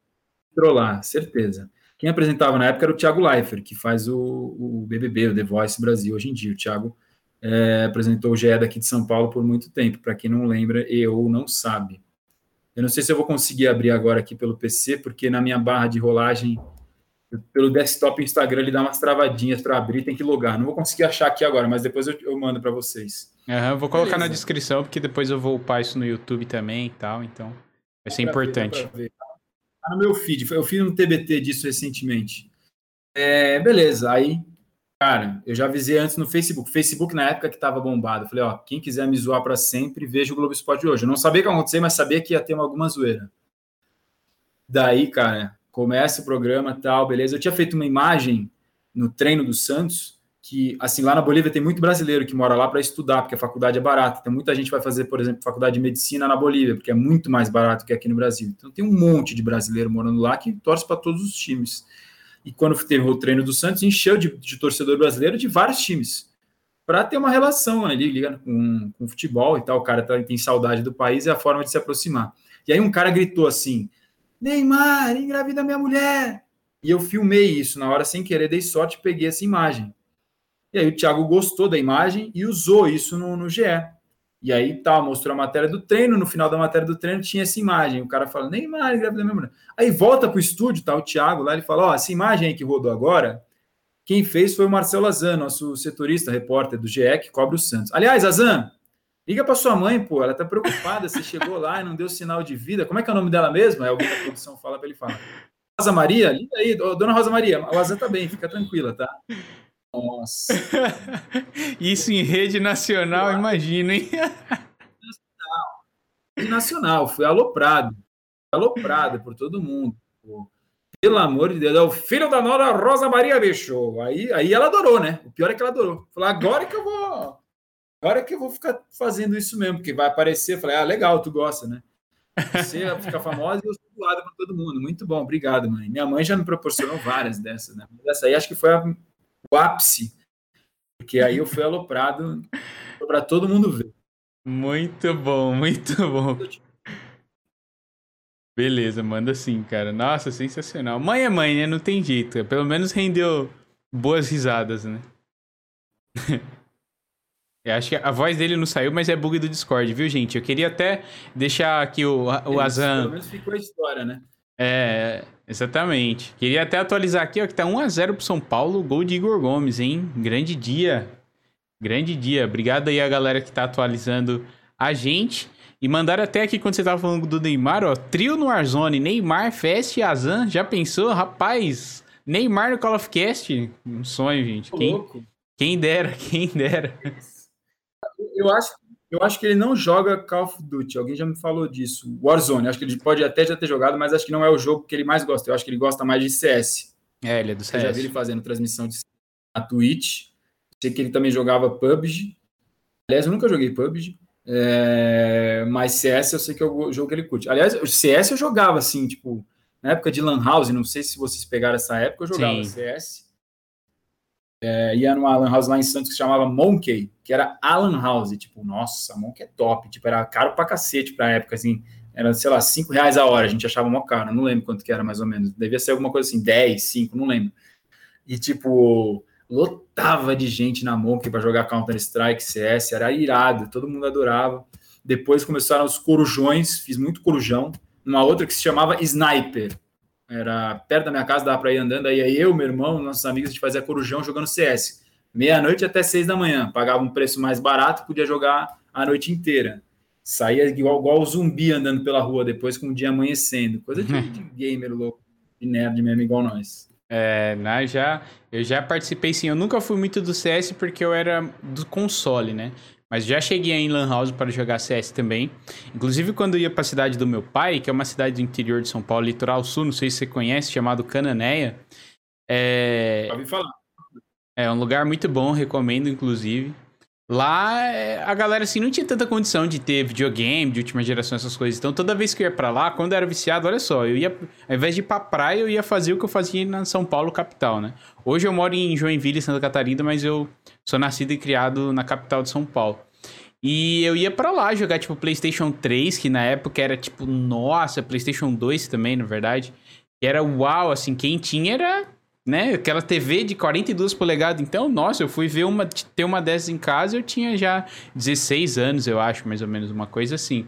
Trollar, certeza. Quem apresentava na época era o Thiago Leifert, que faz o, o BBB, o The Voice Brasil hoje em dia. O Thiago é, apresentou o GE daqui de São Paulo por muito tempo, para quem não lembra e ou não sabe. Eu não sei se eu vou conseguir abrir agora aqui pelo PC, porque na minha barra de rolagem, pelo desktop Instagram, ele dá umas travadinhas para abrir, tem que logar. Não vou conseguir achar aqui agora, mas depois eu, eu mando para vocês. Uhum, vou colocar Beleza. na descrição, porque depois eu vou upar isso no YouTube também e tal, então vai ser importante. Ver, tá no meu feed, eu fiz um TBT disso recentemente. É, beleza, aí Cara, eu já avisei antes no Facebook. Facebook, na época que estava bombado, eu falei, ó, quem quiser me zoar para sempre, veja o Globo Esporte hoje. Eu não sabia o que ia acontecer, mas sabia que ia ter alguma zoeira. Daí, cara, começa o programa tal, beleza. Eu tinha feito uma imagem no treino do Santos, que, assim, lá na Bolívia tem muito brasileiro que mora lá para estudar, porque a faculdade é barata. Então, muita gente vai fazer, por exemplo, faculdade de medicina na Bolívia, porque é muito mais barato que aqui no Brasil. Então, tem um monte de brasileiro morando lá que torce para todos os times e quando teve o treino do Santos, encheu de, de torcedor brasileiro de vários times, para ter uma relação ali, liga com, com futebol e tal. O cara tá, tem saudade do país é a forma de se aproximar. E aí um cara gritou assim: Neymar, engravida minha mulher. E eu filmei isso na hora sem querer, dei sorte, peguei essa imagem. E aí o Thiago gostou da imagem e usou isso no, no GE. E aí tal, mostrou a matéria do treino, no final da matéria do treino tinha essa imagem, o cara fala, Neymar, engravida minha mulher. Aí volta pro estúdio, tá, o Thiago lá, ele fala, ó, essa imagem aí que rodou agora, quem fez foi o Marcelo Azan, nosso setorista, repórter do GE, que cobre o Santos. Aliás, Azan, liga para sua mãe, pô, ela tá preocupada, você chegou lá e não deu sinal de vida, como é que é o nome dela mesmo? É alguém da produção fala para ele falar. Rosa Maria, liga aí, dona Rosa Maria, o Azan tá bem, fica tranquila, tá? Nossa. Isso em rede nacional, imagina, hein? Rede nacional, fui aloprado. Aloprado por todo mundo. Pô. Pelo amor de Deus, é o filho da Nora Rosa Maria deixou. Aí, aí ela adorou, né? O pior é que ela adorou. Falou, agora que eu vou. Agora que eu vou ficar fazendo isso mesmo, porque vai aparecer. Falei, ah, legal, tu gosta, né? Você fica famosa e eu sou doado para todo mundo. Muito bom, obrigado, mãe. Minha mãe já me proporcionou várias dessas, né? Essa aí acho que foi a o ápice, porque aí eu fui aloprado para todo mundo ver. Muito bom, muito bom. Beleza, manda sim, cara. Nossa, sensacional. Mãe é mãe, né? Não tem jeito. Pelo menos rendeu boas risadas, né? Eu acho que a voz dele não saiu, mas é bug do Discord, viu, gente? Eu queria até deixar aqui o, o Azan. Pelo menos ficou a história, né? É, exatamente. Queria até atualizar aqui, ó, que tá 1x0 pro São Paulo, gol de Igor Gomes, hein? Grande dia. Grande dia. Obrigado aí a galera que tá atualizando a gente. E mandaram até aqui quando você tava falando do Neymar, ó, trio no Warzone, Neymar, Fest e Azan. Já pensou? Rapaz, Neymar no Call of Cast? Um sonho, gente. Quem, quem dera, quem dera. Eu acho eu acho que ele não joga Call of Duty. Alguém já me falou disso. Warzone. Acho que ele pode até já ter jogado, mas acho que não é o jogo que ele mais gosta. Eu acho que ele gosta mais de CS. É, ele é do CS. Eu já vi ele fazendo transmissão de na Twitch. Sei que ele também jogava PUBG. Aliás, eu nunca joguei PUBG. É... Mas CS eu sei que é o jogo que ele curte. Aliás, o CS eu jogava assim, tipo, na época de Lan House. Não sei se vocês pegaram essa época, eu jogava Sim. CS é, ia numa Alan House lá em Santos que se chamava Monkey, que era Alan House. Tipo, nossa, Monkey é top. Tipo, era caro pra cacete pra época, assim. Era, sei lá, 5 reais a hora. A gente achava mó caro. Não lembro quanto que era, mais ou menos. Devia ser alguma coisa assim, 10, 5, não lembro. E, tipo, lotava de gente na Monkey para jogar Counter-Strike, CS. Era irado, todo mundo adorava. Depois começaram os corujões, fiz muito corujão. Uma outra que se chamava Sniper era perto da minha casa, dava para ir andando. Aí eu, meu irmão, nossos amigos, a gente fazia corujão jogando CS. Meia-noite até seis da manhã. Pagava um preço mais barato, podia jogar a noite inteira. Saía igual, igual zumbi andando pela rua depois com o dia amanhecendo. Coisa de, de gamer louco, de nerd mesmo, igual nós. É, né, já, eu já participei sim. Eu nunca fui muito do CS porque eu era do console, né? Mas já cheguei em Lan House para jogar CS também. Inclusive, quando ia para a cidade do meu pai, que é uma cidade do interior de São Paulo, litoral sul, não sei se você conhece, chamado Cananéia. É... Falar. É um lugar muito bom, recomendo, inclusive. Lá, é, a galera, assim, não tinha tanta condição de ter videogame de última geração, essas coisas. Então, toda vez que eu ia pra lá, quando eu era viciado, olha só, eu ia, ao invés de ir pra praia, eu ia fazer o que eu fazia na São Paulo, capital, né? Hoje eu moro em Joinville, Santa Catarina, mas eu sou nascido e criado na capital de São Paulo. E eu ia para lá jogar, tipo, PlayStation 3, que na época era, tipo, nossa, PlayStation 2 também, na verdade. Que era uau, assim, quem tinha era, né, aquela TV de 42 polegadas. Então, nossa, eu fui ver uma, ter uma dessas em casa, eu tinha já 16 anos, eu acho, mais ou menos, uma coisa assim.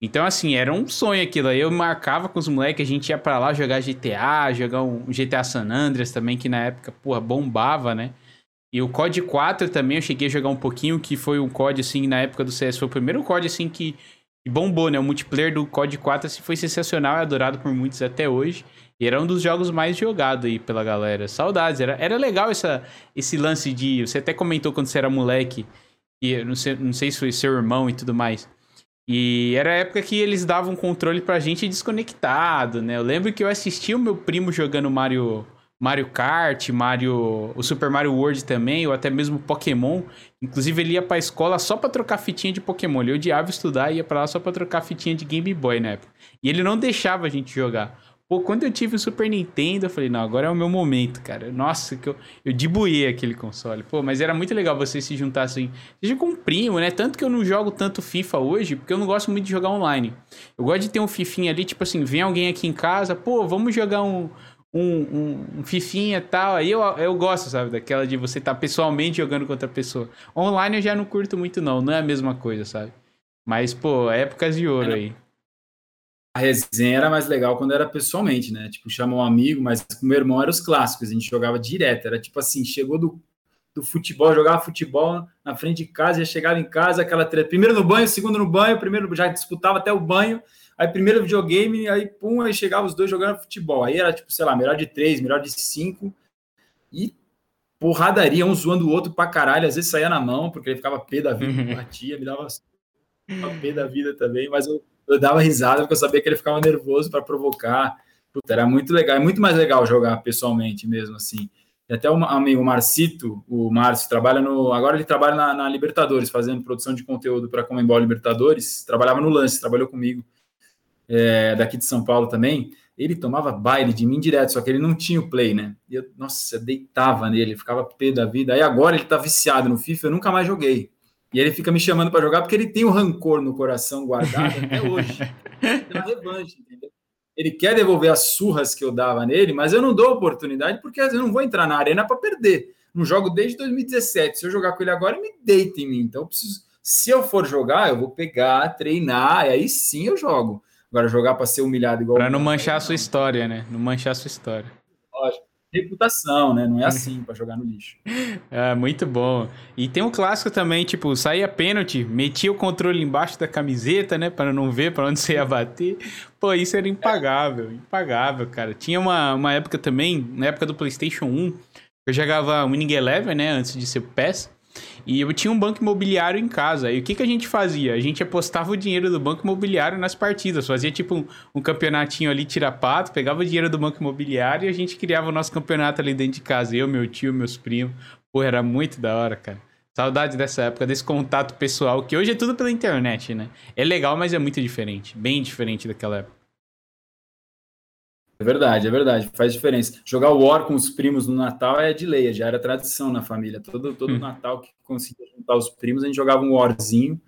Então, assim, era um sonho aquilo. Aí eu marcava com os moleques, a gente ia para lá jogar GTA, jogar um GTA San Andreas também, que na época, porra, bombava, né? E o COD 4 também eu cheguei a jogar um pouquinho, que foi um COD, assim, na época do CS. Foi o primeiro COD, assim, que, que bombou, né? O multiplayer do COD 4 assim, foi sensacional, é adorado por muitos até hoje. E era um dos jogos mais jogados aí pela galera. Saudades, era, era legal essa, esse lance de... Você até comentou quando você era moleque, e não sei, não sei se foi seu irmão e tudo mais. E era a época que eles davam controle pra gente desconectado, né? Eu lembro que eu assisti o meu primo jogando Mario Mario Kart, Mario, o Super Mario World também, ou até mesmo Pokémon. Inclusive ele ia pra escola só pra trocar fitinha de Pokémon. Ele odiava estudar e ia pra lá só pra trocar fitinha de Game Boy na época. E ele não deixava a gente jogar. Pô, quando eu tive o Super Nintendo, eu falei, não, agora é o meu momento, cara. Nossa, que eu, eu dibuei aquele console. Pô, mas era muito legal você se juntar assim, seja com um primo, né? Tanto que eu não jogo tanto FIFA hoje, porque eu não gosto muito de jogar online. Eu gosto de ter um fifinha ali, tipo assim, vem alguém aqui em casa, pô, vamos jogar um, um, um, um fifinha e tal. Aí eu, eu gosto, sabe, daquela de você estar tá pessoalmente jogando com outra pessoa. Online eu já não curto muito, não. Não é a mesma coisa, sabe? Mas, pô, épocas de ouro aí. A resenha era mais legal quando era pessoalmente, né? Tipo, chamar um amigo, mas com meu irmão eram os clássicos, a gente jogava direto. Era tipo assim, chegou do, do futebol, jogava futebol na frente de casa, já chegava em casa, aquela treta. Primeiro no banho, segundo no banho, primeiro já disputava até o banho Aí primeiro videogame, aí pum, aí chegava os dois jogando futebol. Aí era tipo, sei lá, melhor de três, melhor de cinco. E porradaria, um zoando o outro pra caralho. Às vezes saía na mão, porque ele ficava pé da vida, batia, me dava pé da vida também. Mas eu, eu dava risada, porque eu sabia que ele ficava nervoso para provocar. Puta, era muito legal. É muito mais legal jogar pessoalmente mesmo, assim. E até o amigo Marcito, o Márcio, trabalha no. Agora ele trabalha na, na Libertadores, fazendo produção de conteúdo para Comembol Libertadores. Trabalhava no lance, trabalhou comigo é, daqui de São Paulo também, ele tomava baile de mim direto, só que ele não tinha o play, né? E eu, nossa, eu deitava nele, ficava pé da vida. Aí agora ele tá viciado no FIFA, eu nunca mais joguei. E ele fica me chamando para jogar porque ele tem o um rancor no coração guardado até hoje. Tem uma revanche, entendeu? Ele quer devolver as surras que eu dava nele, mas eu não dou oportunidade porque eu não vou entrar na arena para perder. Não jogo desde 2017. Se eu jogar com ele agora, ele me deita em mim. Então, eu preciso, se eu for jogar, eu vou pegar, treinar, e aí sim eu jogo. Agora, jogar para ser humilhado igual. Para não manchar a sua história, né? Não manchar a sua história. Lógico. Reputação, né? Não é assim para jogar no lixo. É, muito bom. E tem um clássico também, tipo, saía pênalti, metia o controle embaixo da camiseta, né? Para não ver para onde você ia bater. Pô, isso era impagável, impagável, cara. Tinha uma, uma época também, na época do PlayStation 1, eu jogava Winning Eleven, né? Antes de ser PES. E eu tinha um banco imobiliário em casa. E o que, que a gente fazia? A gente apostava o dinheiro do banco imobiliário nas partidas. Fazia tipo um, um campeonatinho ali, tira-pato, pegava o dinheiro do banco imobiliário e a gente criava o nosso campeonato ali dentro de casa. Eu, meu tio, meus primos. Pô, era muito da hora, cara. Saudade dessa época, desse contato pessoal, que hoje é tudo pela internet, né? É legal, mas é muito diferente. Bem diferente daquela época. É verdade, é verdade, faz diferença. Jogar o War com os primos no Natal é de lei, já era tradição na família. Todo, todo hum. Natal que conseguia juntar os primos, a gente jogava um Warzinho,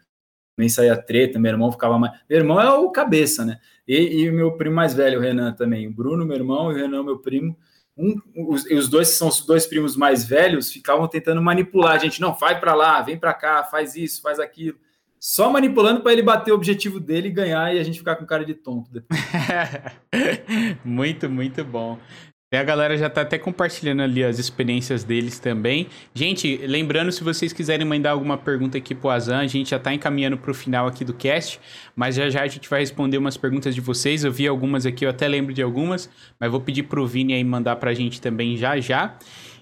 nem saía treta, meu irmão ficava mais. Meu irmão é o cabeça, né? E, o meu primo mais velho, o Renan, também. O Bruno, meu irmão, e o Renan, meu primo. Um, os, os dois são os dois primos mais velhos, ficavam tentando manipular a gente. Não, vai para lá, vem para cá, faz isso, faz aquilo só manipulando para ele bater o objetivo dele e ganhar e a gente ficar com cara de tonto depois. muito, muito bom. E a galera já tá até compartilhando ali as experiências deles também. Gente, lembrando, se vocês quiserem mandar alguma pergunta aqui pro Azan, a gente já tá encaminhando pro final aqui do cast, mas já já a gente vai responder umas perguntas de vocês. Eu vi algumas aqui, eu até lembro de algumas, mas vou pedir pro Vini aí mandar pra gente também já já.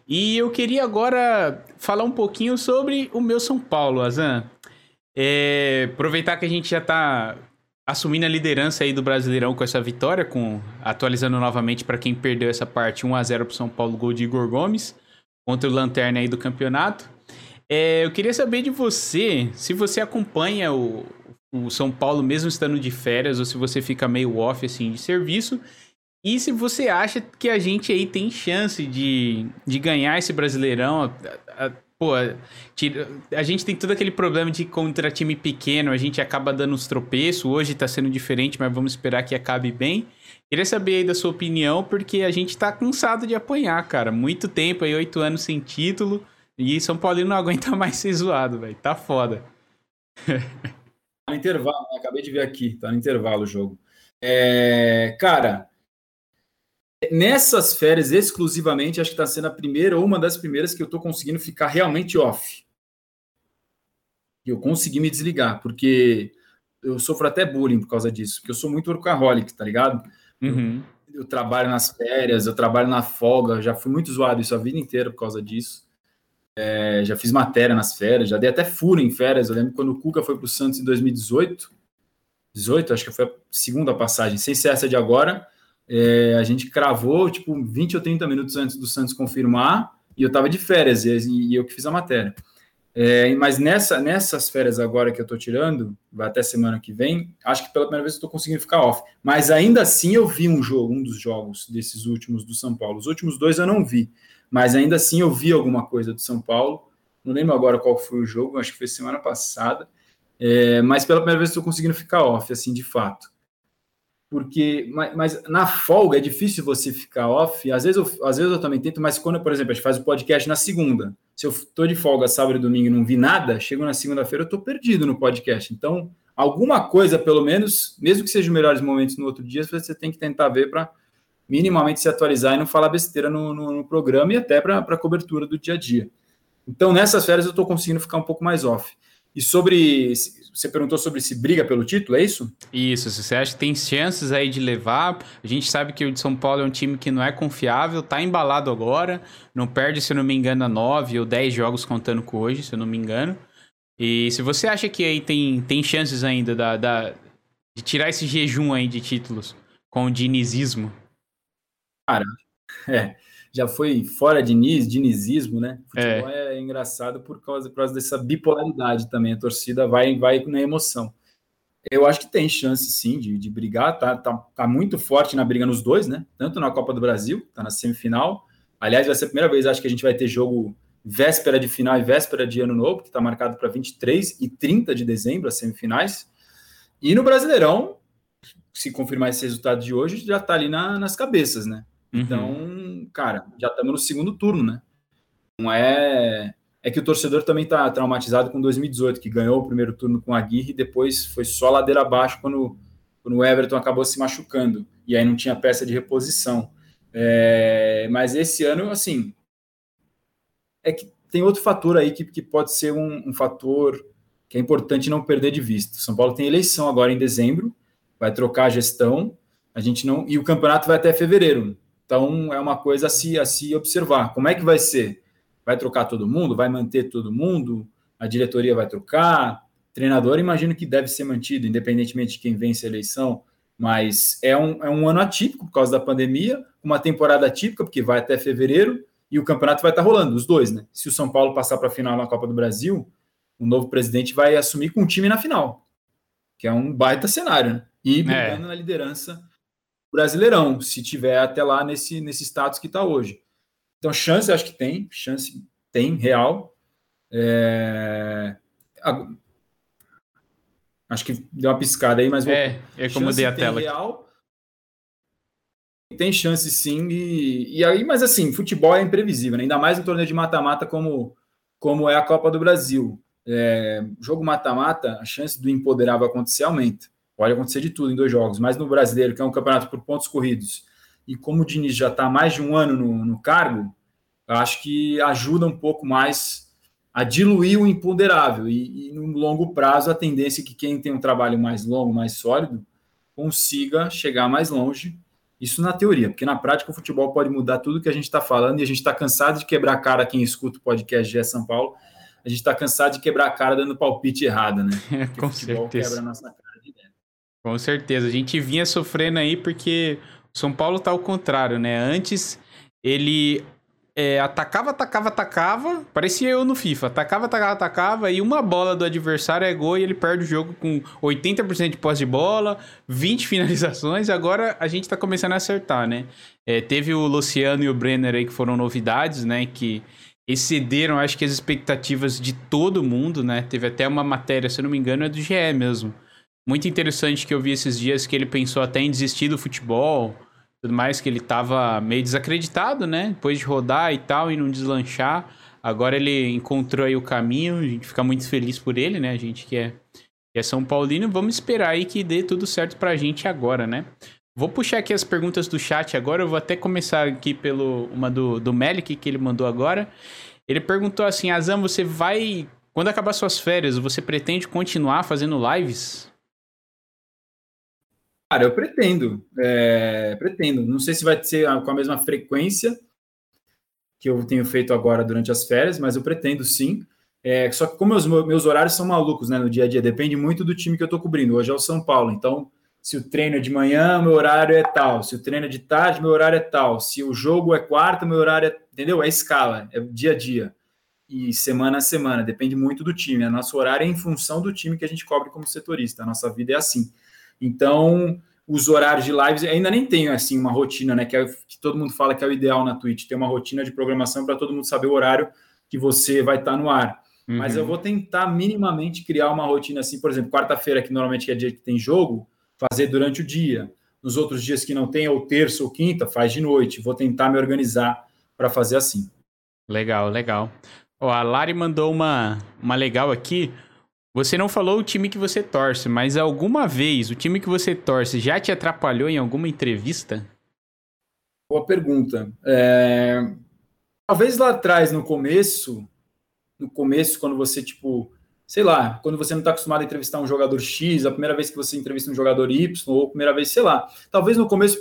E eu queria agora falar um pouquinho sobre o meu São Paulo, Azan. É, aproveitar que a gente já está assumindo a liderança aí do Brasileirão com essa vitória, com atualizando novamente para quem perdeu essa parte, 1 a 0 para São Paulo, gol de Igor Gomes contra o Lanterna aí do campeonato. É, eu queria saber de você, se você acompanha o, o São Paulo mesmo estando de férias ou se você fica meio off assim de serviço. E se você acha que a gente aí tem chance de, de ganhar esse Brasileirão, pô, a gente tem todo aquele problema de contra time pequeno, a gente acaba dando uns tropeços. Hoje tá sendo diferente, mas vamos esperar que acabe bem. Queria saber aí da sua opinião, porque a gente tá cansado de apanhar, cara. Muito tempo aí, oito anos sem título. E São Paulo não aguenta mais ser zoado, velho. Tá foda. Tá no intervalo, né? acabei de ver aqui, tá no intervalo o jogo. É, cara, nessas férias exclusivamente, acho que está sendo a primeira ou uma das primeiras que eu estou conseguindo ficar realmente off. Eu consegui me desligar, porque eu sofro até bullying por causa disso, porque eu sou muito workaholic, tá ligado? Uhum. Eu, eu, trabalho nas férias, eu trabalho na folga, já fui muito zoado isso a vida inteira por causa disso. É, já fiz matéria nas férias, já dei até furo em férias. Eu lembro quando o Cuca foi para o Santos em 2018, 18, acho que foi a segunda passagem, sem ser essa de agora. É, a gente cravou, tipo, 20 ou 30 minutos antes do Santos confirmar, e eu estava de férias, e, eu que fiz a matéria. É, mas nessa, nessas férias agora que eu estou tirando, vai até semana que vem, acho que pela primeira vez eu estou conseguindo ficar off. Mas ainda assim eu vi um jogo, um dos jogos desses últimos do São Paulo. Os últimos dois eu não vi, mas ainda assim eu vi alguma coisa do São Paulo. Não lembro agora qual foi o jogo, acho que foi semana passada. É, mas pela primeira vez estou conseguindo ficar off, assim, de fato. Porque, mas, mas, na folga é difícil você ficar off. Às vezes, eu, às vezes eu também tento, mas quando, por exemplo, a gente faz o podcast na segunda, se eu estou de folga sábado e domingo e não vi nada, chego na segunda-feira, eu estou perdido no podcast. Então, alguma coisa, pelo menos, mesmo que sejam melhores momentos no outro dia, você tem que tentar ver para minimamente se atualizar e não falar besteira no, no, no programa e até para cobertura do dia a dia. Então, nessas férias, eu estou conseguindo ficar um pouco mais off. E sobre. Você perguntou sobre se briga pelo título, é isso? Isso, se você acha que tem chances aí de levar. A gente sabe que o de São Paulo é um time que não é confiável, tá embalado agora. Não perde, se eu não me engano, a 9 ou 10 jogos contando com hoje, se eu não me engano. E se você acha que aí tem, tem chances ainda da, da, de tirar esse jejum aí de títulos com o dinizismo? Cara, é já foi fora de Diniz, dinizismo, né? Futebol é. é, engraçado por causa, por causa dessa bipolaridade também. A torcida vai, vai na emoção. Eu acho que tem chance sim de, de brigar, tá, tá, tá muito forte na briga nos dois, né? Tanto na Copa do Brasil, tá na semifinal. Aliás, vai ser a primeira vez, acho que a gente vai ter jogo véspera de final e véspera de ano novo, que está marcado para 23 e 30 de dezembro, as semifinais. E no Brasileirão, se confirmar esse resultado de hoje, já está ali na, nas cabeças, né? Uhum. Então, cara, já estamos no segundo turno, né? Não é. É que o torcedor também está traumatizado com 2018, que ganhou o primeiro turno com a Aguirre e depois foi só ladeira abaixo quando, quando o Everton acabou se machucando. E aí não tinha peça de reposição. É, mas esse ano, assim. É que tem outro fator aí que, que pode ser um, um fator que é importante não perder de vista. São Paulo tem eleição agora em dezembro, vai trocar a gestão, a gente não. E o campeonato vai até fevereiro. Então, é uma coisa a se, a se observar. Como é que vai ser? Vai trocar todo mundo? Vai manter todo mundo? A diretoria vai trocar? Treinador, imagino que deve ser mantido, independentemente de quem vence a eleição. Mas é um, é um ano atípico por causa da pandemia, uma temporada atípica, porque vai até fevereiro e o campeonato vai estar rolando, os dois, né? Se o São Paulo passar para a final na Copa do Brasil, o novo presidente vai assumir com o time na final, que é um baita cenário, né? E brigando é. na liderança Brasileirão, se tiver até lá nesse, nesse status que está hoje. Então, chance acho que tem, chance tem, real. É... Acho que deu uma piscada aí, mas vou... É, é como dei a tela. Real. Tem chance sim, e, e aí, mas assim, futebol é imprevisível, né? ainda mais no torneio de mata-mata como, como é a Copa do Brasil. É, jogo mata-mata, a chance do empoderável acontecer aumenta. Pode acontecer de tudo em dois jogos, mas no brasileiro, que é um campeonato por pontos corridos, e como o Diniz já está mais de um ano no, no cargo, acho que ajuda um pouco mais a diluir o imponderável. E, e, no longo prazo, a tendência é que quem tem um trabalho mais longo, mais sólido, consiga chegar mais longe. Isso na teoria, porque na prática o futebol pode mudar tudo que a gente está falando e a gente está cansado de quebrar a cara quem escuta o podcast de São Paulo. A gente está cansado de quebrar a cara dando palpite errado, né? Com certeza. quebra a nossa cara. Com certeza. A gente vinha sofrendo aí porque o São Paulo tá ao contrário, né? Antes ele é, atacava, atacava, atacava. Parecia eu no FIFA. Atacava, atacava, atacava. E uma bola do adversário é gol e ele perde o jogo com 80% de posse de bola, 20 finalizações. Agora a gente tá começando a acertar, né? É, teve o Luciano e o Brenner aí que foram novidades, né? Que excederam, acho que as expectativas de todo mundo, né? Teve até uma matéria, se eu não me engano, é do GE mesmo. Muito interessante que eu vi esses dias que ele pensou até em desistir do futebol, tudo mais, que ele tava meio desacreditado, né? Depois de rodar e tal, e não deslanchar. Agora ele encontrou aí o caminho, a gente fica muito feliz por ele, né? A gente que é, que é São Paulino, vamos esperar aí que dê tudo certo pra gente agora, né? Vou puxar aqui as perguntas do chat agora. Eu vou até começar aqui pelo uma do, do Melik que ele mandou agora. Ele perguntou assim: Azam, você vai. Quando acabar suas férias, você pretende continuar fazendo lives? Cara, eu pretendo. É, pretendo. Não sei se vai ser com a mesma frequência que eu tenho feito agora durante as férias, mas eu pretendo sim. É, só que como meus, meus horários são malucos, né, no dia a dia, depende muito do time que eu tô cobrindo. Hoje é o São Paulo, então se o treino é de manhã, meu horário é tal. Se o treino é de tarde, meu horário é tal. Se o jogo é quarta, meu horário é. Entendeu? É escala, é dia a dia. E semana a semana, depende muito do time. A nosso horário é em função do time que a gente cobre como setorista. A nossa vida é assim. Então, os horários de lives, ainda nem tenho assim uma rotina, né? Que, é, que todo mundo fala que é o ideal na Twitch, ter uma rotina de programação para todo mundo saber o horário que você vai estar tá no ar. Uhum. Mas eu vou tentar minimamente criar uma rotina assim, por exemplo, quarta-feira, que normalmente é dia que tem jogo, fazer durante o dia. Nos outros dias que não tem, ou terça ou quinta, faz de noite. Vou tentar me organizar para fazer assim. Legal, legal. Ó, a Lari mandou uma, uma legal aqui. Você não falou o time que você torce, mas alguma vez o time que você torce já te atrapalhou em alguma entrevista? Boa pergunta. É... Talvez lá atrás, no começo, no começo, quando você, tipo, sei lá, quando você não está acostumado a entrevistar um jogador X, a primeira vez que você entrevista um jogador Y, ou a primeira vez, sei lá. Talvez no começo,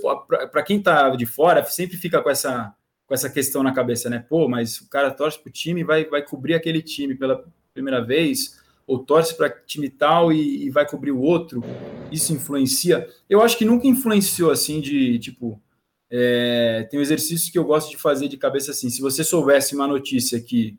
para quem está de fora, sempre fica com essa, com essa questão na cabeça, né? Pô, mas o cara torce para o time vai, vai cobrir aquele time pela primeira vez, ou torce para time tal e, e, vai cobrir o outro. Isso influencia? Eu acho que nunca influenciou assim de tipo. É, tem um exercício que eu gosto de fazer de cabeça assim. Se você soubesse uma notícia que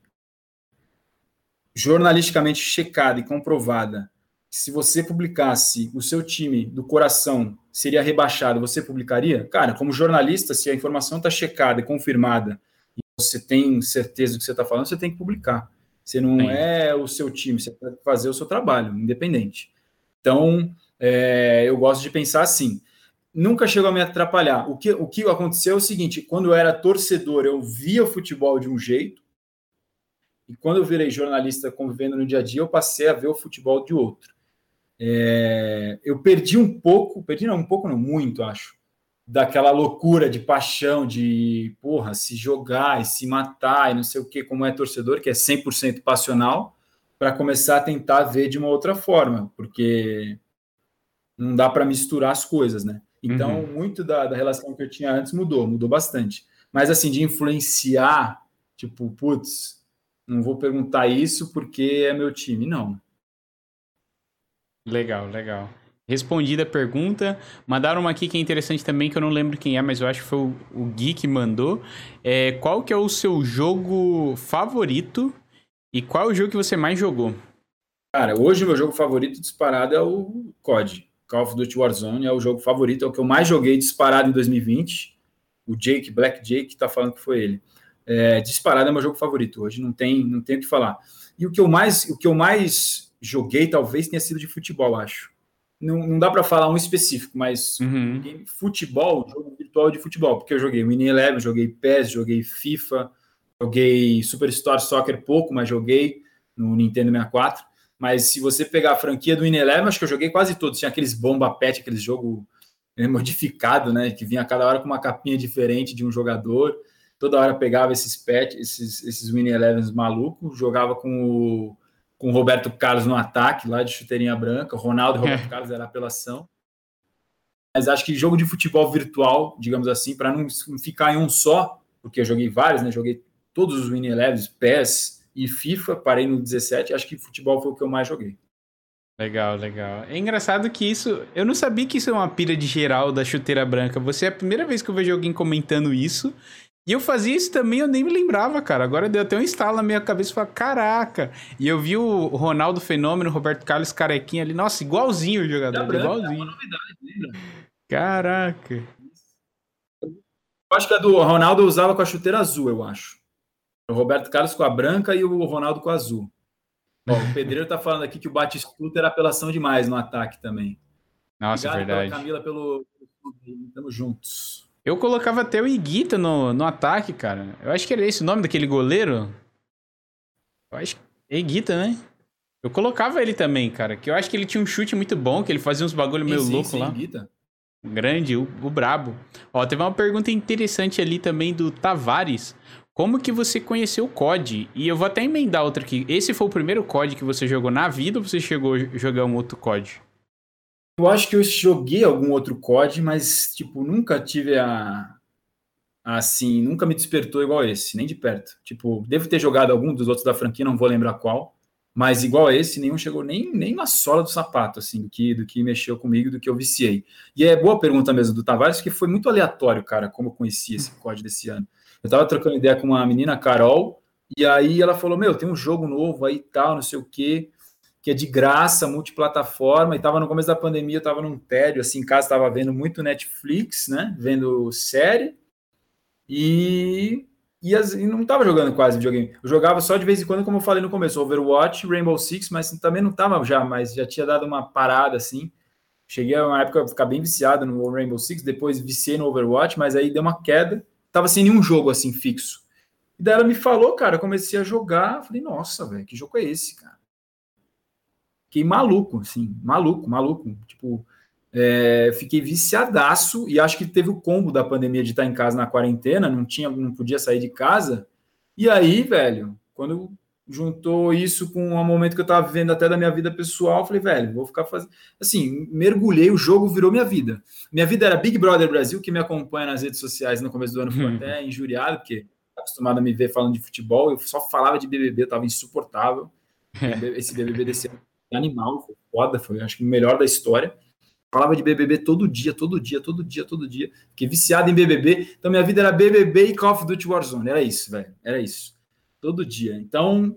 jornalisticamente checada e comprovada, se você publicasse o seu time do coração seria rebaixado, você publicaria? Cara, como jornalista, se a informação está checada e confirmada e você tem certeza do que você está falando, você tem que publicar. Você não é, é o seu time, você que fazer o seu trabalho, independente. Então, é, eu gosto de pensar assim. Nunca chegou a me atrapalhar. O que, o que aconteceu é o seguinte: quando eu era torcedor, eu via o futebol de um jeito, e quando eu virei jornalista convivendo no dia a dia, eu passei a ver o futebol de outro. É, eu perdi um pouco, perdi não, um pouco não, muito, acho, daquela loucura de paixão, de, porra, se jogar e se matar e não sei o que, como é torcedor, que é 100% passional, para começar a tentar ver de uma outra forma, porque não dá para misturar as coisas, né? Então, uhum. muito da, da relação que eu tinha antes mudou, mudou bastante. Mas, assim, de influenciar, tipo, putz, não vou perguntar isso porque é meu time, não. Legal, legal. Respondida a pergunta. Mandaram uma aqui que é interessante também, que eu não lembro quem é, mas eu acho que foi o, Gui que mandou. É, qual que é o seu jogo favorito e qual é o jogo que você mais jogou? Cara, hoje o meu jogo favorito disparado é o COD. Call of Duty Warzone é o jogo favorito, é o que eu mais joguei disparado em 2020. O Jake, Black Jake, tá falando que foi ele é, disparado é meu jogo favorito hoje, não tem, não tem o que falar. E o que eu mais, o que eu mais joguei talvez tenha sido de futebol, acho. Não, não dá para falar um específico, mas uhum. futebol, jogo virtual de futebol, porque eu joguei Winning Eleven, joguei PES, joguei FIFA, joguei Superstar Soccer pouco, mas joguei no Nintendo 64. Mas se você pegar a franquia do Winning Eleven, acho que eu joguei quase todos. Tinha aqueles bomba pet, aqueles jogo né, modificado, né? Que vinha cada hora com uma capinha diferente de um jogador toda hora pegava esses pets, esses, esses mini elevens malucos, jogava com o, com o Roberto Carlos no ataque, lá de chuteirinha branca, Ronaldo e Roberto é. Carlos era apelação. Mas acho que jogo de futebol virtual, digamos assim, para não ficar em um só, porque eu joguei vários, né? Joguei todos os mini elevens, PES e FIFA, parei no 17, acho que futebol foi o que eu mais joguei. Legal, legal. É engraçado que isso. Eu não sabia que isso é uma pira de geral da chuteira branca. Você é a primeira vez que eu vejo alguém comentando isso. E eu fazia isso também, eu nem me lembrava, cara. Agora deu até um estalo na minha cabeça e falei, caraca. E eu vi o Ronaldo Fenômeno, Roberto Carlos Carequinha ali. Nossa, igualzinho o jogador. Branca, igualzinho. É uma novidade, lembra? Caraca. Eu acho que a do Ronaldo usava com a chuteira azul, eu acho. O Roberto Carlos com a branca e o Ronaldo com a azul. Ó, o Pedreiro tá falando aqui que o Batistuta era apelação demais no ataque também. Nossa, Obrigado verdade. Pela Camila pelo, pelo Tamo juntos. Eu colocava até o Iguita no, no ataque, cara. Eu acho que era esse o nome daquele goleiro. Eu acho que é Iguita, né? Eu colocava ele também, cara. Que eu acho que ele tinha um chute muito bom, que ele fazia uns bagulho meio sim, louco sim, lá. Iguita. Grande, o, o brabo. Ó, teve uma pergunta interessante ali também do Tavares. Como que você conheceu o COD? E eu vou até emendar outra aqui. Esse foi o primeiro COD que você jogou na vida ou você chegou a jogar um outro COD? Eu acho que eu joguei algum outro COD, mas, tipo, nunca tive a. Assim, nunca me despertou igual esse, nem de perto. Tipo, devo ter jogado algum dos outros da franquia, não vou lembrar qual. Mas igual a esse, nenhum chegou nem, nem na sola do sapato, assim, do que, do que mexeu comigo, do que eu viciei. E é boa pergunta mesmo do Tavares, que foi muito aleatório, cara, como eu conheci esse COD desse ano. Eu tava trocando ideia com uma menina, Carol, e aí ela falou: Meu, tem um jogo novo aí tal, não sei o quê, que é de graça, multiplataforma, e tava no começo da pandemia, eu tava num tédio, assim, em casa, tava vendo muito Netflix, né? Vendo série, e, e, as, e não tava jogando quase videogame. Eu jogava só de vez em quando, como eu falei no começo, Overwatch, Rainbow Six, mas também não tava já, mas já tinha dado uma parada assim. Cheguei a uma época a ficar bem viciado no Rainbow Six, depois viciei no Overwatch, mas aí deu uma queda tava sem nenhum jogo assim fixo. E daí ela me falou, cara, eu comecei a jogar, falei, nossa, velho, que jogo é esse, cara? Fiquei maluco, assim, maluco, maluco. Tipo, é, fiquei viciadaço e acho que teve o combo da pandemia de estar em casa na quarentena, não tinha, não podia sair de casa. E aí, velho, quando juntou isso com um momento que eu estava vivendo até da minha vida pessoal, falei, velho, vou ficar fazendo. Assim, mergulhei, o jogo virou minha vida. Minha vida era Big Brother Brasil, que me acompanha nas redes sociais no começo do ano, ficou até injuriado, porque acostumado a me ver falando de futebol, eu só falava de BBB, eu tava insuportável. Esse BBB desse ano foi animal, foda, foi acho que o melhor da história. Falava de BBB todo dia, todo dia, todo dia, todo dia. Fiquei viciado em BBB. Então minha vida era BBB e Call of Duty Warzone. Era isso, velho. Era isso todo dia. Então,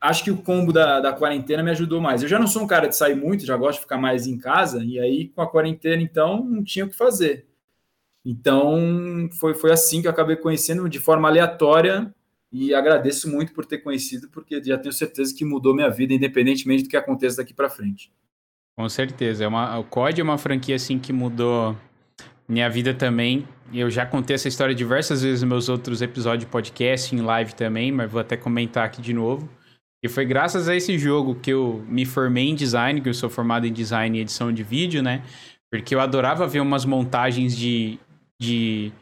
acho que o combo da, da quarentena me ajudou mais. Eu já não sou um cara de sair muito, já gosto de ficar mais em casa, e aí com a quarentena, então, não tinha o que fazer. Então, foi, foi assim que eu acabei conhecendo de forma aleatória e agradeço muito por ter conhecido, porque já tenho certeza que mudou minha vida, independentemente do que aconteça daqui para frente. Com certeza. É uma, o COD é uma franquia assim que mudou minha vida também. Eu já contei essa história diversas vezes nos meus outros episódios de podcast, em live também, mas vou até comentar aqui de novo. E foi graças a esse jogo que eu me formei em design, que eu sou formado em design e edição de vídeo, né? Porque eu adorava ver umas montagens de, de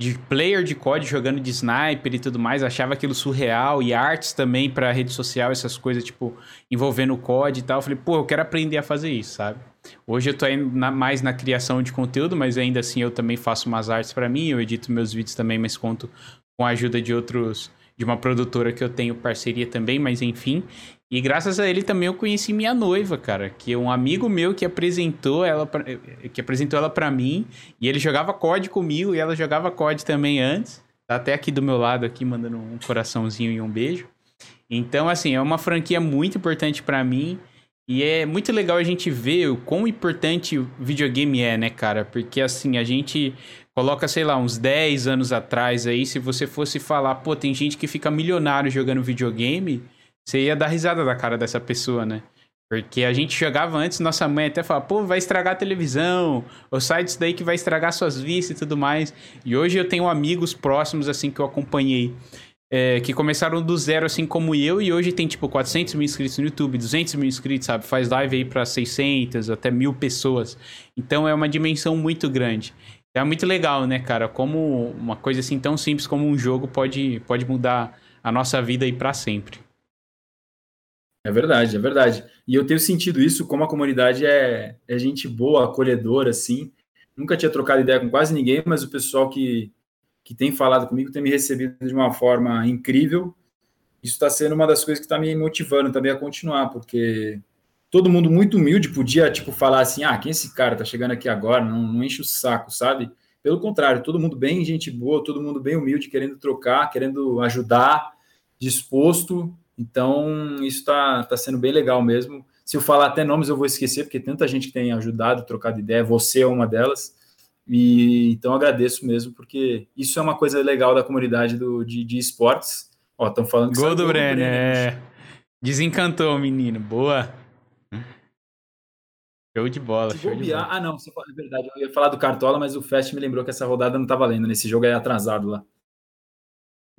de player de COD jogando de sniper e tudo mais, achava aquilo surreal, e artes também para rede social, essas coisas, tipo, envolvendo o COD e tal. Falei, pô, eu quero aprender a fazer isso, sabe? Hoje eu tô na, mais na criação de conteúdo, mas ainda assim eu também faço umas artes para mim, eu edito meus vídeos também, mas conto com a ajuda de outros, de uma produtora que eu tenho parceria também, mas enfim. E graças a ele também eu conheci minha noiva, cara, que um amigo meu que apresentou ela pra, que apresentou ela para mim, e ele jogava COD comigo e ela jogava COD também antes. Tá até aqui do meu lado aqui mandando um coraçãozinho e um beijo. Então, assim, é uma franquia muito importante para mim. E é muito legal a gente ver o quão importante o videogame é, né, cara? Porque assim, a gente coloca, sei lá, uns 10 anos atrás aí, se você fosse falar, pô, tem gente que fica milionário jogando videogame, você ia dar risada da cara dessa pessoa, né? Porque a gente jogava antes, nossa mãe até falava, pô, vai estragar a televisão, ou sai disso daí que vai estragar suas vistas e tudo mais. E hoje eu tenho amigos próximos, assim, que eu acompanhei, é, que começaram do zero, assim como eu, e hoje tem, tipo, 400 mil inscritos no YouTube, 200 mil inscritos, sabe? Faz live aí para 600, até mil pessoas. Então é uma dimensão muito grande. É muito legal, né, cara? Como uma coisa assim tão simples como um jogo pode, pode mudar a nossa vida aí para sempre. É verdade, é verdade. E eu tenho sentido isso, como a comunidade é, é gente boa, acolhedora, assim. Nunca tinha trocado ideia com quase ninguém, mas o pessoal que, que tem falado comigo tem me recebido de uma forma incrível. Isso está sendo uma das coisas que está me motivando também a continuar, porque todo mundo muito humilde podia, tipo, falar assim, ah, quem é esse cara tá chegando aqui agora? Não, não enche o saco, sabe? Pelo contrário, todo mundo bem gente boa, todo mundo bem humilde, querendo trocar, querendo ajudar, disposto então, isso está tá sendo bem legal mesmo. Se eu falar até nomes, eu vou esquecer, porque tanta gente que tem ajudado, trocado ideia, você é uma delas. E então agradeço mesmo, porque isso é uma coisa legal da comunidade do, de, de esportes. Ó, estão falando que Gol do Brenner, é. Desencantou o menino, boa. Show de bola, show de bola. Ah, não, é verdade. Eu ia falar do Cartola, mas o Fest me lembrou que essa rodada não tá valendo. Nesse jogo é atrasado lá.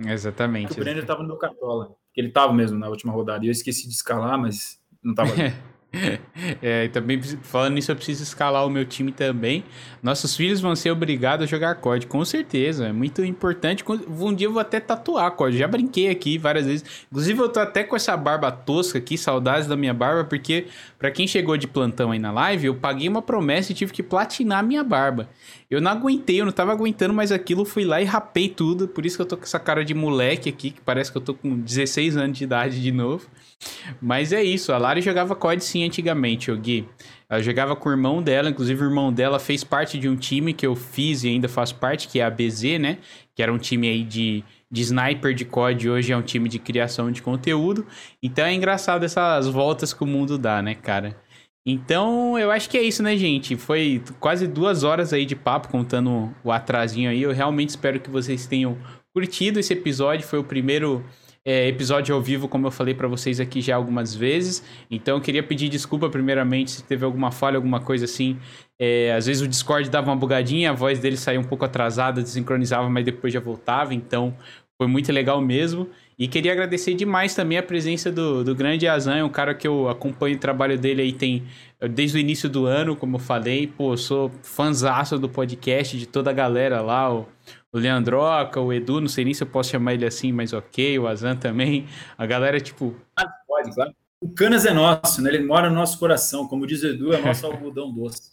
Exatamente. O Brenner estava no meu Cartola. Ele estava mesmo na última rodada. E eu esqueci de escalar, mas não estava. É, também falando nisso, eu preciso escalar o meu time também. Nossos filhos vão ser obrigados a jogar COD, com certeza. É muito importante. Um dia eu vou até tatuar COD. Já brinquei aqui várias vezes. Inclusive, eu tô até com essa barba tosca aqui, saudades da minha barba, porque para quem chegou de plantão aí na live, eu paguei uma promessa e tive que platinar a minha barba. Eu não aguentei, eu não tava aguentando mais aquilo, fui lá e rapei tudo. Por isso que eu tô com essa cara de moleque aqui, que parece que eu tô com 16 anos de idade de novo. Mas é isso, a Lari jogava COD sim antigamente, o Gui. Ela jogava com o irmão dela, inclusive o irmão dela fez parte de um time que eu fiz e ainda faço parte, que é a BZ, né? Que era um time aí de, de sniper de COD, hoje é um time de criação de conteúdo. Então é engraçado essas voltas que o mundo dá, né, cara? Então, eu acho que é isso, né, gente? Foi quase duas horas aí de papo contando o atrasinho aí. Eu realmente espero que vocês tenham curtido esse episódio. Foi o primeiro é, episódio ao vivo, como eu falei para vocês aqui já algumas vezes. Então eu queria pedir desculpa primeiramente se teve alguma falha, alguma coisa assim. É, às vezes o Discord dava uma bugadinha, a voz dele saía um pouco atrasada, desincronizava, mas depois já voltava. Então foi muito legal mesmo. E queria agradecer demais também a presença do, do grande Azan, é um cara que eu acompanho o trabalho dele aí tem desde o início do ano, como eu falei. Pô, sou fãzaço do podcast, de toda a galera lá, o, o Leandroca, o Edu, não sei nem se eu posso chamar ele assim, mas ok, o Azan também. A galera, tipo. Ah, pode, claro. O Canas é nosso, né? Ele mora no nosso coração. Como diz o Edu, é nosso algodão doce.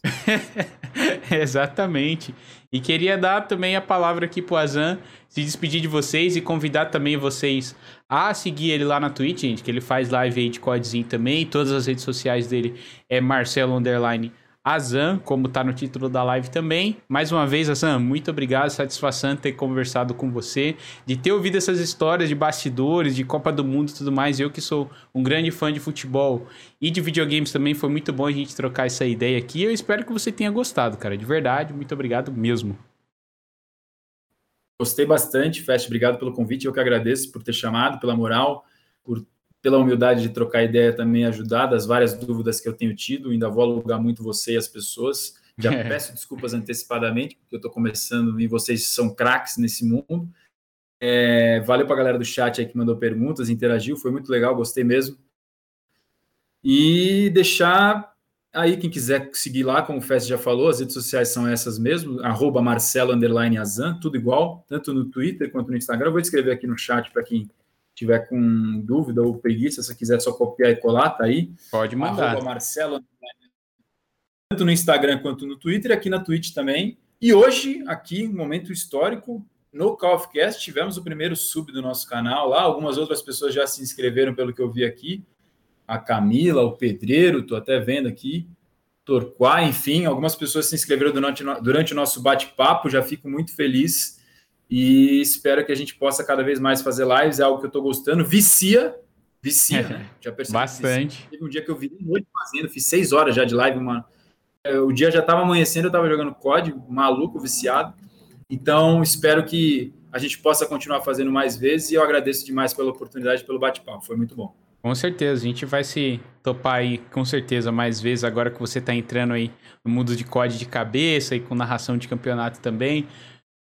Exatamente. E queria dar também a palavra aqui pro Azan, se despedir de vocês e convidar também vocês a seguir ele lá na Twitch, gente, que ele faz live aí de codezinho também. Todas as redes sociais dele é Marcelo Underline Azan, como tá no título da live também. Mais uma vez, Azan, muito obrigado, satisfação ter conversado com você, de ter ouvido essas histórias de bastidores, de Copa do Mundo e tudo mais. Eu que sou um grande fã de futebol e de videogames também, foi muito bom a gente trocar essa ideia aqui. Eu espero que você tenha gostado, cara, de verdade. Muito obrigado mesmo. Gostei bastante, Fest, obrigado pelo convite. Eu que agradeço por ter chamado, pela moral, por pela humildade de trocar ideia também ajudar das várias dúvidas que eu tenho tido. Ainda vou alugar muito você e as pessoas. Já peço desculpas antecipadamente, porque eu estou começando e vocês são craques nesse mundo. É, valeu para a galera do chat aí que mandou perguntas, interagiu, foi muito legal, gostei mesmo. E deixar aí quem quiser seguir lá, como o Fest já falou, as redes sociais são essas mesmo, arroba Marcelo Azan, tudo igual, tanto no Twitter quanto no Instagram. Eu vou escrever aqui no chat para quem tiver com dúvida ou preguiça, se quiser só copiar e colar, tá aí. Pode mandar. Marcelo, tanto no Instagram quanto no Twitter, aqui na Twitch também. E hoje, aqui, um momento histórico, no Call of Cast, tivemos o primeiro sub do nosso canal lá. Algumas outras pessoas já se inscreveram, pelo que eu vi aqui. A Camila, o Pedreiro, tô até vendo aqui. Torquá, enfim, algumas pessoas se inscreveram durante, durante o nosso bate-papo. Já fico muito feliz e espero que a gente possa cada vez mais fazer lives, é algo que eu estou gostando. Vicia, vicia, né? Já percebi. Bastante. Teve um dia que eu vi noite fazendo, fiz seis horas já de live, uma... É, o dia já estava amanhecendo, eu estava jogando COD, maluco, viciado. Então, espero que a gente possa continuar fazendo mais vezes e eu agradeço demais pela oportunidade, pelo bate-papo, foi muito bom. Com certeza, a gente vai se topar aí com certeza mais vezes agora que você está entrando aí no mundo de COD de cabeça e com narração de campeonato também.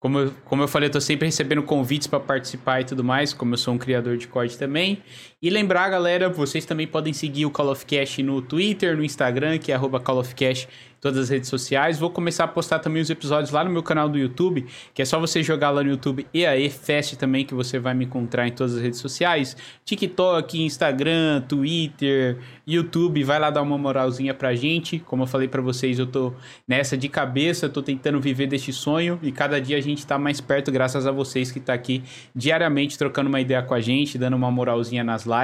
Como eu, como eu falei, eu tô sempre recebendo convites para participar e tudo mais, como eu sou um criador de COD também. E lembrar, galera, vocês também podem seguir o Call of Cash no Twitter, no Instagram, que é Call of Cash todas as redes sociais. Vou começar a postar também os episódios lá no meu canal do YouTube, que é só você jogar lá no YouTube EAE Fest também, que você vai me encontrar em todas as redes sociais. TikTok, Instagram, Twitter, YouTube, vai lá dar uma moralzinha pra gente. Como eu falei para vocês, eu tô nessa de cabeça, tô tentando viver deste sonho e cada dia a gente tá mais perto graças a vocês que tá aqui diariamente trocando uma ideia com a gente, dando uma moralzinha nas lives.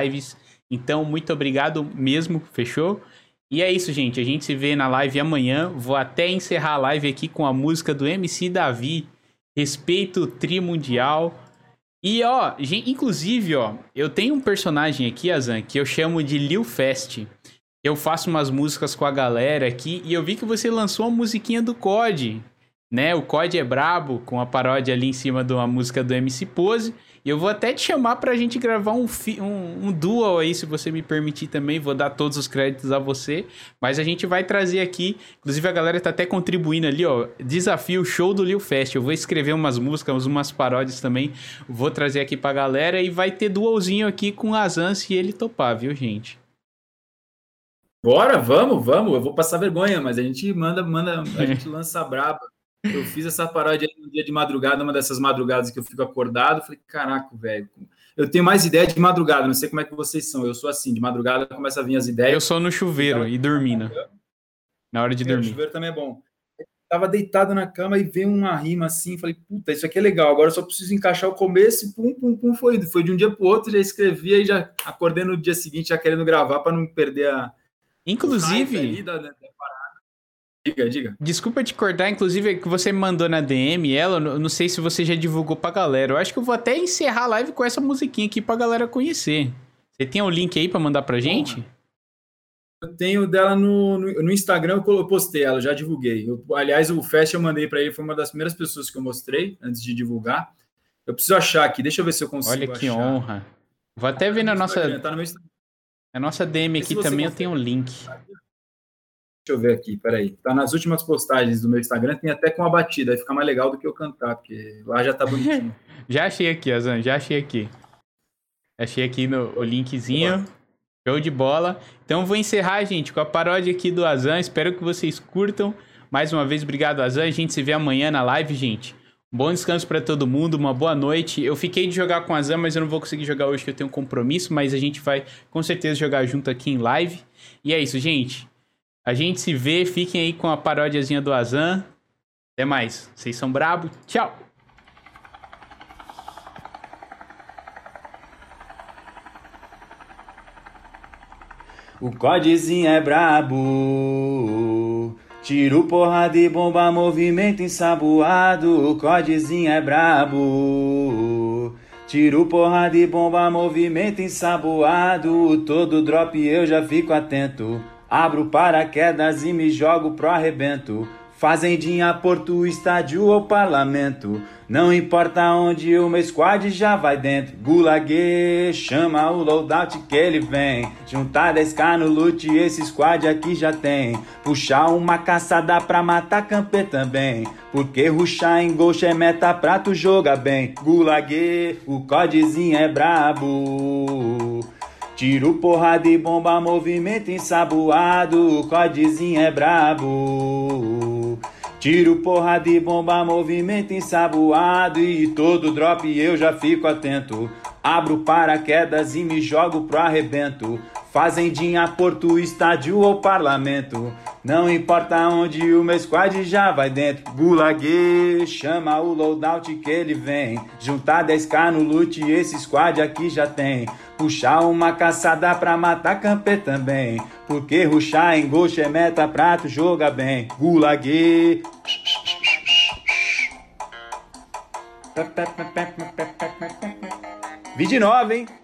Então, muito obrigado mesmo, fechou? E é isso, gente. A gente se vê na live amanhã. Vou até encerrar a live aqui com a música do MC Davi. Respeito Tri Mundial. E ó, gente, inclusive, ó, eu tenho um personagem aqui, Azan, que eu chamo de Lil Fest. Eu faço umas músicas com a galera aqui e eu vi que você lançou uma musiquinha do COD. né? O COD é brabo, com a paródia ali em cima de uma música do MC Pose. E eu vou até te chamar pra gente gravar um, um, um dual aí, se você me permitir também. Vou dar todos os créditos a você. Mas a gente vai trazer aqui. Inclusive, a galera tá até contribuindo ali, ó. Desafio show do Lil Fest. Eu vou escrever umas músicas, umas paródias também. Vou trazer aqui pra galera. E vai ter dualzinho aqui com Azan se ele topar, viu, gente? Bora, vamos, vamos. Eu vou passar vergonha, mas a gente manda, manda, a gente lança braba. Eu fiz essa paródia no dia de madrugada, uma dessas madrugadas que eu fico acordado. Falei, caraca, velho. Eu tenho mais ideia de madrugada, não sei como é que vocês são. Eu sou assim, de madrugada começa a vir as ideias. Eu sou no chuveiro e dormindo. Na hora de dormir. O chuveiro também é bom. Eu tava deitado na cama e veio uma rima assim. Falei, puta, isso aqui é legal. Agora eu só preciso encaixar o começo e pum, pum, pum. Foi, foi de um dia pro outro, já escrevi e já acordei no dia seguinte já querendo gravar para não perder a. Inclusive. Diga, diga. Desculpa te cortar, inclusive, que você me mandou na DM ela, não sei se você já divulgou pra galera. Eu acho que eu vou até encerrar a live com essa musiquinha aqui pra galera conhecer. Você tem o um link aí pra mandar pra gente? Eu tenho dela no, no, no, Instagram, eu postei ela, já divulguei. Eu, aliás, o Fest eu mandei para ele, foi uma das primeiras pessoas que eu mostrei antes de divulgar. Eu preciso achar aqui, deixa eu ver se eu consigo. Olha que achar. honra. Vou até ver na nossa. Tá no meu... A nossa DM aqui também eu tenho um link. Deixa eu ver aqui, peraí. Tá nas últimas postagens do meu Instagram, tem até com a batida, aí fica mais legal do que eu cantar, porque lá já tá bonitinho. já achei aqui, Azan, já achei aqui. Achei aqui no o linkzinho. Show de bola. Então vou encerrar, gente, com a paródia aqui do Azan. Espero que vocês curtam. Mais uma vez, obrigado, Azan. A gente se vê amanhã na live, gente. Bom descanso para todo mundo, uma boa noite. Eu fiquei de jogar com a Azan, mas eu não vou conseguir jogar hoje, que eu tenho um compromisso. Mas a gente vai com certeza jogar junto aqui em live. E é isso, gente. A gente se vê, fiquem aí com a paródiazinha do Azan. Até mais. Vocês são brabo. Tchau. O codezinho é brabo. Tiro, porrada e bomba, movimento ensaboado. O codezinho é brabo. Tiro, porrada e bomba, movimento ensaboado. Todo drop eu já fico atento. Abro paraquedas e me jogo pro arrebento. Fazendinha, porto, estádio ou parlamento. Não importa onde o meu squad já vai dentro. Gulag, chama o loadout que ele vem. Juntar 10k no loot, esse squad aqui já tem. Puxar uma caçada pra matar camper também. Porque ruxar em gol é meta pra tu jogar bem. Gulag, o codezinho é brabo. Tiro, porrada e bomba, movimento ensaboado, o codezinho é brabo. Tiro, porrada e bomba, movimento ensaboado e todo drop eu já fico atento. Abro paraquedas e me jogo pro arrebento. Fazendinha, porto, estádio ou parlamento. Não importa onde o meu squad já vai dentro. Gulag, chama o loadout que ele vem. Juntar 10k no loot, esse squad aqui já tem. Puxar uma caçada pra matar camper também. Porque ruxar em gol é meta pra tu jogar bem. Gulag. Vídeo 9, hein?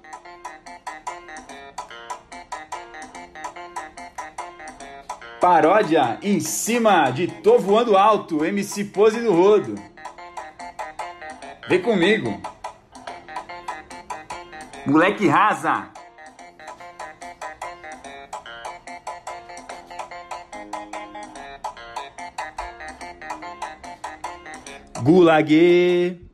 Paródia em cima de Tô Voando Alto, MC Pose do Rodo. Vem comigo. Moleque rasa. Gulag.